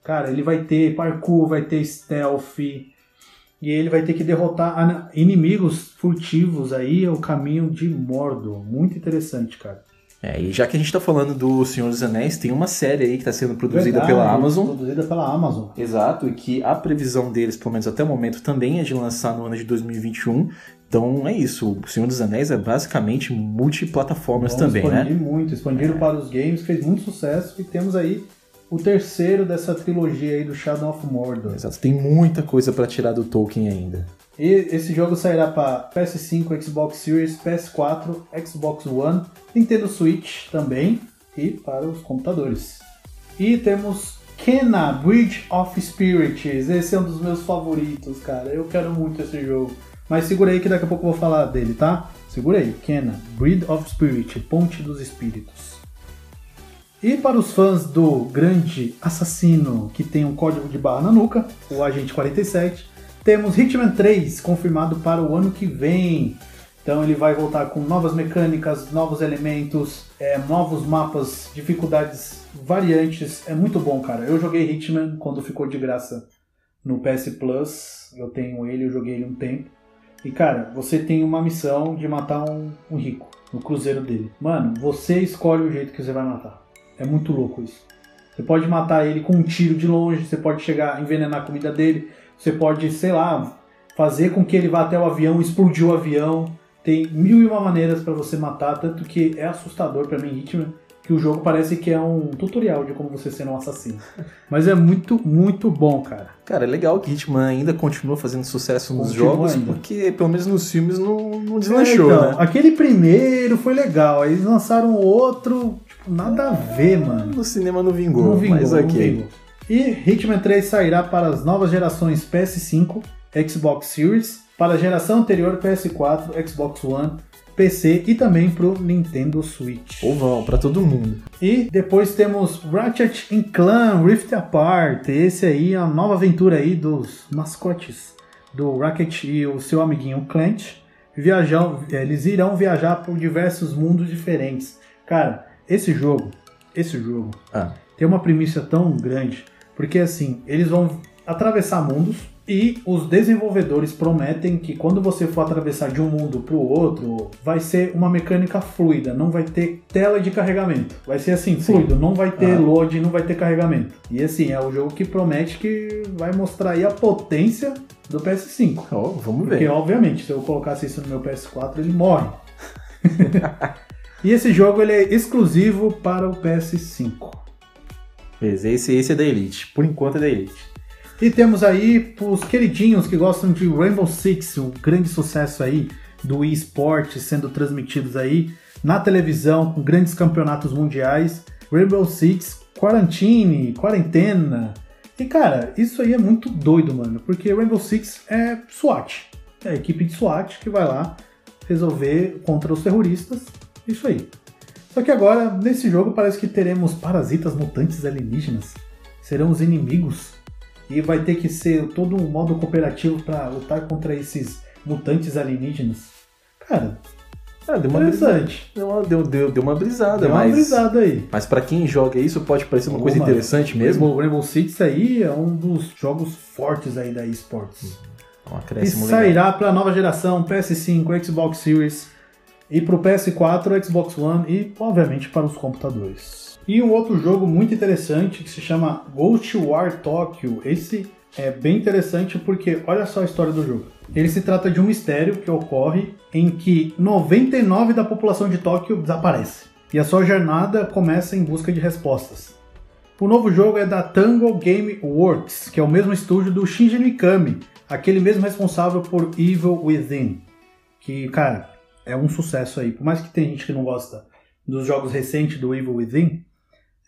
Cara, ele vai ter parkour, vai ter stealth, e ele vai ter que derrotar inimigos furtivos aí, o caminho de Mordor. Muito interessante, cara. É, e já que a gente tá falando do Senhor dos Anéis, tem uma série aí que tá sendo produzida Verdade, pela Amazon. Produzida pela Amazon. Exato, e que a previsão deles, pelo menos até o momento, também é de lançar no ano de 2021. Então é isso, o Senhor dos Anéis é basicamente multiplataformas Vamos também, né? expandir muito, expandiram para os games, fez muito sucesso e temos aí o terceiro dessa trilogia aí do Shadow of Mordor. Exato, tem muita coisa pra tirar do Tolkien ainda. E esse jogo sairá para PS5, Xbox Series, PS4, Xbox One, Nintendo Switch também e para os computadores. E temos Kena Bridge of Spirits. Esse é um dos meus favoritos, cara. Eu quero muito esse jogo. Mas segura aí que daqui a pouco eu vou falar dele, tá? Segura aí. Kena Bridge of Spirit, Ponte dos Espíritos. E para os fãs do grande assassino que tem um código de barra na nuca, o Agente 47, temos Hitman 3 confirmado para o ano que vem. Então ele vai voltar com novas mecânicas, novos elementos, é, novos mapas, dificuldades variantes. É muito bom, cara. Eu joguei Hitman quando ficou de graça no PS Plus. Eu tenho ele, eu joguei ele um tempo. E cara, você tem uma missão de matar um, um rico no cruzeiro dele. Mano, você escolhe o jeito que você vai matar. É muito louco isso. Você pode matar ele com um tiro de longe, você pode chegar envenenar a comida dele, você pode, sei lá, fazer com que ele vá até o avião, explodir o avião. Tem mil e uma maneiras para você matar, tanto que é assustador para mim, Hitman, que o jogo parece que é um tutorial de como você ser um assassino. Mas é muito, muito bom, cara. Cara, é legal que Hitman ainda continua fazendo sucesso nos Continua jogos, ainda. porque pelo menos nos filmes não, não É, deslanchou, então, né? Aquele primeiro foi legal, aí eles lançaram outro, tipo, nada a ver, mano. No cinema não vingou, Não vingou, mas não ok. vingou. E Hitman 3 sairá para as novas gerações PS5, Xbox Series, para a geração anterior PS4, Xbox One, PC e também para o Nintendo Switch. Ou vão, pra todo mundo. E depois temos Ratchet Clan Rift Apart. Esse aí é a nova aventura aí dos mascotes do Ratchet e o seu amiguinho Clank. Viajam, eles irão viajar por diversos mundos diferentes. Cara, esse jogo, esse jogo Ah, tem uma premissa tão grande, porque assim, eles vão atravessar mundos E os desenvolvedores prometem que quando você for atravessar de um mundo para o outro, vai ser uma mecânica fluida, não vai ter tela de carregamento. Vai ser assim, fluido, não vai ter Ah. load, não vai ter carregamento. E assim, é o jogo que promete que vai mostrar aí a potência do PS5. Ó, vamos Porque, ver. obviamente, se eu colocasse isso no meu PS4, ele morre. e esse jogo ele é exclusivo para o PS5. Beleza, esse, esse é da Elite. Por enquanto é da Elite. E temos aí os queridinhos que gostam de Rainbow Six, um grande sucesso aí do eSport sendo transmitidos aí na televisão com grandes campeonatos mundiais. Rainbow Six Quarantine, Quarentena. E cara, isso aí é muito doido, mano, porque Rainbow Six é SWAT. É a equipe de SWAT que vai lá resolver contra os terroristas. Isso aí. Só que agora, nesse jogo, parece que teremos parasitas mutantes alienígenas. Serão os inimigos e vai ter que ser todo um modo cooperativo pra lutar contra esses mutantes alienígenas. Cara, Ah, deu uma brisada. interessante. Deu uma, deu, deu, deu uma brisada, Deu uma mas. brisada aí. Mas pra quem joga isso, pode parecer uma coisa mano, interessante mesmo. O Rainbow Six aí é um dos jogos fortes aí da eSports. Um E acréscimo sairá para a nova geração PS5, Xbox Series e para o PS4, Xbox One e, obviamente, para os computadores. E um outro jogo muito interessante que se chama Ghost War Tokyo. Esse é bem interessante porque olha só a história do jogo. Ele se trata de um mistério que ocorre em que 99 da população de Tóquio desaparece. E a sua jornada começa em busca de respostas. O novo jogo é da Tango Game Works, que é o mesmo estúdio do Shinji Mikami, aquele mesmo responsável por Evil Within. Que, cara, é um sucesso aí. Por mais que tem gente que não gosta dos jogos recentes do Evil Within,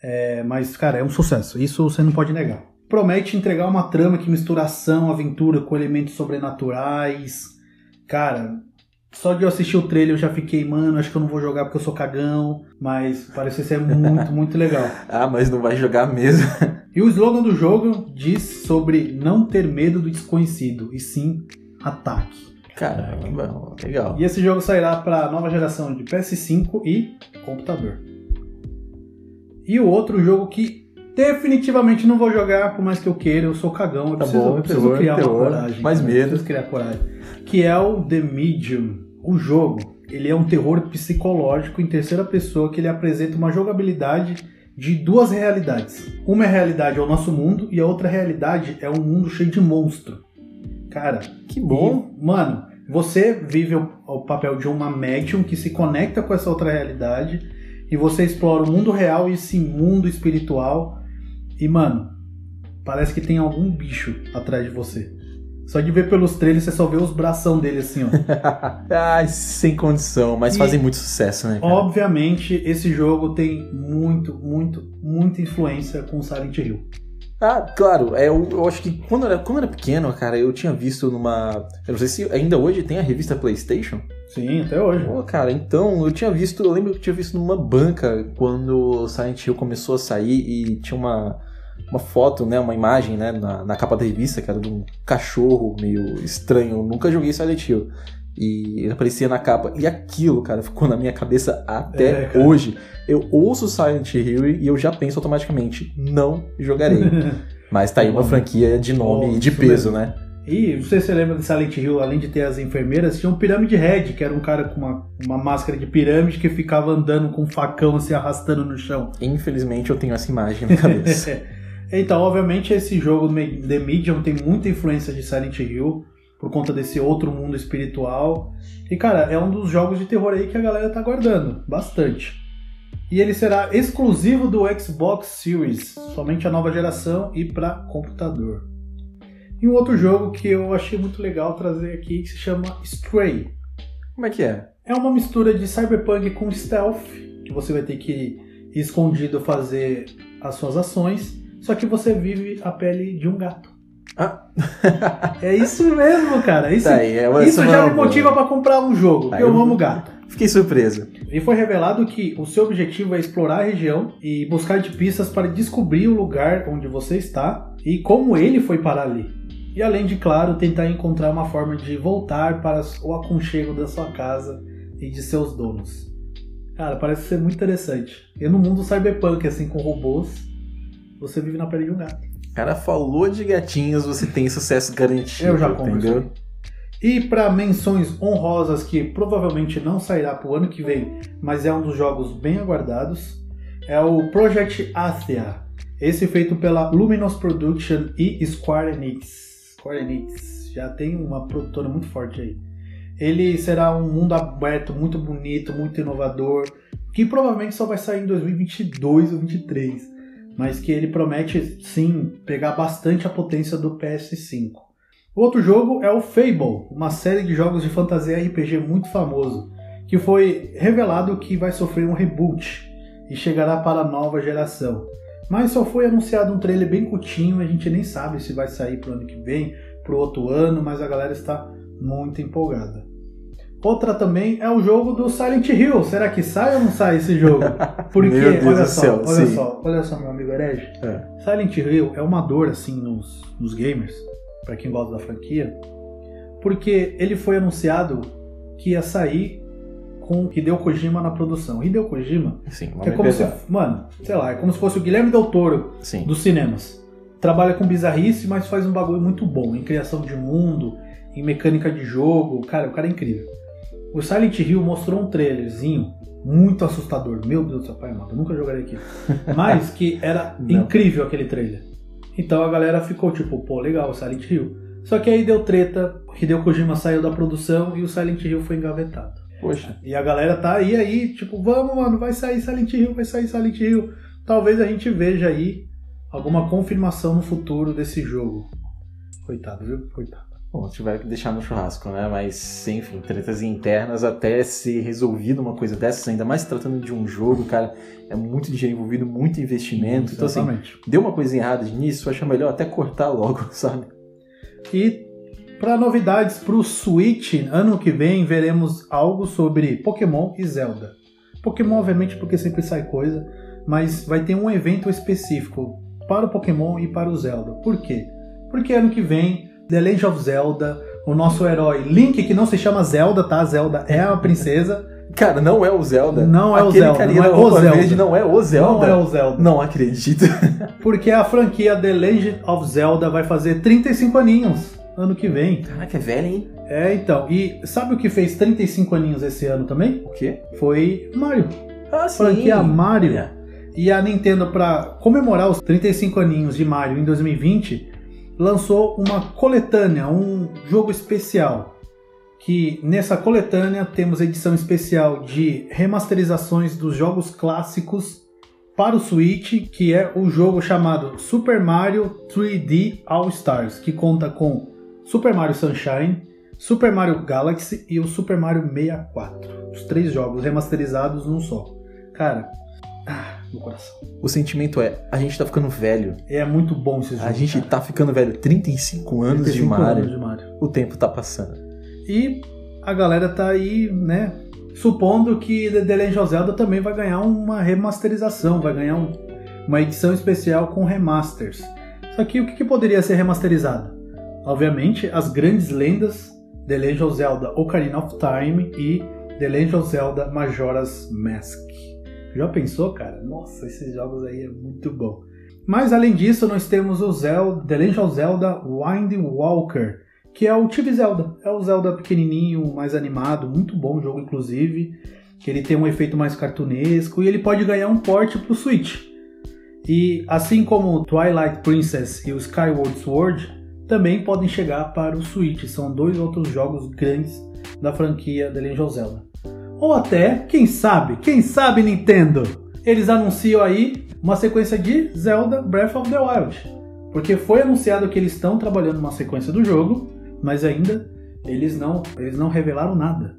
é, mas, cara, é um sucesso. Isso você não pode negar. Promete entregar uma trama que mistura ação, aventura com elementos sobrenaturais. Cara, só de eu assistir o trailer eu já fiquei, mano, acho que eu não vou jogar porque eu sou cagão. Mas parece ser muito, muito legal. Ah, mas não vai jogar mesmo. E o slogan do jogo diz sobre não ter medo do desconhecido, e sim ataque. Caramba, legal. E esse jogo sairá para a nova geração de PS5 e computador. E o outro jogo que definitivamente não vou jogar, por mais que eu queira, eu sou cagão, eu Tá preciso, bom, eu preciso terror, criar terror, uma coragem. mais cara, medo. Preciso criar coragem. Que é o The Medium. O jogo, ele é um terror psicológico em terceira pessoa que ele apresenta uma jogabilidade de duas realidades. Uma realidade é o nosso mundo e a outra realidade é um mundo cheio de monstro. Cara, Que bom. e, mano, você vive o, o papel de uma médium que se conecta com essa outra realidade e você explora o mundo real e esse mundo espiritual. E, mano, parece que tem algum bicho atrás de você. Só de ver pelos trailers você só vê os bração dele assim, ó. Ai, sem condição, mas E- fazem muito sucesso, né? cara? Obviamente, esse jogo tem muito, muito, muita influência com Silent Hill. Ah, claro, é, eu, eu acho que quando eu, era, quando eu era pequeno, cara, eu tinha visto numa. Eu não sei se ainda hoje tem a revista PlayStation. Sim, até hoje. Pô, cara, então eu tinha visto, eu lembro que eu tinha visto numa banca quando Silent Hill começou a sair e tinha uma, uma foto, né, uma imagem, né, na, na capa da revista, que era de um cachorro meio estranho. Eu nunca joguei Silent Hill. E ele aparecia na capa. E aquilo, cara, ficou na minha cabeça até É, hoje. Eu ouço Silent Hill e eu já penso automaticamente, não jogarei. Mas tá aí uma franquia de nome Bom, e de peso, mesmo. né? E não sei se você lembra de Silent Hill, além de ter as enfermeiras, tinha um Pirâmide Red, que era um cara com uma, uma máscara de pirâmide que ficava andando com um facão assim, arrastando no chão. Infelizmente eu tenho essa imagem na cabeça. então, obviamente, esse jogo The Medium tem muita influência de Silent Hill, por conta desse outro mundo espiritual. E, cara, é um dos jogos de terror aí que a galera tá aguardando, bastante. E ele será exclusivo do Xbox Series, somente a nova geração e para computador. E um outro jogo que eu achei muito legal trazer aqui, que se chama Stray. Como é que é? É uma mistura de cyberpunk com stealth, que você vai ter que ir escondido fazer as suas ações, só que você vive a pele de um gato. Ah. é isso mesmo, cara. Isso, Tá aí, é isso já é me motiva boa. pra comprar um jogo, Aí eu eu- amo gato. Fiquei surpreso. E foi revelado que o seu objetivo é explorar a região e buscar de pistas para descobrir o lugar onde você está e como ele foi parar ali. E além de, claro, tentar encontrar uma forma de voltar para o aconchego da sua casa e de seus donos. Cara, parece ser muito interessante. E no mundo cyberpunk, assim, com robôs, você vive na pele de um gato. Cara falou de gatinhos, você tem sucesso garantido. Eu já compro. E para menções honrosas que provavelmente não sairá pro ano que vem, mas é um dos jogos bem aguardados, é o Project Athia. Esse feito pela Luminous Production e Square Enix. Square Enix já tem uma produtora muito forte aí. Ele será um mundo aberto muito bonito, muito inovador, que provavelmente só vai sair em 2022 ou 2023, mas que ele promete sim pegar bastante a potência do PS5. O outro jogo é o Fable, uma série de jogos de fantasia RPG muito famoso, que foi revelado que vai sofrer um reboot e chegará para a nova geração. Mas só foi anunciado um trailer bem curtinho, a gente nem sabe se vai sair para o ano que vem, para o outro ano, mas a galera está muito empolgada. Outra também é o jogo do Silent Hill. Será que sai ou não sai esse jogo? Porque, olha só, céu, olha sim. só, olha só, meu amigo Herege. É. Silent Hill é uma dor assim nos, nos gamers, para quem gosta da franquia, porque ele foi anunciado que ia sair com Hideo Kojima na produção. Hideo Kojima Sim, é como se, mano, sei lá, é como se fosse o Guilherme Del Toro Sim. dos cinemas. Trabalha com bizarrice, mas faz um bagulho muito bom em criação de mundo, em mecânica de jogo. Cara, o cara é incrível. O Silent Hill mostrou um trailerzinho muito assustador. Meu Deus do céu, pai amado, eu nunca jogarei aqui. Mas que era incrível aquele trailer. Então a galera ficou tipo, pô, legal, Silent Hill. Só que aí deu treta, Hideo Kojima saiu da produção e o Silent Hill foi engavetado. Poxa. E a galera tá aí, aí, tipo, vamos, mano, vai sair Silent Hill, vai sair Silent Hill. Talvez a gente veja aí alguma confirmação no futuro desse jogo. Coitado, viu? Coitado. Bom, gente vai deixar no churrasco, né? Mas, enfim, tretas internas até ser resolvido uma coisa dessas, ainda mais tratando de um jogo, cara, é muito dinheiro envolvido, muito investimento. Então, assim, Exatamente. deu uma coisa errada nisso, acho melhor até cortar logo, sabe? E para novidades pro Switch, ano que vem veremos algo sobre Pokémon e Zelda. Pokémon, obviamente, porque sempre sai coisa, mas vai ter um evento específico para o Pokémon e para o Zelda. Por quê? Porque ano que vem, The Legend of Zelda, o nosso herói Link, que não se chama Zelda, tá? Zelda é a princesa. Cara, não é o Zelda. Não é o Aquele Zelda, carinha não é o Zelda. verde não é o Zelda. Não é o Zelda. Não acredito. Porque a franquia The Legend of Zelda vai fazer 35 aninhos ano que vem. Caraca, é velho, hein? É, então. E sabe o que fez 35 aninhos esse ano também? O quê? Foi Mario. Ah, sim. Franquia Mario. Olha. E a Nintendo, para comemorar os 35 aninhos de Mario em 2020, lançou uma coletânea, um jogo especial. Que nessa coletânea temos edição especial de remasterizações dos jogos clássicos para o Switch, que é o jogo chamado Super Mario 3D All Stars, que conta com Super Mario Sunshine, Super Mario Galaxy e o Super Mario 64. Os três jogos remasterizados num só. Cara, ah, meu coração. O sentimento é, a gente tá ficando velho. É muito bom esse jogo. A gente cara. tá ficando velho. 35 anos de 35 Mario. anos de Mario. O tempo tá passando. E a galera tá aí, né? Supondo que The Legend of Zelda também vai ganhar uma remasterização, vai ganhar um- uma edição especial com remasters. Só que o que, que poderia ser remasterizado? Obviamente, as grandes lendas The Legend of Zelda Ocarina of Time e The Legend of Zelda Majora's Mask. Já pensou, cara? Nossa, esses jogos aí é muito bom. Mas além disso, nós temos o Zelda, The Legend of Zelda Wind Walker, que é o Chibi Zelda. É o Zelda pequenininho, mais animado, muito bom jogo, inclusive. Que ele tem um efeito mais cartunesco e ele pode ganhar um porte pro Switch. E assim como Twilight Princess e o Skyward Sword, também podem chegar para o Switch. São dois outros jogos grandes da franquia The Legend of Zelda. Ou até, quem sabe, quem sabe Nintendo, eles anunciam aí uma sequência de Zelda Breath of the Wild. Porque foi anunciado que eles estão trabalhando uma sequência do jogo, mas ainda eles não, eles não revelaram nada.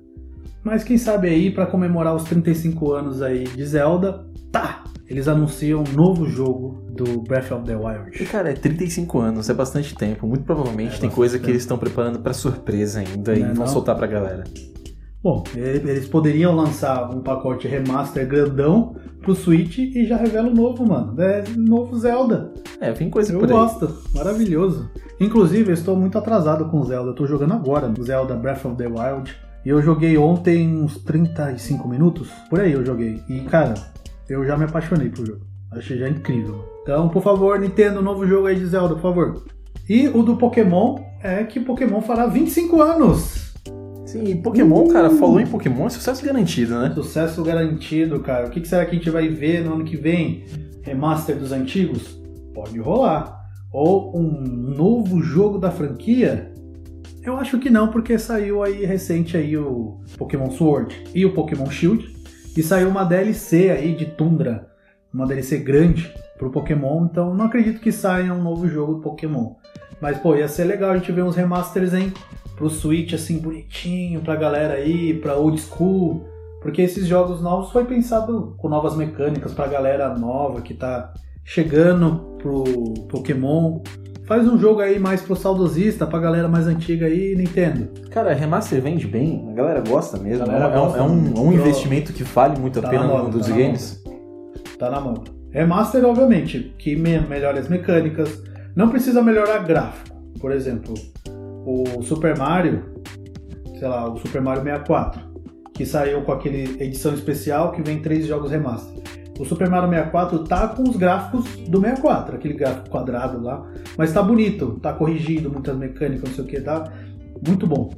Mas quem sabe aí para comemorar os 35 anos aí de Zelda, tá, eles anunciam um novo jogo do Breath of the E, Wild. cara, é 35 anos, é bastante tempo. Muito provavelmente É tem coisa que tempo. eles estão preparando pra surpresa ainda e Não é vão não? soltar pra galera. Bom, eles poderiam lançar um pacote remaster grandão pro Switch e já revela o novo, mano. É novo Zelda. É, vem coisa Eu por aí. gosto, maravilhoso. Inclusive, eu estou muito atrasado com Zelda. Eu tô jogando agora Zelda Breath of the Wild. E eu joguei ontem uns 35 minutos. Por aí eu joguei. E, cara, eu já me apaixonei pro jogo. Achei já incrível. Então, por favor, Nintendo, novo jogo aí de Zelda, por favor. E o do Pokémon é que Pokémon fará 25 anos. Sim, e Pokémon, uh! cara, falou em Pokémon, é sucesso garantido, né? Sucesso garantido, cara. O que será que a gente vai ver no ano que vem? Remaster dos antigos? Pode rolar. Ou um novo jogo da franquia? Eu acho que não, porque saiu aí recente aí o Pokémon Sword e o Pokémon Shield. E saiu uma DLC aí de Tundra, uma DLC grande pro Pokémon, então não acredito que saia um novo jogo do Pokémon. Mas, pô, ia ser legal a gente ver uns remasters, hein? Pro Switch, assim, bonitinho, pra galera aí, pra old school. Porque esses jogos novos foi pensado com novas mecânicas pra galera nova que tá chegando pro Pokémon. Faz um jogo aí mais pro saudosista, pra galera mais antiga aí, Nintendo. Cara, remaster vende bem, a galera gosta mesmo. Galera é, gosta, é, um, é um investimento que vale muito a tá pena no mundo dos tá games. Tá na mão. Remaster, obviamente, que me melhora as mecânicas. Não precisa melhorar gráfico. Por exemplo, o Super Mario, sei lá, o Super Mario 64, que saiu com aquele edição especial que vem três jogos remaster. O Super Mario 64 tá com os gráficos do 64, aquele gráfico quadrado lá, mas tá bonito, tá corrigido, muitas mecânicas, não sei o que, tá muito bom.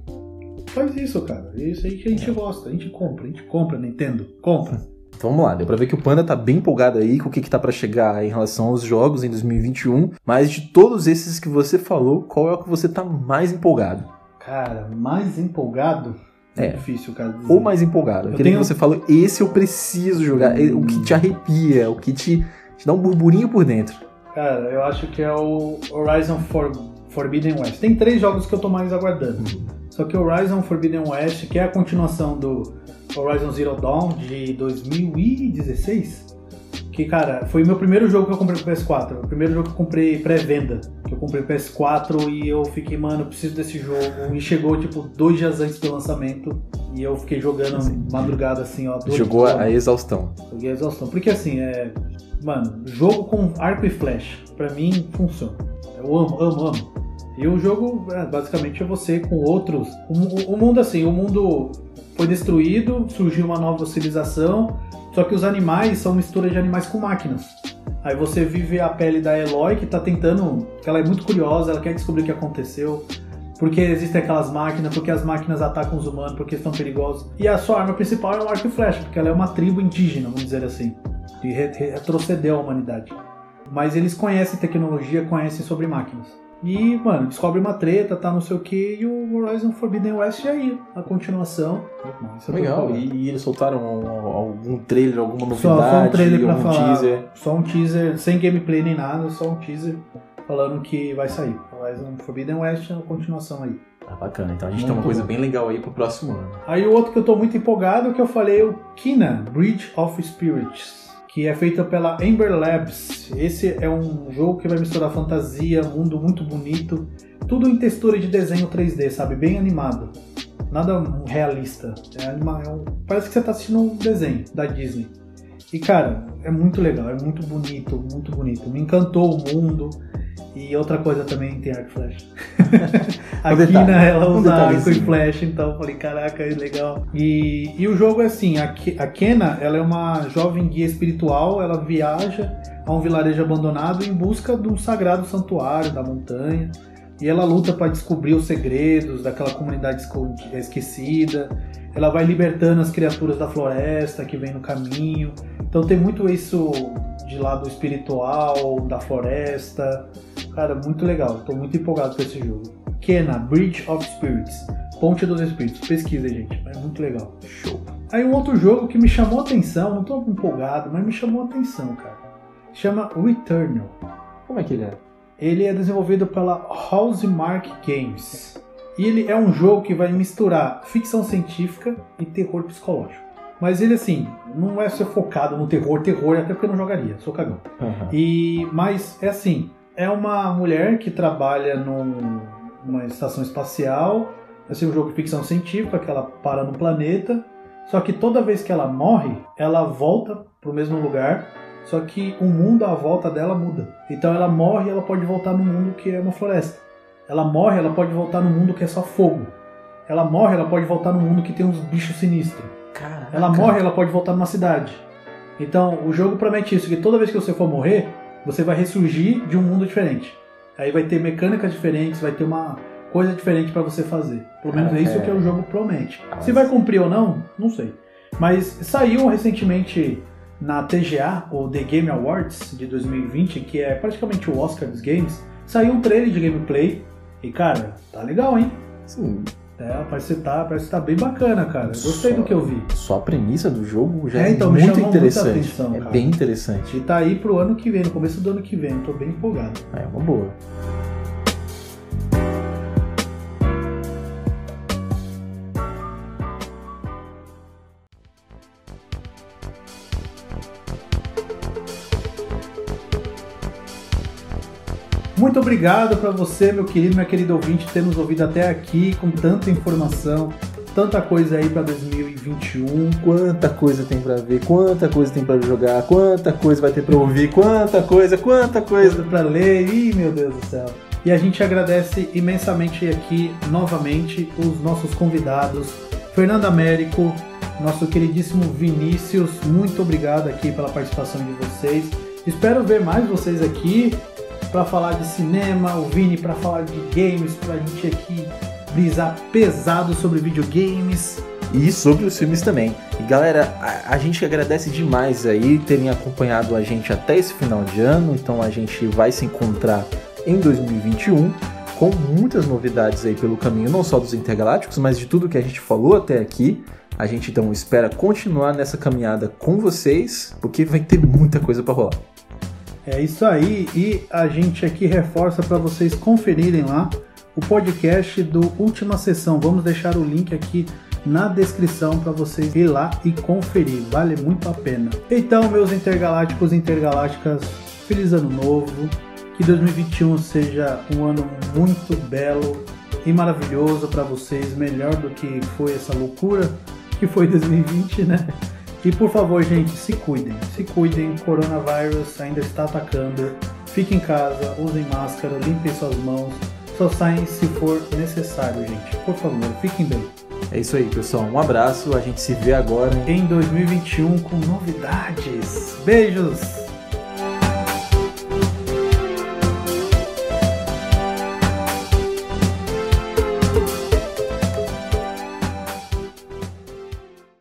Faz isso, cara. É isso aí que a gente gosta. A gente compra, a gente compra, Nintendo. Compra. Então vamos lá, deu pra ver que o Panda tá bem empolgado aí com o que, que tá para chegar em relação aos jogos em 2021. Mas de todos esses que você falou, qual é o que você tá mais empolgado? Cara, mais empolgado? É, é difícil, cara. Dizer. Ou mais empolgado. Eu Aquele tenho... que você falou, esse eu preciso jogar. Hum. O que te arrepia, o que te, te dá um burburinho por dentro. Cara, eu acho que é o Horizon For, Forbidden West. Tem três jogos que eu tô mais aguardando. Uhum. Só que o Horizon Forbidden West, que é a continuação do Horizon Zero Dawn de 2016, que, cara, foi o meu primeiro jogo que eu comprei pro PS4. O primeiro jogo que eu comprei pré-venda. Que eu comprei PS4 e eu fiquei, mano, eu preciso desse jogo. E chegou, tipo, dois dias antes do lançamento. E eu fiquei jogando assim, madrugada, assim, ó. Jogou a, exaustão. Joguei a exaustão. Porque, assim, é... Mano, jogo com arco e flecha, pra mim, funciona. Eu amo, amo, amo. E o jogo, é, basicamente, é você com outros... O, o mundo, assim, o mundo foi destruído, surgiu uma nova civilização só que os animais são mistura de animais com máquinas. Aí você vive a pele da Eloy que tá tentando. que ela é muito curiosa, ela quer descobrir o que aconteceu. Porque existem aquelas máquinas, porque as máquinas atacam os humanos, porque estão perigosos. E a sua arma principal é o arco e flecha, porque ela é uma tribo indígena, vamos dizer assim. E retrocedeu a humanidade. Mas eles conhecem tecnologia, conhecem sobre máquinas. E, mano, descobre uma treta, tá não sei o que, e o Horizon Forbidden West aí, a continuação. Isso é Legal, e, e, eles soltaram algum trailer, alguma novidade? Só, só um trailer pra falar. Teaser. Só um teaser, sem gameplay nem nada, só um teaser falando que vai sair. Horizon Forbidden West é a continuação aí. Tá bacana, então a gente muito tem uma coisa bom. bem legal aí pro próximo ano. Aí o outro que eu tô muito empolgado, que eu falei, o Kina, Bridge of Spirits que é feita pela Ember Labs. Esse é um jogo que vai misturar fantasia, mundo muito bonito, tudo em textura de desenho 3D, sabe? Bem animado. Nada realista. É anima... É. Parece que você está assistindo um desenho da Disney. E cara, é muito legal, é muito bonito, muito bonito. Me encantou o mundo. E outra coisa também tem arco e flecha. a Kina, ela usa arco e flecha, então eu falei, caraca, é legal. E, e o jogo é assim, a, a Kena, ela é uma jovem guia espiritual, ela viaja a um vilarejo abandonado em busca do sagrado santuário da montanha. E ela luta para descobrir os segredos daquela comunidade esquecida. Ela vai libertando as criaturas da floresta que vem no caminho. Então tem muito isso de lado espiritual, da floresta. Cara, muito legal. Tô muito empolgado com esse jogo. Kena, Bridge of Spirits. Ponte dos Espíritos. Pesquisa, gente. É muito legal. Show. Aí um outro jogo que me chamou a atenção, não tô empolgado, mas me chamou a atenção, cara. Chama Returnal. Como é que ele é? Ele é desenvolvido pela Housemark Games. E ele é um jogo que vai misturar ficção científica e terror psicológico. Mas ele, assim, não é ser focado no terror, terror, até porque eu não jogaria, sou cagão. Uhum. E, mas é assim, é uma mulher que trabalha num, numa estação espacial, assim, um jogo de ficção científica, que ela para no planeta, só que toda vez que ela morre, ela volta pro mesmo lugar, só que o mundo à volta dela muda. Então ela morre e ela pode voltar no mundo que é uma floresta. Ela morre, ela pode voltar no mundo que é só fogo. Ela morre, ela pode voltar no mundo que tem uns bichos sinistros. Caraca. Ela morre, ela pode voltar numa cidade. Então, o jogo promete isso, que toda vez que você for morrer, você vai ressurgir de um mundo diferente. Aí vai ter mecânicas diferentes, vai ter uma coisa diferente para você fazer. Pelo menos é, é isso que o jogo promete. Se vai cumprir ou não, não sei. Mas saiu recentemente na TGA, o The Game Awards de 2020, que é praticamente o Oscar dos games, saiu um trailer de gameplay e, cara, tá legal, hein? Sim. É, parece que tá, parece tá bem bacana, cara. Gostei só, do que eu vi. Só a premissa do jogo já é, então, é muito interessante. Atenção, é cara. bem interessante. E tá aí pro ano que vem, no começo do ano que vem. Tô bem empolgado. É uma boa. Muito obrigado para você, meu querido, minha querida ouvinte, ter nos ouvido até aqui com tanta informação, tanta coisa aí para 2021. Quanta coisa tem para ver, quanta coisa tem para jogar, quanta coisa vai ter para ouvir, quanta coisa, quanta coisa para ler. Ih, meu Deus do céu. E a gente agradece imensamente aqui novamente os nossos convidados, Fernando Américo, nosso queridíssimo Vinícius. Muito obrigado aqui pela participação de vocês. Espero ver mais vocês aqui para falar de cinema, o Vini para falar de games, para a gente aqui brisar pesado sobre videogames. E sobre os filmes também. E galera, a, a, gente agradece demais aí terem acompanhado a gente até esse final de ano. Então a gente vai se encontrar em 2021 com muitas novidades aí pelo caminho, não só dos Intergalácticos, mas de tudo que a gente falou até aqui. A gente então espera continuar nessa caminhada com vocês, porque vai ter muita coisa para rolar. É isso aí, e a gente aqui reforça para vocês conferirem lá o podcast do Última Sessão. Vamos deixar o link aqui na descrição para vocês ir lá e conferir, vale muito a pena. Então, meus intergalácticos e intergalácticas, feliz ano novo, que 2021 seja um ano muito belo e maravilhoso para vocês, melhor do que foi essa loucura que foi 2020, né? E por favor, gente, se cuidem. Se cuidem, coronavírus ainda está atacando. Fiquem em casa, usem máscara, limpem suas mãos. Só saem se for necessário, gente. Por favor, fiquem bem. É isso aí, pessoal. Um abraço. A gente se vê agora em 2021 com novidades. Beijos!